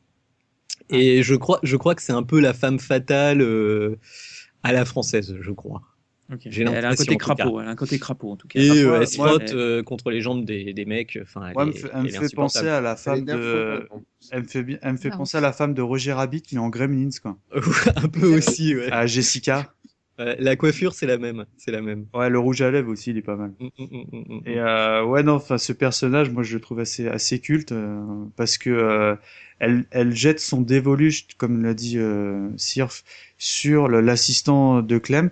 Et je crois, je crois que c'est un peu la femme fatale euh, à la française, je crois. J'ai Elle a un côté crapaud, elle a un côté crapaud en tout cas. Et Après, euh, elle se frotte elle- euh, contre les jambes des, des mecs. Enfin, elle Ouais, elle me est- fait, elle me fait penser à la femme de. Elle me fait, elle me fait Ah, penser à la femme de Roger Rabbit, mais en Gremlins, quoi. (laughs) un peu aussi, ouais. À Jessica. Ouais, La coiffure, c'est la même. C'est la même. Ouais, le rouge à lèvres aussi, il est pas mal. Mm, mm, mm. Et euh, ouais, non, enfin, ce personnage, moi, je le trouve assez, assez culte euh, parce que euh, elle, elle jette son dévolu, comme l'a dit euh, Sirf, sur l'assistant de Clem.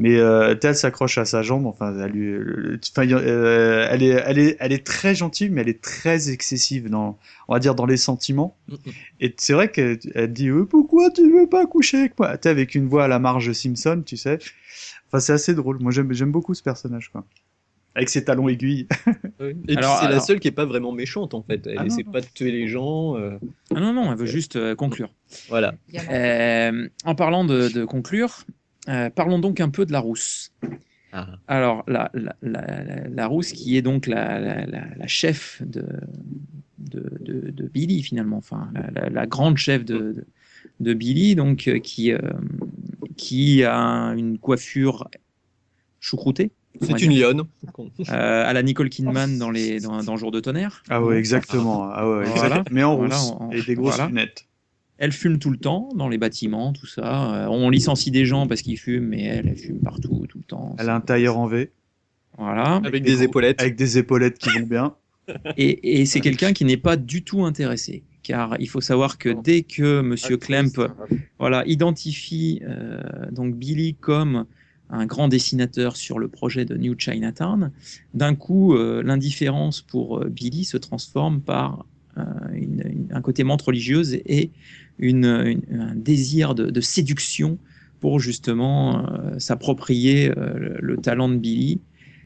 Mais euh, elle s'accroche à sa jambe. Enfin, elle, lui, euh, euh, elle est, elle est, elle est très gentille, mais elle est très excessive dans, on va dire, dans les sentiments. Mm. Et c'est vrai qu'elle elle dit euh, pourquoi tu veux pas coucher avec moi? Sais, avec une voix à la Marge Simpson, tu sais. Enfin, c'est assez drôle. Moi, j'aime, j'aime beaucoup ce personnage, quoi. Avec ses talons aiguilles. (laughs) Ouais. Et puis Alors- c'est la seule qui est pas vraiment méchante en fait. Elle Ah essaie non. pas de tuer les gens. euh, Ah non, non, elle veut juste euh, conclure. voilà. Euh, en parlant de, de conclure, euh, parlons donc un peu de la rousse. Ah. Alors, la, la, la, la- la rousse qui est donc la, la, la, la chef de, de, de, de Billy, finalement, enfin, la, la, la grande chef de, de, de Billy, donc, euh, qui, euh, qui a une coiffure choucroutée. C'est une lionne. euh, à la Nicole Kidman dans, les, (laughs) dans, dans Jour de tonnerre. Ah ouais, exactement. Ah ouais, Voilà. Mais en Voilà, rousse. en- et des grosses voilà. lunettes. Elle fume tout le temps dans les bâtiments, tout ça. Euh, on licencie des gens parce qu'ils fument, mais elle, elle fume partout, tout le temps. Elle a un tailleur en V. Voilà. Avec des épaulettes. Avec des épaulettes qui vont bien. (laughs) Et, et c'est quelqu'un qui n'est pas du tout intéressé. Car il faut savoir que dès que Monsieur Klemp voilà, identifie euh, donc Billy comme un grand dessinateur sur le projet de New Chinatown, d'un coup, euh, l'indifférence pour euh, Billy se transforme par euh, une- une- un côté menthe religieuse et une, une- un désir de, de séduction pour justement euh, s'approprier euh, le, le talent de Billy.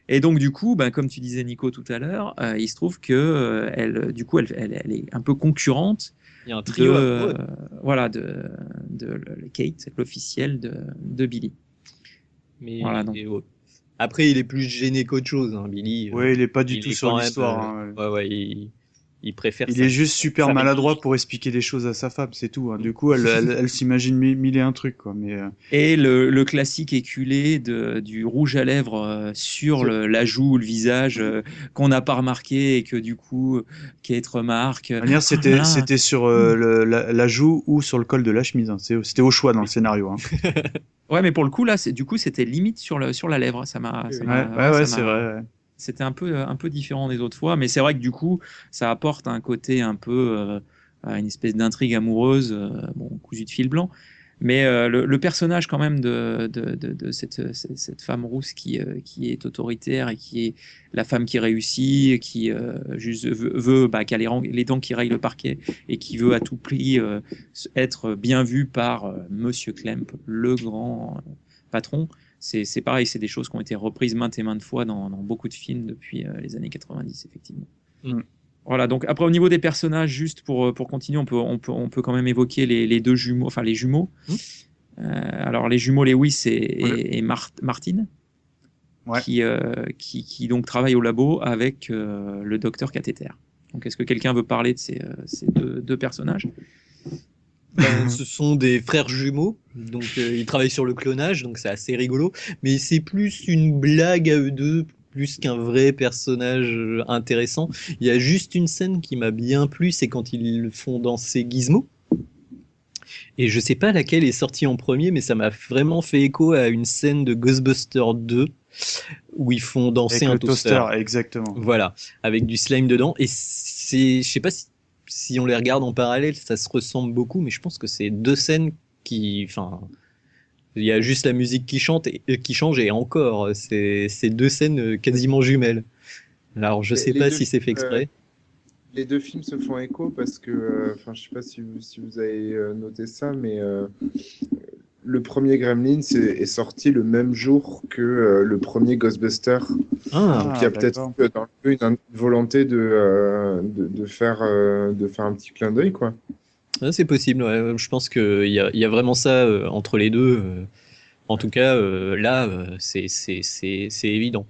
Et donc du coup, ben, comme tu disais Nico tout à l'heure, euh, il se trouve que euh, elle, du coup, elle, elle- elle est un peu concurrente Il y a un de, trio euh, voilà, de, de, le- Kate, l'officielle de, de Billy. Mais Voilà, donc. et, ouais. Après, il est plus gêné qu'autre chose, hein, Billy. Ouais, il est pas du il tout sur l'histoire. hein. Ouais, ouais, il, il préfère. Il sa- est juste super sa maladroit pour expliquer des choses à sa femme, c'est tout. hein. Du coup, elle, (laughs) elle, elle s'imagine mille, et un trucs, quoi. Mais euh, Et le, le classique éculé de, du rouge à lèvres euh, sur le- la joue ou le visage euh, qu'on n'a pas remarqué et que du coup, Kate remarque. manière, c'était, Ah c'était sur euh, le- la, la joue ou sur le col de la chemise. hein. C'était au choix dans le scénario. Hein. (laughs) Ouais, mais pour le coup, là, c'est- du coup, c'était limite sur, le, sur la lèvre. Ça m'a. ça Ouais, m'a- ouais, c'est vrai. ouais. C'était un peu, un peu différent des autres fois, mais c'est vrai que du coup, ça apporte un côté un peu, euh, une espèce d'intrigue amoureuse, euh, bon, cousu de fil blanc. Mais euh, le, personnage quand même de, de, de, de cette, cette, femme rousse qui, euh, qui est autoritaire et qui est la femme qui réussit, qui euh, juste veut, bah, qui a les, les dents qui rayent le parquet et qui veut à tout prix euh, être bien vue par euh, Monsieur Klemp, le grand euh, patron. C'est c'est pareil, c'est des choses qui ont été reprises maintes et maintes fois dans, dans beaucoup de films depuis euh, les années 90, effectivement. Mm. Voilà, donc après au niveau des personnages, juste pour, euh, pour continuer, on peut, on, peut, on peut quand même évoquer les, les deux jumeaux, enfin les jumeaux. Mm. Euh, alors les jumeaux Lewis et, Ouais. et, et Mar- Martin, Ouais. qui, euh, qui, qui donc travaillent au labo avec euh, le docteur cathéter. Donc est-ce que quelqu'un veut parler de ces, euh, ces deux, deux personnages? Ben, (laughs) ce sont des frères jumeaux, donc euh, ils travaillent sur le clonage, donc c'est assez rigolo. Mais c'est plus une blague à eux deux, plus qu'un vrai personnage euh, intéressant. Il y a juste une scène qui m'a bien plu, c'est quand ils font danser Gizmo. Et je sais pas laquelle est sortie en premier, mais ça m'a vraiment fait écho à une scène de Ghostbusters 2 où ils font danser Avec un le toaster. toaster, exactement. Voilà, avec du slime dedans. Et c'est, je sais pas si, si on les regarde en parallèle, ça se ressemble beaucoup, mais je pense que c'est deux scènes qui, enfin, il y a juste la musique qui chante et euh, qui change et encore, c'est, deux scènes euh, quasiment jumelles. Alors je Les- sais les pas deux si c'est fait films, exprès. les deux films se font écho parce que, euh, enfin, je sais pas si vous, si vous avez euh, noté ça, mais euh, le premier Gremlins est, est sorti le même jour que euh, le premier Ghostbuster. Ah, Donc il y a peut-être d'accord. eu dans le jeu une, une volonté de, euh, de, de faire, euh, de faire un petit clin d'œil, quoi. Ouais, c'est possible, ouais. je pense qu'il y a, il y a vraiment ça euh, entre les deux. En tout cas, euh, là, euh, c'est c'est- c'est- c'est évident.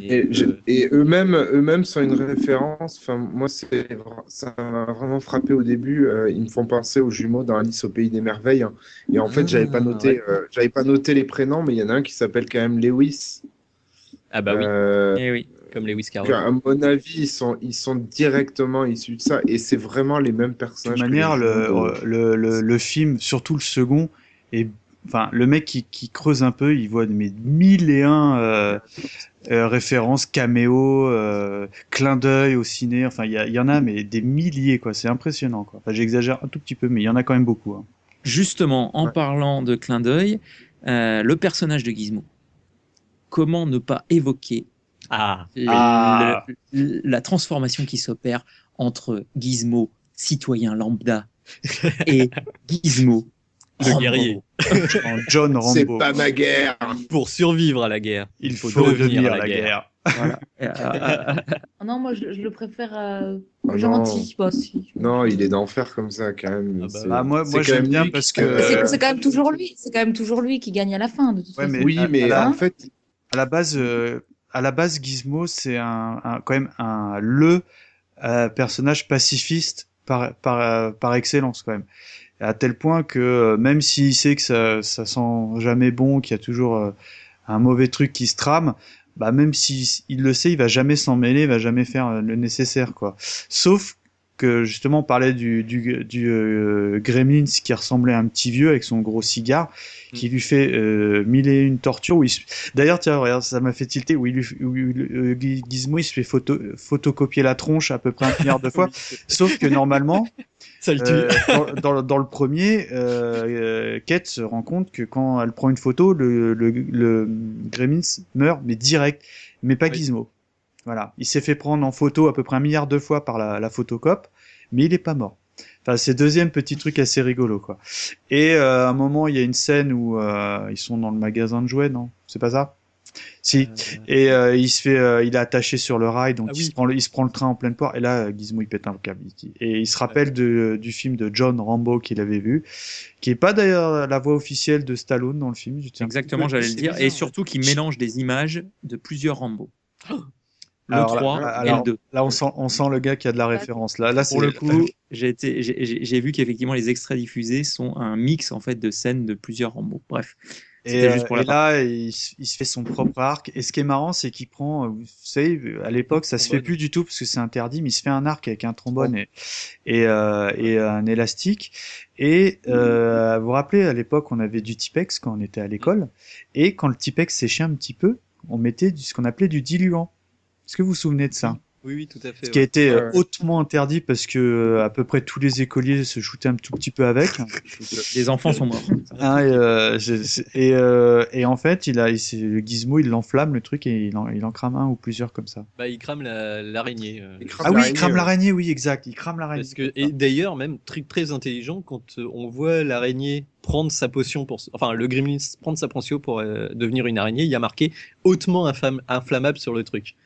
Et, Et, je- euh, et eux-mêmes, eux-mêmes sont une référence. Enfin, moi, ça m'a vraiment frappé au début. euh, ils me font penser aux jumeaux dans Alice au pays des merveilles. hein. Et en fait, j'avais pas Ah, noté, ouais. euh, j'avais pas noté les prénoms, mais il y en a un qui s'appelle quand même Lewis. Ah bah oui, Euh, Eh oui. comme Lewis Carroll. à mon avis, ils sont, ils sont directement issus de ça. Et c'est vraiment les mêmes De personnages. toute que les manière, de- le, le, le film, surtout le second, est enfin le mec qui, qui creuse un peu, il voit mais mille et un euh, euh, références, caméos, euh, clins d'œil au ciné. Enfin, il y, en a mais des milliers quoi. C'est impressionnant quoi. Enfin, j'exagère un tout petit peu, mais il y en a quand même beaucoup. hein. Justement, en parlant de clin d'œil, euh, le personnage de Gizmo. Comment ne pas évoquer Ah, le- Ah. le- la transformation qui s'opère entre Gizmo, citoyen lambda, (laughs) et Gizmo, le Rambo. guerrier. John C'est Rambo. pas ma guerre. Pour survivre à la guerre, Il faut devenir la guerre. Voilà. (laughs) Euh, Ah non, moi je, je le préfère euh, Ah gentil. Bah, si. Non, il est d'enfer comme ça quand même. bah, C'est- bah, moi- c'est moi, quand j'aime bien parce que- C'est Euh, c'est quand même toujours lui. C'est quand même toujours lui qui gagne à la fin de toute Ouais, façon. mais Oui, à- mais à la- en fait, à la base, euh, à la base, Gizmo, c'est un, un- quand même un le euh, personnage pacifiste par par euh, par excellence quand même. À tel point que euh, même s'il sait que ça ça sent jamais bon, qu'il y a toujours euh, un mauvais truc qui se trame, bah même s'il il le sait, il va jamais s'en mêler, il va jamais faire euh, le nécessaire quoi. Sauf que justement on parlait du du, du euh, Gremlins qui ressemblait à un petit vieux avec son gros cigare qui lui fait euh, mille et une tortures se- D'ailleurs, tiens, regarde, ça m'a fait tilter où, il, lui- où euh, Gi- Gizmo il se fait photo, photocopier la tronche à peu près un milliard de (laughs) fois. Sauf que normalement, (laughs) Ça le tue. euh, dans, dans, dans le premier, euh, Kate se rend compte que quand elle prend une photo, le, le, le Gremlins meurt, mais direct, mais pas Oui. Gizmo. Voilà, il s'est fait prendre en photo à peu près un milliard de fois par la, la photocope, mais il est pas mort. Enfin, c'est deuxième petit truc assez rigolo, quoi. Et euh, à un moment, il y a une scène où euh, ils sont dans le magasin de jouets, non? C'est pas ça? Si. Et euh, il se fait, euh, il est attaché sur le rail, donc Ah il, oui. se prend le, il se prend le train en pleine poire. Et là, euh, Gizmo il pète un câble. Et il se rappelle de, du film de John Rambo qu'il avait vu, qui est pas d'ailleurs la voix officielle de Stallone dans le film. Exactement, j'allais le dire. bizarre, Et surtout qui mélange des images de plusieurs Rambo. (gasps) Le Alors là- 3 et alors, le 2. Là, on sent, on sent le gars qui a de la référence. Là, là, c'est Pour le coup, j'ai été- j'ai- j'ai j'ai vu qu'effectivement les extraits diffusés sont un mix en fait de scènes de plusieurs Rambo. Bref, Et, c'était euh, juste pour et la là, il, se- il se fait son propre arc. Et ce qui est marrant, c'est qu'il prend, euh, vous savez, à l'époque, ça se fait Trombone. plus du tout parce que c'est interdit, mais il se fait un arc avec un trombone et, et, euh, et un élastique. Et euh, vous vous rappelez, à l'époque, on avait du Tipex quand on était à l'école. Et quand le Tipex séchait un petit peu, on mettait du, ce qu'on appelait du diluant. Est-ce que vous vous souvenez de ça? Oui, oui, tout à fait. Ce qui a été euh, Ouais. hautement interdit parce que euh, à peu près tous les écoliers se shootaient un tout petit peu avec. (laughs) les enfants sont morts. Et, euh, et, euh, et en fait, il a, il, le gizmo, il l'enflamme le truc et il en, il en crame un ou plusieurs comme ça. Bah, il crame la- l'araignée. Ah oui, il l'araignée, crame ouais. l'araignée, oui, exact. Il crame l'araignée. Et d'ailleurs, même truc très intelligent, quand on voit l'araignée prendre sa potion pour, enfin, le gremlin prendre sa potion pour euh, devenir une araignée, il y a marqué hautement inflam- inflammable sur le truc.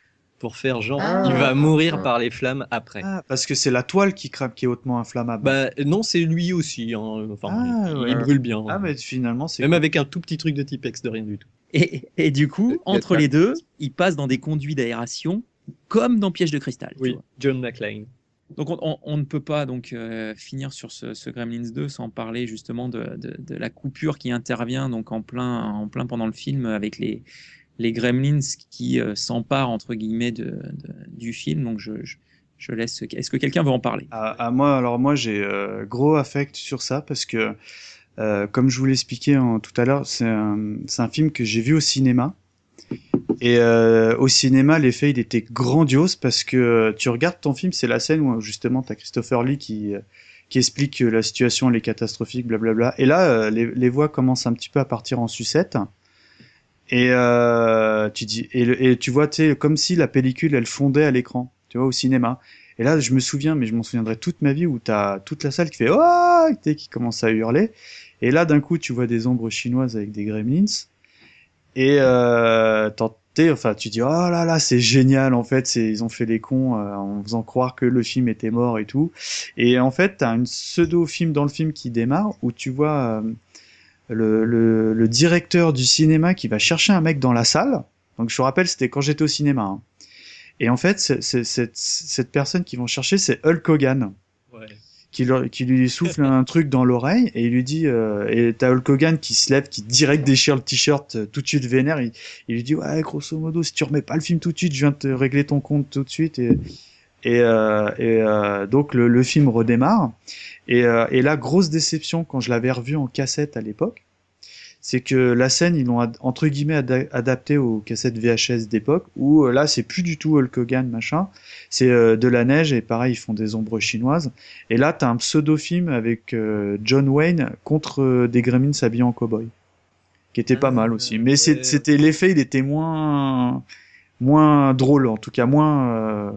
Pour faire genre, Ah. il va mourir par les flammes après. Ah, parce que c'est la toile qui crame, qui est hautement inflammable. Bah, non, c'est lui aussi. hein. Enfin, Ah, il, ouais. il brûle bien. ah, mais finalement, c'est. Même avec un tout petit truc de Tipex de rien du tout. Et, et du coup, entre les deux, ils passent dans des conduits d'aération comme dans Piège de cristal. tu Oui, vois. John McClane. Donc on, on- on ne peut pas donc euh, finir sur ce, ce Gremlins 2 sans parler justement de, de- de la coupure qui intervient donc en plein, en plein pendant le film avec les, les Gremlins qui euh, s'emparent entre guillemets du film. Donc je, je, laisse. Est-ce que quelqu'un veut en parler? À, moi, alors moi, j'ai euh, gros affect sur ça parce que, euh, comme je vous l'expliquais tout à l'heure, c'est un, film que j'ai vu au cinéma. Et au cinéma, l'effet, était grandiose parce que tu regardes ton film, c'est la scène où justement tu as Christopher Lee qui, qui explique que la situation elle est catastrophique, blablabla. Et là, les, les voix commencent un petit peu à partir en sucette. Et euh, tu dis, et, tu vois, tu comme si la pellicule elle fondait à l'écran, tu vois, au cinéma. Et là, je me souviens, mais je m'en souviendrai toute ma vie, où t'as toute la salle qui fait oh, qui commence à hurler. Et là, d'un coup, tu vois des ombres chinoises avec des gremlins. Et euh, enfin, tu dis, oh là là, c'est génial, en fait, c'est, ils ont fait les cons euh, en faisant croire que le film était mort et tout. Et en fait, t'as une pseudo-film dans le film qui démarre où tu vois euh, le, le, le directeur du cinéma qui va chercher un mec dans la salle. Donc, je vous rappelle, c'était quand j'étais au cinéma. hein. Et en fait, c'est- c'est- cette, cette personne qu'ils vont chercher, c'est Hulk Hogan Ouais. qui, leur- qui lui souffle un truc dans l'oreille et il lui dit euh, et t'as Hulk Hogan qui se lève qui direct déchire le t-shirt euh, tout de suite vénère il, il lui dit ouais grosso modo si tu remets pas le film tout de suite je viens te régler ton compte tout de suite et et, euh, et euh, donc le, le film redémarre. Et, euh, et la grosse déception quand je l'avais revu en cassette à l'époque c'est que la scène ils l'ont ad- entre guillemets ada- adapté aux cassettes VHS d'époque où euh, là c'est plus du tout Hulk Hogan machin. C'est euh, de la neige et pareil ils font des ombres chinoises. Et là t'as un pseudo film avec euh, John Wayne contre des gremlins habillés en cowboy qui était pas mal aussi. mais c'est- c'était l'effet il était moins moins drôle en tout cas moins euh,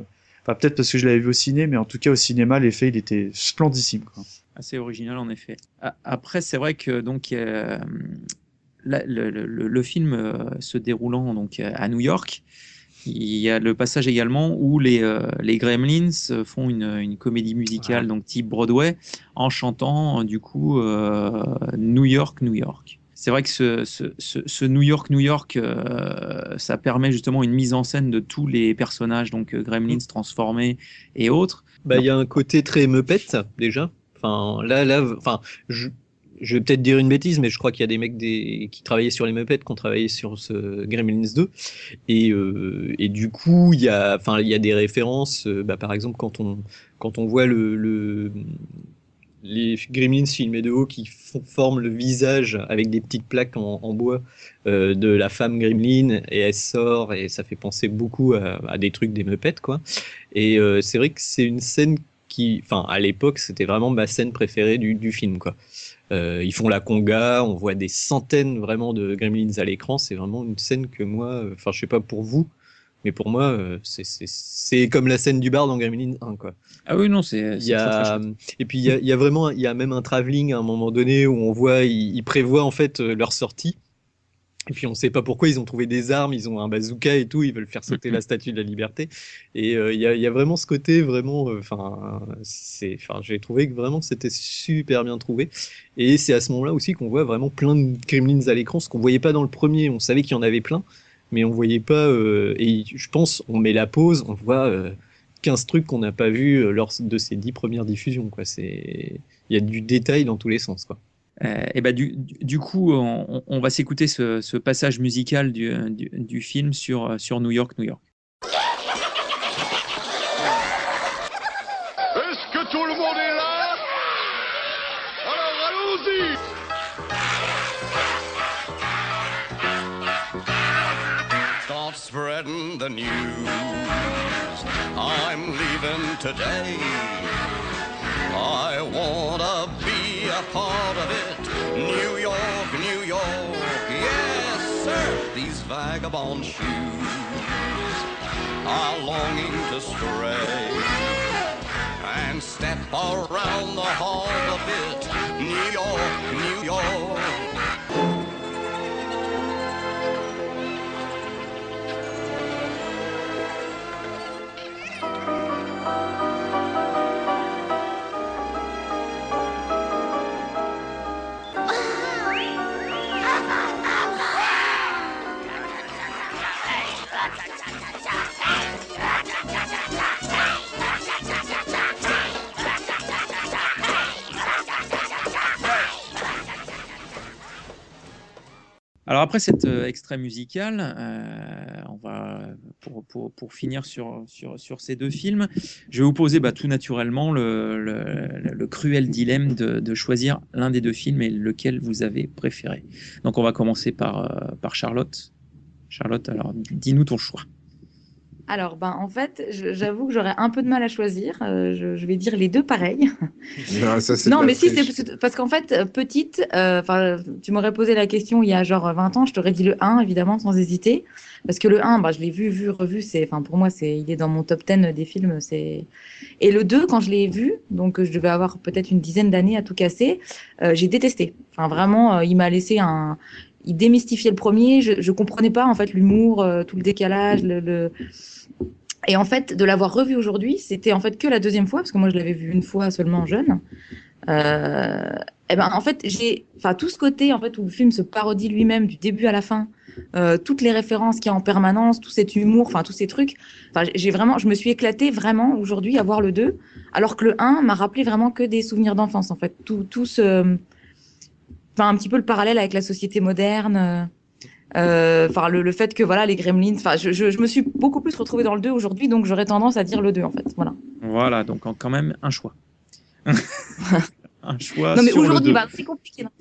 enfin peut-être parce que je l'avais vu au ciné mais en tout cas au cinéma l'effet il était splendissime quoi. Assez original en effet. Après, c'est vrai que donc euh, la- le, le- le- le film euh, se déroulant donc euh, à New York, il y a le passage également où les, euh, les Gremlins font une, une comédie musicale donc type Broadway en chantant du coup euh, New York, New York. C'est vrai que ce, ce, ce, ce New York, New York, euh, ça permet justement une mise en scène de tous les personnages, donc euh, Gremlins transformés et autres. Bah, il y a un côté très Muppet, déjà. Enfin, là, là, enfin, je, je vais peut-être dire une bêtise, mais je crois qu'il y a des mecs des, qui travaillaient sur les Muppets, qui ont travaillé sur ce Gremlins 2. Et, euh, et du coup, il y a, enfin, il y a des références, euh, bah, par exemple, quand on, quand on voit le, le, les Gremlins filmés de haut qui forment le visage avec des petites plaques en, bois euh, de la femme Gremlin et elle sort et ça fait penser beaucoup à, des trucs des Muppets quoi. Et euh, c'est vrai que c'est une scène qui, enfin à l'époque c'était vraiment ma scène préférée du, du film quoi. Euh, ils font la conga, on voit des centaines vraiment de Gremlins à l'écran, c'est vraiment une scène que moi, enfin je sais pas pour vous, mais pour moi euh, c'est- comme la scène du bar dans Gremlins 1 quoi. Ah oui, non, c'est et puis il y a, il y a vraiment, il y a même un travelling à un moment donné où on voit, ils, ils prévoient en fait euh, leur sortie. Et puis on sait pas pourquoi ils ont trouvé des armes, ils ont un bazooka et tout, ils veulent faire sauter la statue de la liberté. Et euh, il y, a, il y a vraiment ce côté vraiment, euh, enfin, c'est, enfin, j'ai trouvé que vraiment c'était super bien trouvé. Et c'est à ce moment-là aussi qu'on voit vraiment plein de gremlins à l'écran, ce qu'on voyait pas dans le premier. On savait qu'il y en avait plein, mais on voyait pas. euh, et je pense, on met la pause, on voit. euh, 15 trucs qu'on n'a pas vu lors de ces 10 premières diffusions. Quoi. C'est... Il y a du détail dans tous les sens. Euh, ben du, coup, on, va s'écouter ce, passage musical du, film euh, sur New York, New York. The news. I'm leaving today. I wanna be a part of it. New York, New York, yes, sir. These vagabond shoes are longing to stray and step around the hall a bit. New York, New York. Alors après cet euh, extrait musical, euh, on va pour, pour, finir sur, sur, sur ces deux films, je vais vous poser bah, tout naturellement le, le, le cruel dilemme de, de choisir l'un des deux films et lequel vous avez préféré. Donc on va commencer par, euh, par Charlotte. Charlotte, alors dis-nous ton choix. Alors, ben, en fait, j'avoue que j'aurais un peu de mal à choisir. Euh, je, je vais dire les deux pareils. (laughs) Non, ça, mais si, c'est parce- qu'en fait, euh, petite, euh, tu m'aurais posé la question il y a genre 20 ans, je t'aurais dit le 1, évidemment, sans hésiter. Parce que le 1, bah, je l'ai vu, vu, revu, pour moi, c'est, il est dans mon top 10 des films, c'est... Et le 2, quand je l'ai vu, donc je devais avoir peut-être une dizaine d'années à tout casser, euh, j'ai détesté. Enfin, vraiment, il m'a laissé un... Il démystifiait le premier, je, je comprenais pas, en fait, l'humour, euh, tout le décalage, le... Et en fait, de l'avoir revu aujourd'hui, c'était en fait que la deuxième fois, parce que moi je l'avais vu une fois seulement jeune. Euh, et ben en fait, j'ai, enfin tout ce côté en fait où le film se parodie lui-même du début à la fin, euh, toutes les références qu'il y a en permanence, tout cet humour, enfin tous ces trucs. Enfin, j'ai vraiment, je me suis éclatée vraiment aujourd'hui à voir le 2, alors que le 1 m'a rappelé vraiment que des souvenirs d'enfance en fait. Tout, tout ce, enfin un petit peu le parallèle avec la société moderne. euh, euh, Enfin, le, le fait que voilà les Gremlins. Enfin, je, je, je me suis beaucoup plus retrouvée dans le 2 aujourd'hui, donc j'aurais tendance à dire le 2 en fait. Voilà. Voilà, donc en- quand même un choix. (laughs) un choix non mais sur le aujourd'hui, 2. bah, c'est compliqué. non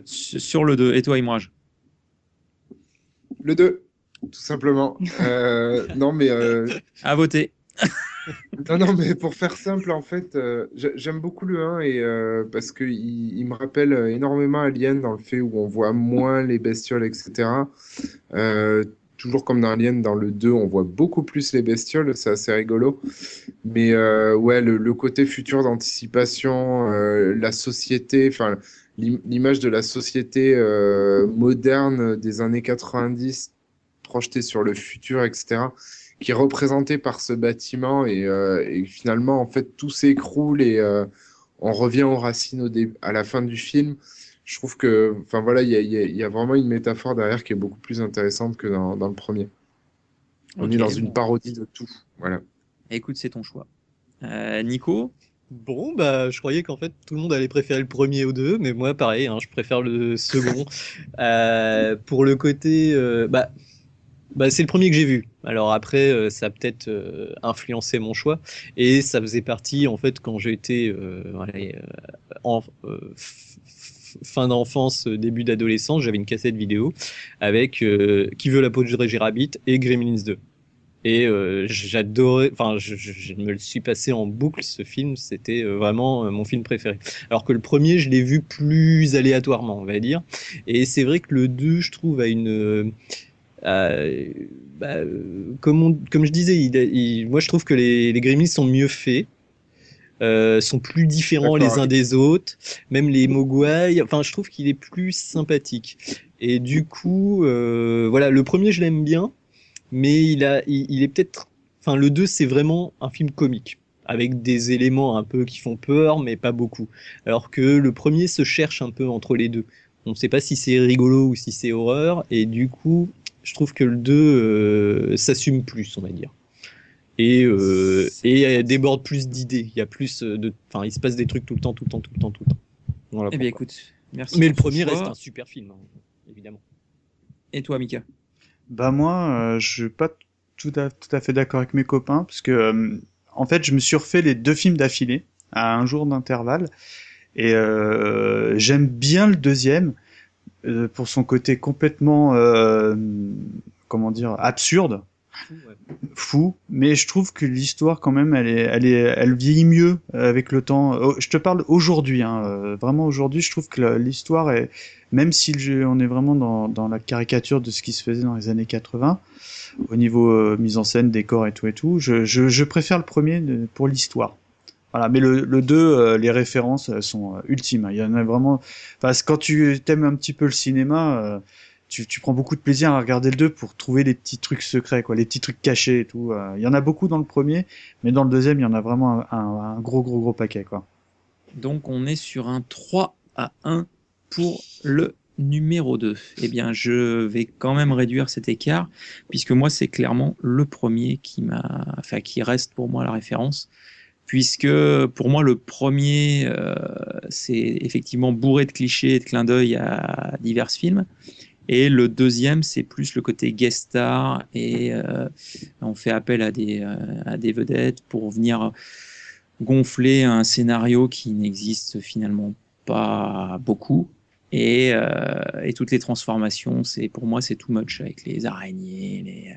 (laughs) Sur sur le 2. Et toi, Imraj? Le 2, tout simplement. Euh, non, mais. euh, À voter. Non, non, mais pour faire simple, en fait, euh, j'a- j'aime beaucoup le 1 et, euh, parce qu'il il me rappelle énormément Alien dans le fait où on voit moins les bestioles, etc. Euh, toujours comme dans Alien, dans le 2, on voit beaucoup plus les bestioles, c'est assez rigolo. Mais euh, ouais, le, le côté futur d'anticipation, euh, la société, enfin, l'im- l'image de la société euh, moderne des années 90 projetée sur le futur, etc qui est représenté par ce bâtiment et, euh, et finalement en fait tout s'écroule et euh, on revient aux racines au dé- à la fin du film. Je trouve que enfin voilà il y a, y y vraiment une métaphore derrière qui est beaucoup plus intéressante que dans, dans le premier. On est dans bon. une parodie de tout. Voilà. Écoute, c'est ton choix. Euh, Nico? Bon, bah, je croyais qu'en fait tout le monde allait préférer le premier au deux, mais moi, pareil, hein, je préfère le second. (laughs) Euh, pour le côté, euh, bah, bah, c'est le premier que j'ai vu. Alors après, euh, ça a peut-être euh, influencé mon choix, et ça faisait partie, en fait, quand j'étais euh, voilà, euh, en euh, fin d'enfance, début d'adolescence, j'avais une cassette vidéo avec euh, Qui veut la peau de Roger Rabbit et Gremlins 2. Et j'adorais, enfin, je, je- me le suis passé en boucle ce film, c'était vraiment mon film préféré. Alors que le premier, je l'ai vu plus aléatoirement, on va dire. Et c'est vrai que le 2, je trouve, a une. Euh, bah, comme, on- comme je disais, il a- il- moi je trouve que les, les sont mieux faits. euh, sont plus différents les uns oui. des autres, même les Mogwai. Enfin, je trouve qu'il est plus sympathique. Et du coup, euh, voilà, le premier je l'aime bien, mais il a, il, il est peut-être, enfin le 2 c'est vraiment un film comique avec des éléments un peu qui font peur, mais pas beaucoup. Alors que le premier se cherche un peu entre les deux. On ne sait pas si c'est rigolo ou si c'est horreur, et du coup, je trouve que le 2 euh, s'assume plus, on va dire. Et, euh, et euh, déborde plus d'idées. Il y a plus de, enfin, il se passe des trucs tout le temps, tout le temps, tout le temps, tout le temps. Voilà Eh bien, écoute, merci. Mais le premier reste un super film, hein, évidemment. Et toi, Mika? Bah moi, euh, je suis pas tout à, tout à fait d'accord avec mes copains parce que euh, en fait, je me suis refait les deux films d'affilée à un jour d'intervalle et euh, j'aime bien le deuxième euh, pour son côté complètement euh, comment dire absurde, fou, mais je trouve que l'histoire quand même, elle est, elle est, elle vieillit mieux avec le temps. Oh, Je te parle aujourd'hui, hein, euh, vraiment aujourd'hui, je trouve que l'histoire est, même si le on est vraiment dans, dans la caricature de ce qui se faisait dans les années 80, au niveau euh, mise en scène, décor et tout et tout, je, je, je préfère le premier pour l'histoire. Voilà, mais le, le 2, euh, les références sont euh, ultimes. Il y en a vraiment. Que quand tu t'aimes un petit peu le cinéma, euh, tu, tu prends beaucoup de plaisir à regarder le 2 pour trouver les petits trucs secrets, quoi, les petits trucs cachés et tout. Euh, Il y en a beaucoup dans le premier, mais dans le deuxième, il y en a vraiment un, un- un gros, gros, gros paquet, quoi. Donc, on est sur un 3 à 1 pour le numéro 2. Eh bien, je vais quand même réduire cet écart, puisque moi, c'est clairement le premier qui m'a, enfin, qui reste pour moi la référence, puisque pour moi, le premier, euh, c'est effectivement bourré de clichés et de clins d'œil à divers films. Et le deuxième, c'est plus le côté guest star et euh, on fait appel à des, euh, à des vedettes pour venir gonfler un scénario qui n'existe finalement pas beaucoup. Et, euh, et toutes les transformations, c'est pour moi c'est too much avec les araignées. Les...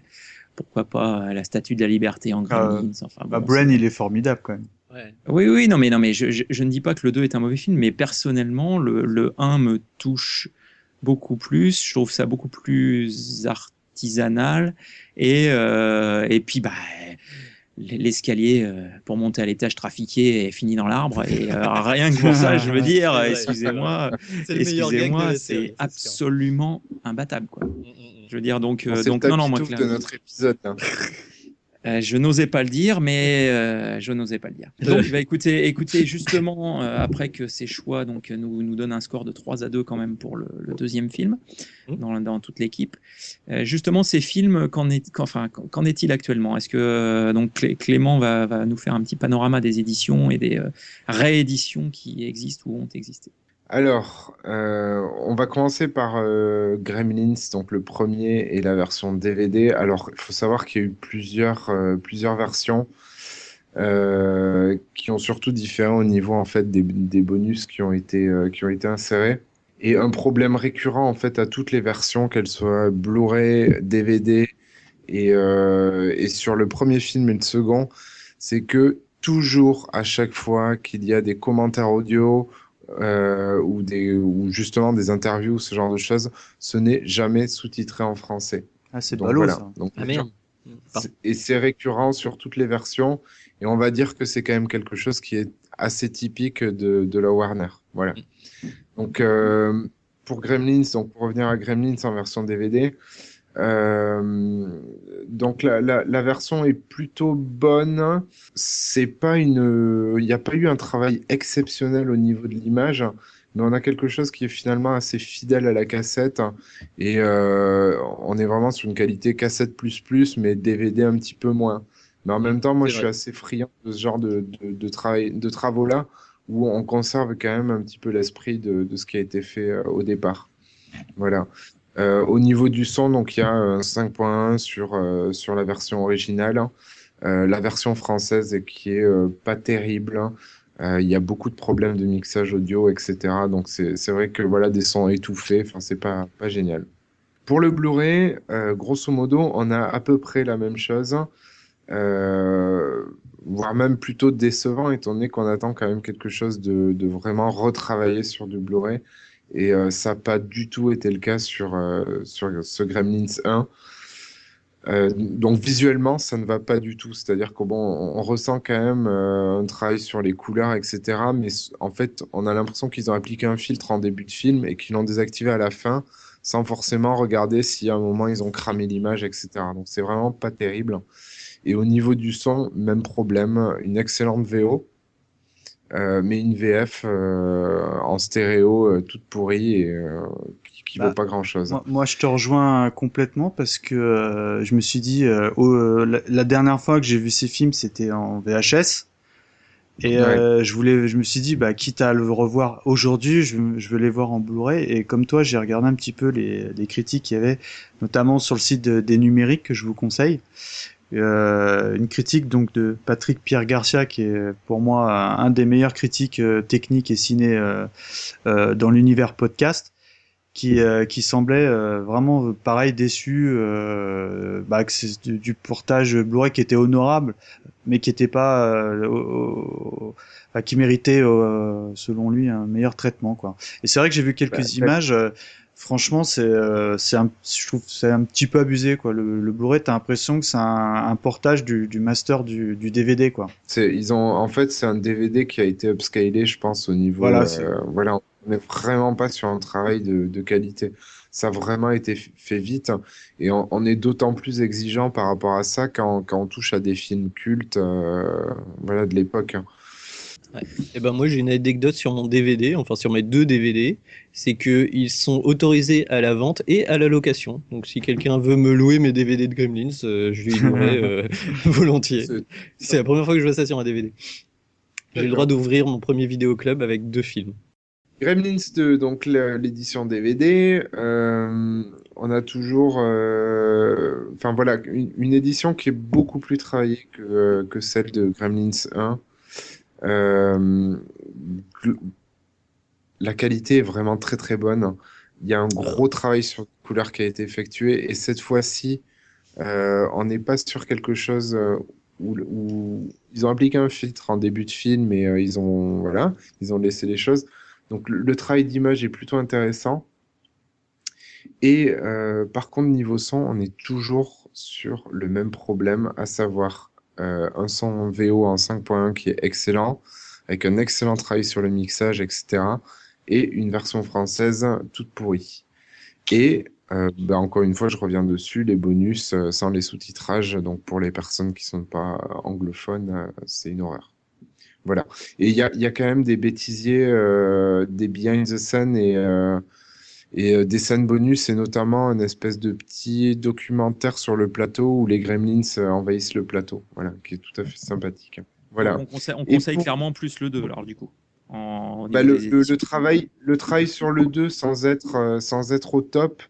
pourquoi pas la Statue de la Liberté en Gremlins. Enfin, Bah, Bren, il est formidable quand même. Ouais. Oui, oui, non, mais, non, mais je, je, je ne dis pas que le 2 est un mauvais film, mais personnellement, le, le 1 me touche beaucoup plus. Je trouve ça beaucoup plus artisanal. Et, euh, et puis, bah, l'escalier euh, pour monter à l'étage trafiqué est fini dans l'arbre. Et euh, (laughs) rien que pour ça, je veux dire, excusez-moi, série, c'est absolument imbattable, quoi. Je veux dire, donc, euh, donc non, non, moi, de notre épisode. hein. (laughs) euh, je n'osais pas le dire, mais euh, je n'osais pas le dire. Donc, bah, écoutez, écoutez, justement, euh, après que ces choix donc, nous, nous donnent un score de 3 à 2 quand même pour le, le deuxième film, dans, dans toute l'équipe, justement, ces films, qu'en est, qu'en- enfin, qu'en qu'en est-il actuellement? Est-ce que donc, Clé- Clément va, va nous faire un petit panorama des éditions et des rééditions qui existent ou ont existé? Alors, euh, on va commencer par euh, Gremlins, donc le premier et la version DVD. Alors, il faut savoir qu'il y a eu plusieurs, euh, plusieurs versions qui ont surtout différé au niveau en fait des, des bonus qui ont été, qui ont été insérés. Et un problème récurrent en fait à toutes les versions, qu'elles soient Blu-ray, DVD et, et sur le premier film et le second, c'est que toujours à chaque fois qu'il y a des commentaires audio euh, ou, des, ou justement des interviews, ce genre de choses, ce n'est jamais sous-titré en français. Ah, c'est Donc ballot, voilà. ça. Donc, Ah merde. Et c'est récurrent sur toutes les versions. Et on va dire que c'est quand même quelque chose qui est assez typique de, de la Warner. Voilà. Donc, euh, pour Gremlins, donc pour revenir à Gremlins en version DVD, euh, donc la, la, la version est plutôt bonne. C'est pas une, il n'y a pas eu un travail exceptionnel au niveau de l'image, mais on a quelque chose qui est finalement assez fidèle à la cassette. Et euh, on est vraiment sur une qualité cassette plus plus, mais DVD un petit peu moins. Mais en même temps, moi, je suis assez friand de ce genre de, de, de travaux-là, où on conserve quand même un petit peu l'esprit de, de ce qui a été fait euh, au départ. Voilà. Euh, au niveau du son, donc il y a un 5.1 sur, euh, sur la version originale. Euh, la version française qui est euh, pas terrible. Euh, Il y a beaucoup de problèmes de mixage audio, etc. Donc c'est c'est vrai que voilà des sons étouffés. Enfin c'est pas pas génial. Pour le Blu-ray, euh, grosso modo, on a à peu près la même chose, euh, voire même plutôt décevant, étant donné qu'on attend quand même quelque chose de, de vraiment retravaillé sur du Blu-ray. Et euh, ça n'a pas du tout été le cas sur, euh, sur ce Gremlins 1. Euh, donc visuellement, ça ne va pas du tout. C'est-à-dire qu'on bon, on, ressent quand même un travail sur les couleurs, etc. Mais en fait, on a l'impression qu'ils ont appliqué un filtre en début de film et qu'ils l'ont désactivé à la fin, sans forcément regarder si à un moment ils ont cramé l'image, etc. Donc c'est vraiment pas terrible. Et au niveau du son, même problème. Une excellente VO, euh, mais une VF euh, en stéréo euh, toute pourrie et euh, qui, qui Bah, vaut pas grand-chose. Moi, moi, je te rejoins complètement parce que euh, je me suis dit, euh, euh, la, la dernière fois que j'ai vu ces films, c'était en VHS. Et euh, je voulais, je me suis dit, bah, quitte à le revoir aujourd'hui, je, je veux les voir en Blu-ray. Et comme toi, j'ai regardé un petit peu les, les critiques qu'il y avait, notamment sur le site de- des numériques que je vous conseille. Euh, une critique donc de Patrick Pierre Garcia, qui est pour moi un des meilleurs critiques euh, techniques et ciné euh, euh, dans l'univers podcast qui, euh, qui semblait euh, vraiment euh, pareil déçu euh, bah, que c'est du, du portage Blu-ray qui était honorable mais qui était pas euh, au- au- enfin, qui méritait euh, selon lui un meilleur traitement quoi. Et c'est vrai que j'ai vu quelques Bah, images euh, franchement c'est euh, c'est un je trouve c'est un petit peu abusé quoi le, le Blu-ray t'as l'impression que c'est un, un portage du, du master du, du DVD quoi C'est, ils ont, en fait, c'est un DVD qui a été upscalé, je pense, au niveau. Voilà, euh, voilà, on n'est vraiment pas sur un travail de, de qualité. Ça a vraiment été fait vite et on, on est d'autant plus exigeant par rapport à ça quand, quand on touche à des films cultes, euh, voilà, de l'époque. Hein. Et ben moi j'ai une anecdote sur mon DVD, enfin sur mes deux DVD, c'est que ils sont autorisés à la vente et à la location. Donc si quelqu'un veut me louer mes DVD de Gremlins, euh, je lui louerai euh, (laughs) volontiers. C'est- la première fois que je vois ça sur un DVD. J'ai le droit d'ouvrir mon premier vidéoclub avec deux films. Gremlins 2, donc l'édition DVD, euh, on a toujours, enfin voilà, une, une édition qui est beaucoup plus travaillée que, que celle de Gremlins 1. Euh, la qualité est vraiment très très bonne. Il y a un gros travail sur les couleurs qui a été effectué et cette fois-ci, Euh, on n'est pas sur quelque chose euh, où, où ils ont appliqué un filtre en début de film, mais euh, ils ont voilà, ils ont laissé les choses. Donc le, le travail d'image est plutôt intéressant. Et euh, par contre niveau son, on est toujours sur le même problème, à savoir un son VO en 5.1 qui est excellent, avec un excellent travail sur le mixage, etc. Et une version française toute pourrie. Et euh, bah, encore une fois, je reviens dessus, les bonus euh, sans les sous-titrages, donc pour les personnes qui sont pas anglophones, euh, c'est une horreur. Voilà. Et il y a, quand même des bêtisiers, euh, des behind the scene et, euh, et euh, des scènes bonus, et notamment un espèce de petit documentaire sur le plateau où les gremlins euh, envahissent le plateau, voilà, qui est tout à fait sympathique. Voilà. On conseille, on Et conseille pour- clairement plus le 2, alors du coup. En, Bah, le, travail, le travail sur le 2 sans être, euh, sans être au top,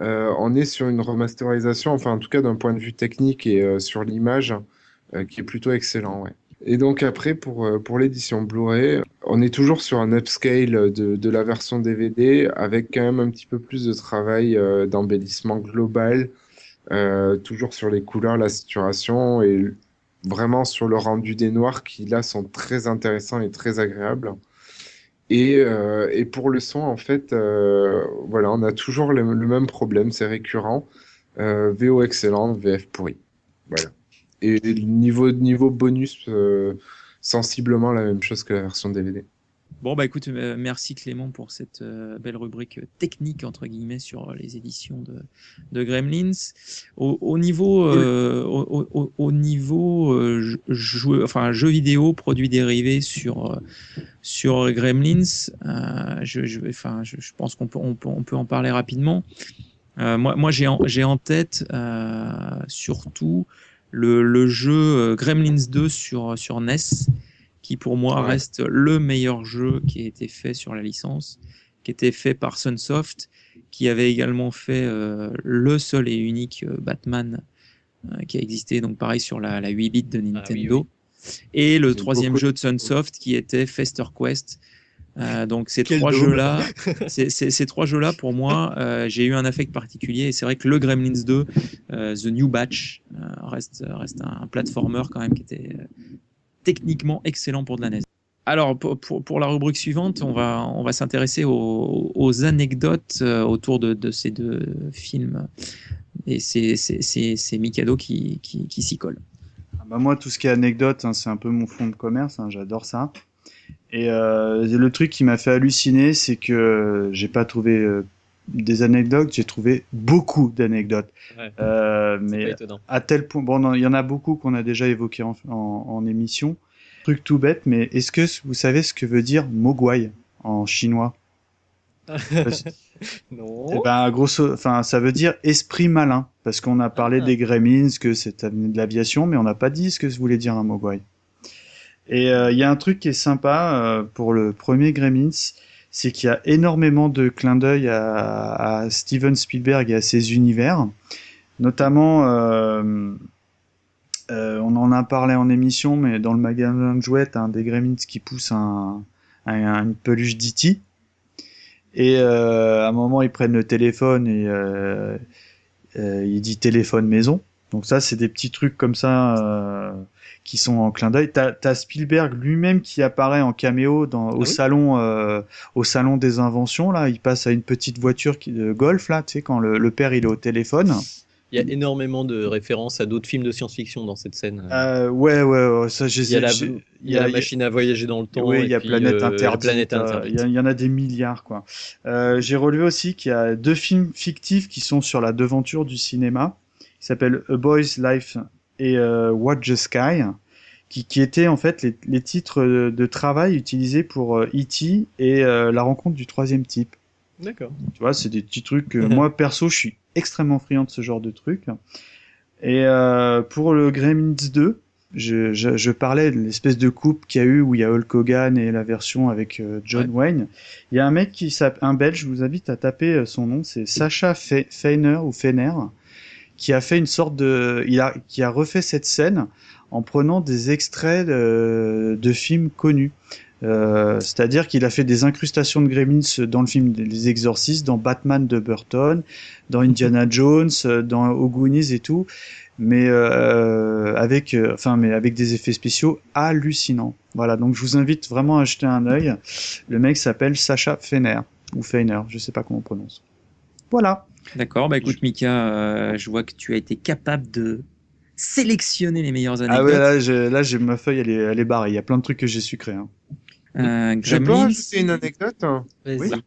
euh, on est sur une remasterisation, enfin en tout cas d'un point de vue technique et euh, sur l'image, euh, qui est plutôt excellent. Ouais. Et donc après, pour, euh, pour l'édition Blu-ray, on est toujours sur un upscale de, de la version DVD, avec quand même un petit peu plus de travail euh, d'embellissement global, euh, toujours sur les couleurs, la saturation et vraiment sur le rendu des noirs qui là sont très intéressants et très agréables. Et, euh, et pour le son, en fait, euh, voilà, on a toujours le, le même problème, c'est récurrent. Euh, VO excellent, VF pourri. Voilà. Et niveau, niveau bonus, euh, sensiblement la même chose que la version DVD. Bon, bah écoute, euh, merci Clément pour cette euh, belle rubrique technique, entre guillemets, sur les éditions de, Gremlins. Au, au niveau, au, au- au niveau jeu- jeu, enfin, jeux vidéo, produits dérivés sur, sur Gremlins, je, enfin, je, pense qu'on peut, on peut, on peut en parler rapidement. Moi, moi j'ai en, en tête surtout le, le jeu euh, Gremlins 2 sur, sur NES, qui pour moi Ouais. reste le meilleur jeu qui a été fait sur la licence, qui était fait par Sunsoft, qui avait également fait euh, le seul et unique euh, Batman euh, qui a existé, donc pareil sur la, la 8 bits de Nintendo. Et le troisième beaucoup- jeu de Sunsoft qui était Fester Quest. Euh, donc ces Quel trois jeux-là, (laughs) ces, ces- ces trois jeux-là pour moi, euh, j'ai eu un affect particulier. Et c'est vrai que le Gremlins 2, euh, The New Batch, euh, reste, reste un, un platformer quand même qui était euh, techniquement excellent pour de la NES. Alors pour, pour, pour la rubrique suivante, on va, on va s'intéresser aux, aux anecdotes autour de, de ces deux films. Et c'est c'est- c'est- c'est Mikado qui, qui, qui s'y colle. Ah bah moi, tout ce qui est anecdote, hein, c'est un peu mon fond de commerce, hein, j'adore ça. Et euh, le truc qui m'a fait halluciner, c'est que j'ai pas trouvé euh, des anecdotes, j'ai trouvé beaucoup d'anecdotes. Ouais. Euh, mais à tel point, bon, il y en a beaucoup qu'on a déjà évoqué en, en, en émission. Truc tout bête, mais est-ce que vous savez ce que veut dire mogwai en chinois? (laughs) Non. Eh ben, grosso, enfin, ça veut dire esprit malin, parce qu'on a parlé Ah. des gremlins, que c'était de l'aviation, mais on n'a pas dit ce que voulait dire un mogwai. Et euh, il y a un truc qui est sympa euh, pour le premier Gremlins, c'est qu'il y a énormément de clins d'œil à, à Steven Spielberg et à ses univers, notamment. euh, euh, on en a parlé en émission, mais dans le magasin de jouets, un des Gremlins qui pousse un, un- une peluche d'E.T. Et euh, à un moment, ils prennent le téléphone et euh, il dit téléphone maison. Donc ça, c'est des petits trucs comme ça euh, qui sont en clin d'œil. T'as as Spielberg lui-même qui apparaît en caméo dans, au oui salon, euh, au salon des inventions. Là, il passe à une petite voiture qui, de golf là, tu sais, quand le, le père il est au téléphone. Il y a énormément de références à d'autres films de science-fiction dans cette scène. Euh, ouais, ouais, ouais, ça, j'ai. il y a la, il y a la machine à voyager dans le temps. Oui, il y a Planète euh, Interdite. Planète euh, Interdite. Il y, a- il y en a des milliards, quoi. Euh, J'ai relevé aussi qu'il y a deux films fictifs qui sont sur la devanture du cinéma, qui s'appellent A Boy's Life et euh, Watch the Sky, qui, qui étaient en fait les, les titres de, travail utilisés pour euh, E.T. et euh, la rencontre du troisième type. D'accord. Tu vois, c'est des petits trucs que (laughs) moi, perso, je suis extrêmement friand de ce genre de trucs. Et euh, pour le Gremlins 2, je, je, je parlais de l'espèce de coupe qu'il y a eu où il y a Hulk Hogan et la version avec euh, John Wayne. Il y a un mec qui s'appelle, un Belge, je vous invite à taper son nom, c'est Sacha Fe- Feiner ou Fener, qui a fait une sorte de, il a, qui a refait cette scène en prenant des extraits de, de films connus. Euh, C'est-à-dire qu'il a fait des incrustations de Gremlins dans le film Les Exorcistes, dans Batman de Burton, dans Indiana Jones, dans Goonies et tout, mais euh, avec, euh, enfin, mais avec des effets spéciaux hallucinants. Voilà, donc je vous invite vraiment à jeter un œil. Le mec s'appelle Sacha Fener ou Feiner, je sais pas comment on prononce. Voilà. D'accord, bah écoute Mika, euh, je vois que tu as été capable de sélectionner les meilleures Ah anecdotes. ouais, là, j'ai, là, j'ai ma feuille, elle est, elle est barrée. Il y a plein de trucs que j'ai sucrés. Hein. Euh, Je peux rajouter une anecdote hein? Vas-y.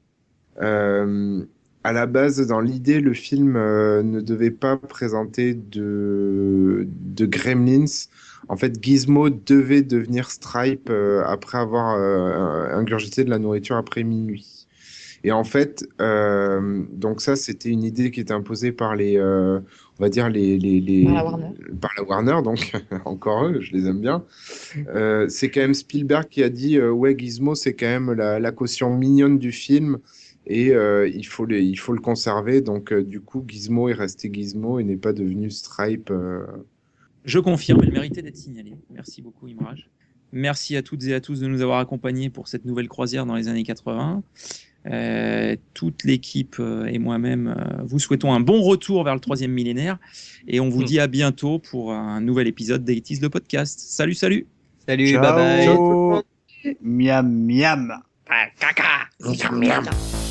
Euh, à la base, dans l'idée, le film euh, ne devait pas présenter de, de Gremlins. En fait, Gizmo devait devenir Stripe euh, après avoir euh, ingurgité de la nourriture après minuit. Et en fait, euh, donc ça, c'était une idée qui était imposée par les, euh, on va dire les, les, les Par la Warner. par la Warner, donc (laughs) encore eux, je les aime bien. Euh, c'est quand même Spielberg qui a dit euh, ouais Gizmo c'est quand même la, la caution mignonne du film et euh, il faut le, il faut le conserver donc euh, du coup Gizmo est resté Gizmo et n'est pas devenu Stripe. euh. Je confirme, elle méritait d'être signalée. Merci beaucoup, Imraj. Merci à toutes et à tous de nous avoir accompagnés pour cette nouvelle croisière dans les années 80. Euh, toute l'équipe euh, et moi-même euh, vous souhaitons un bon retour vers le troisième millénaire et on vous Hmm. dit à bientôt pour un nouvel épisode d'Aitis le podcast. Salut, salut Salut, Ciao. bye bye. Miam, miam. Miam, miam.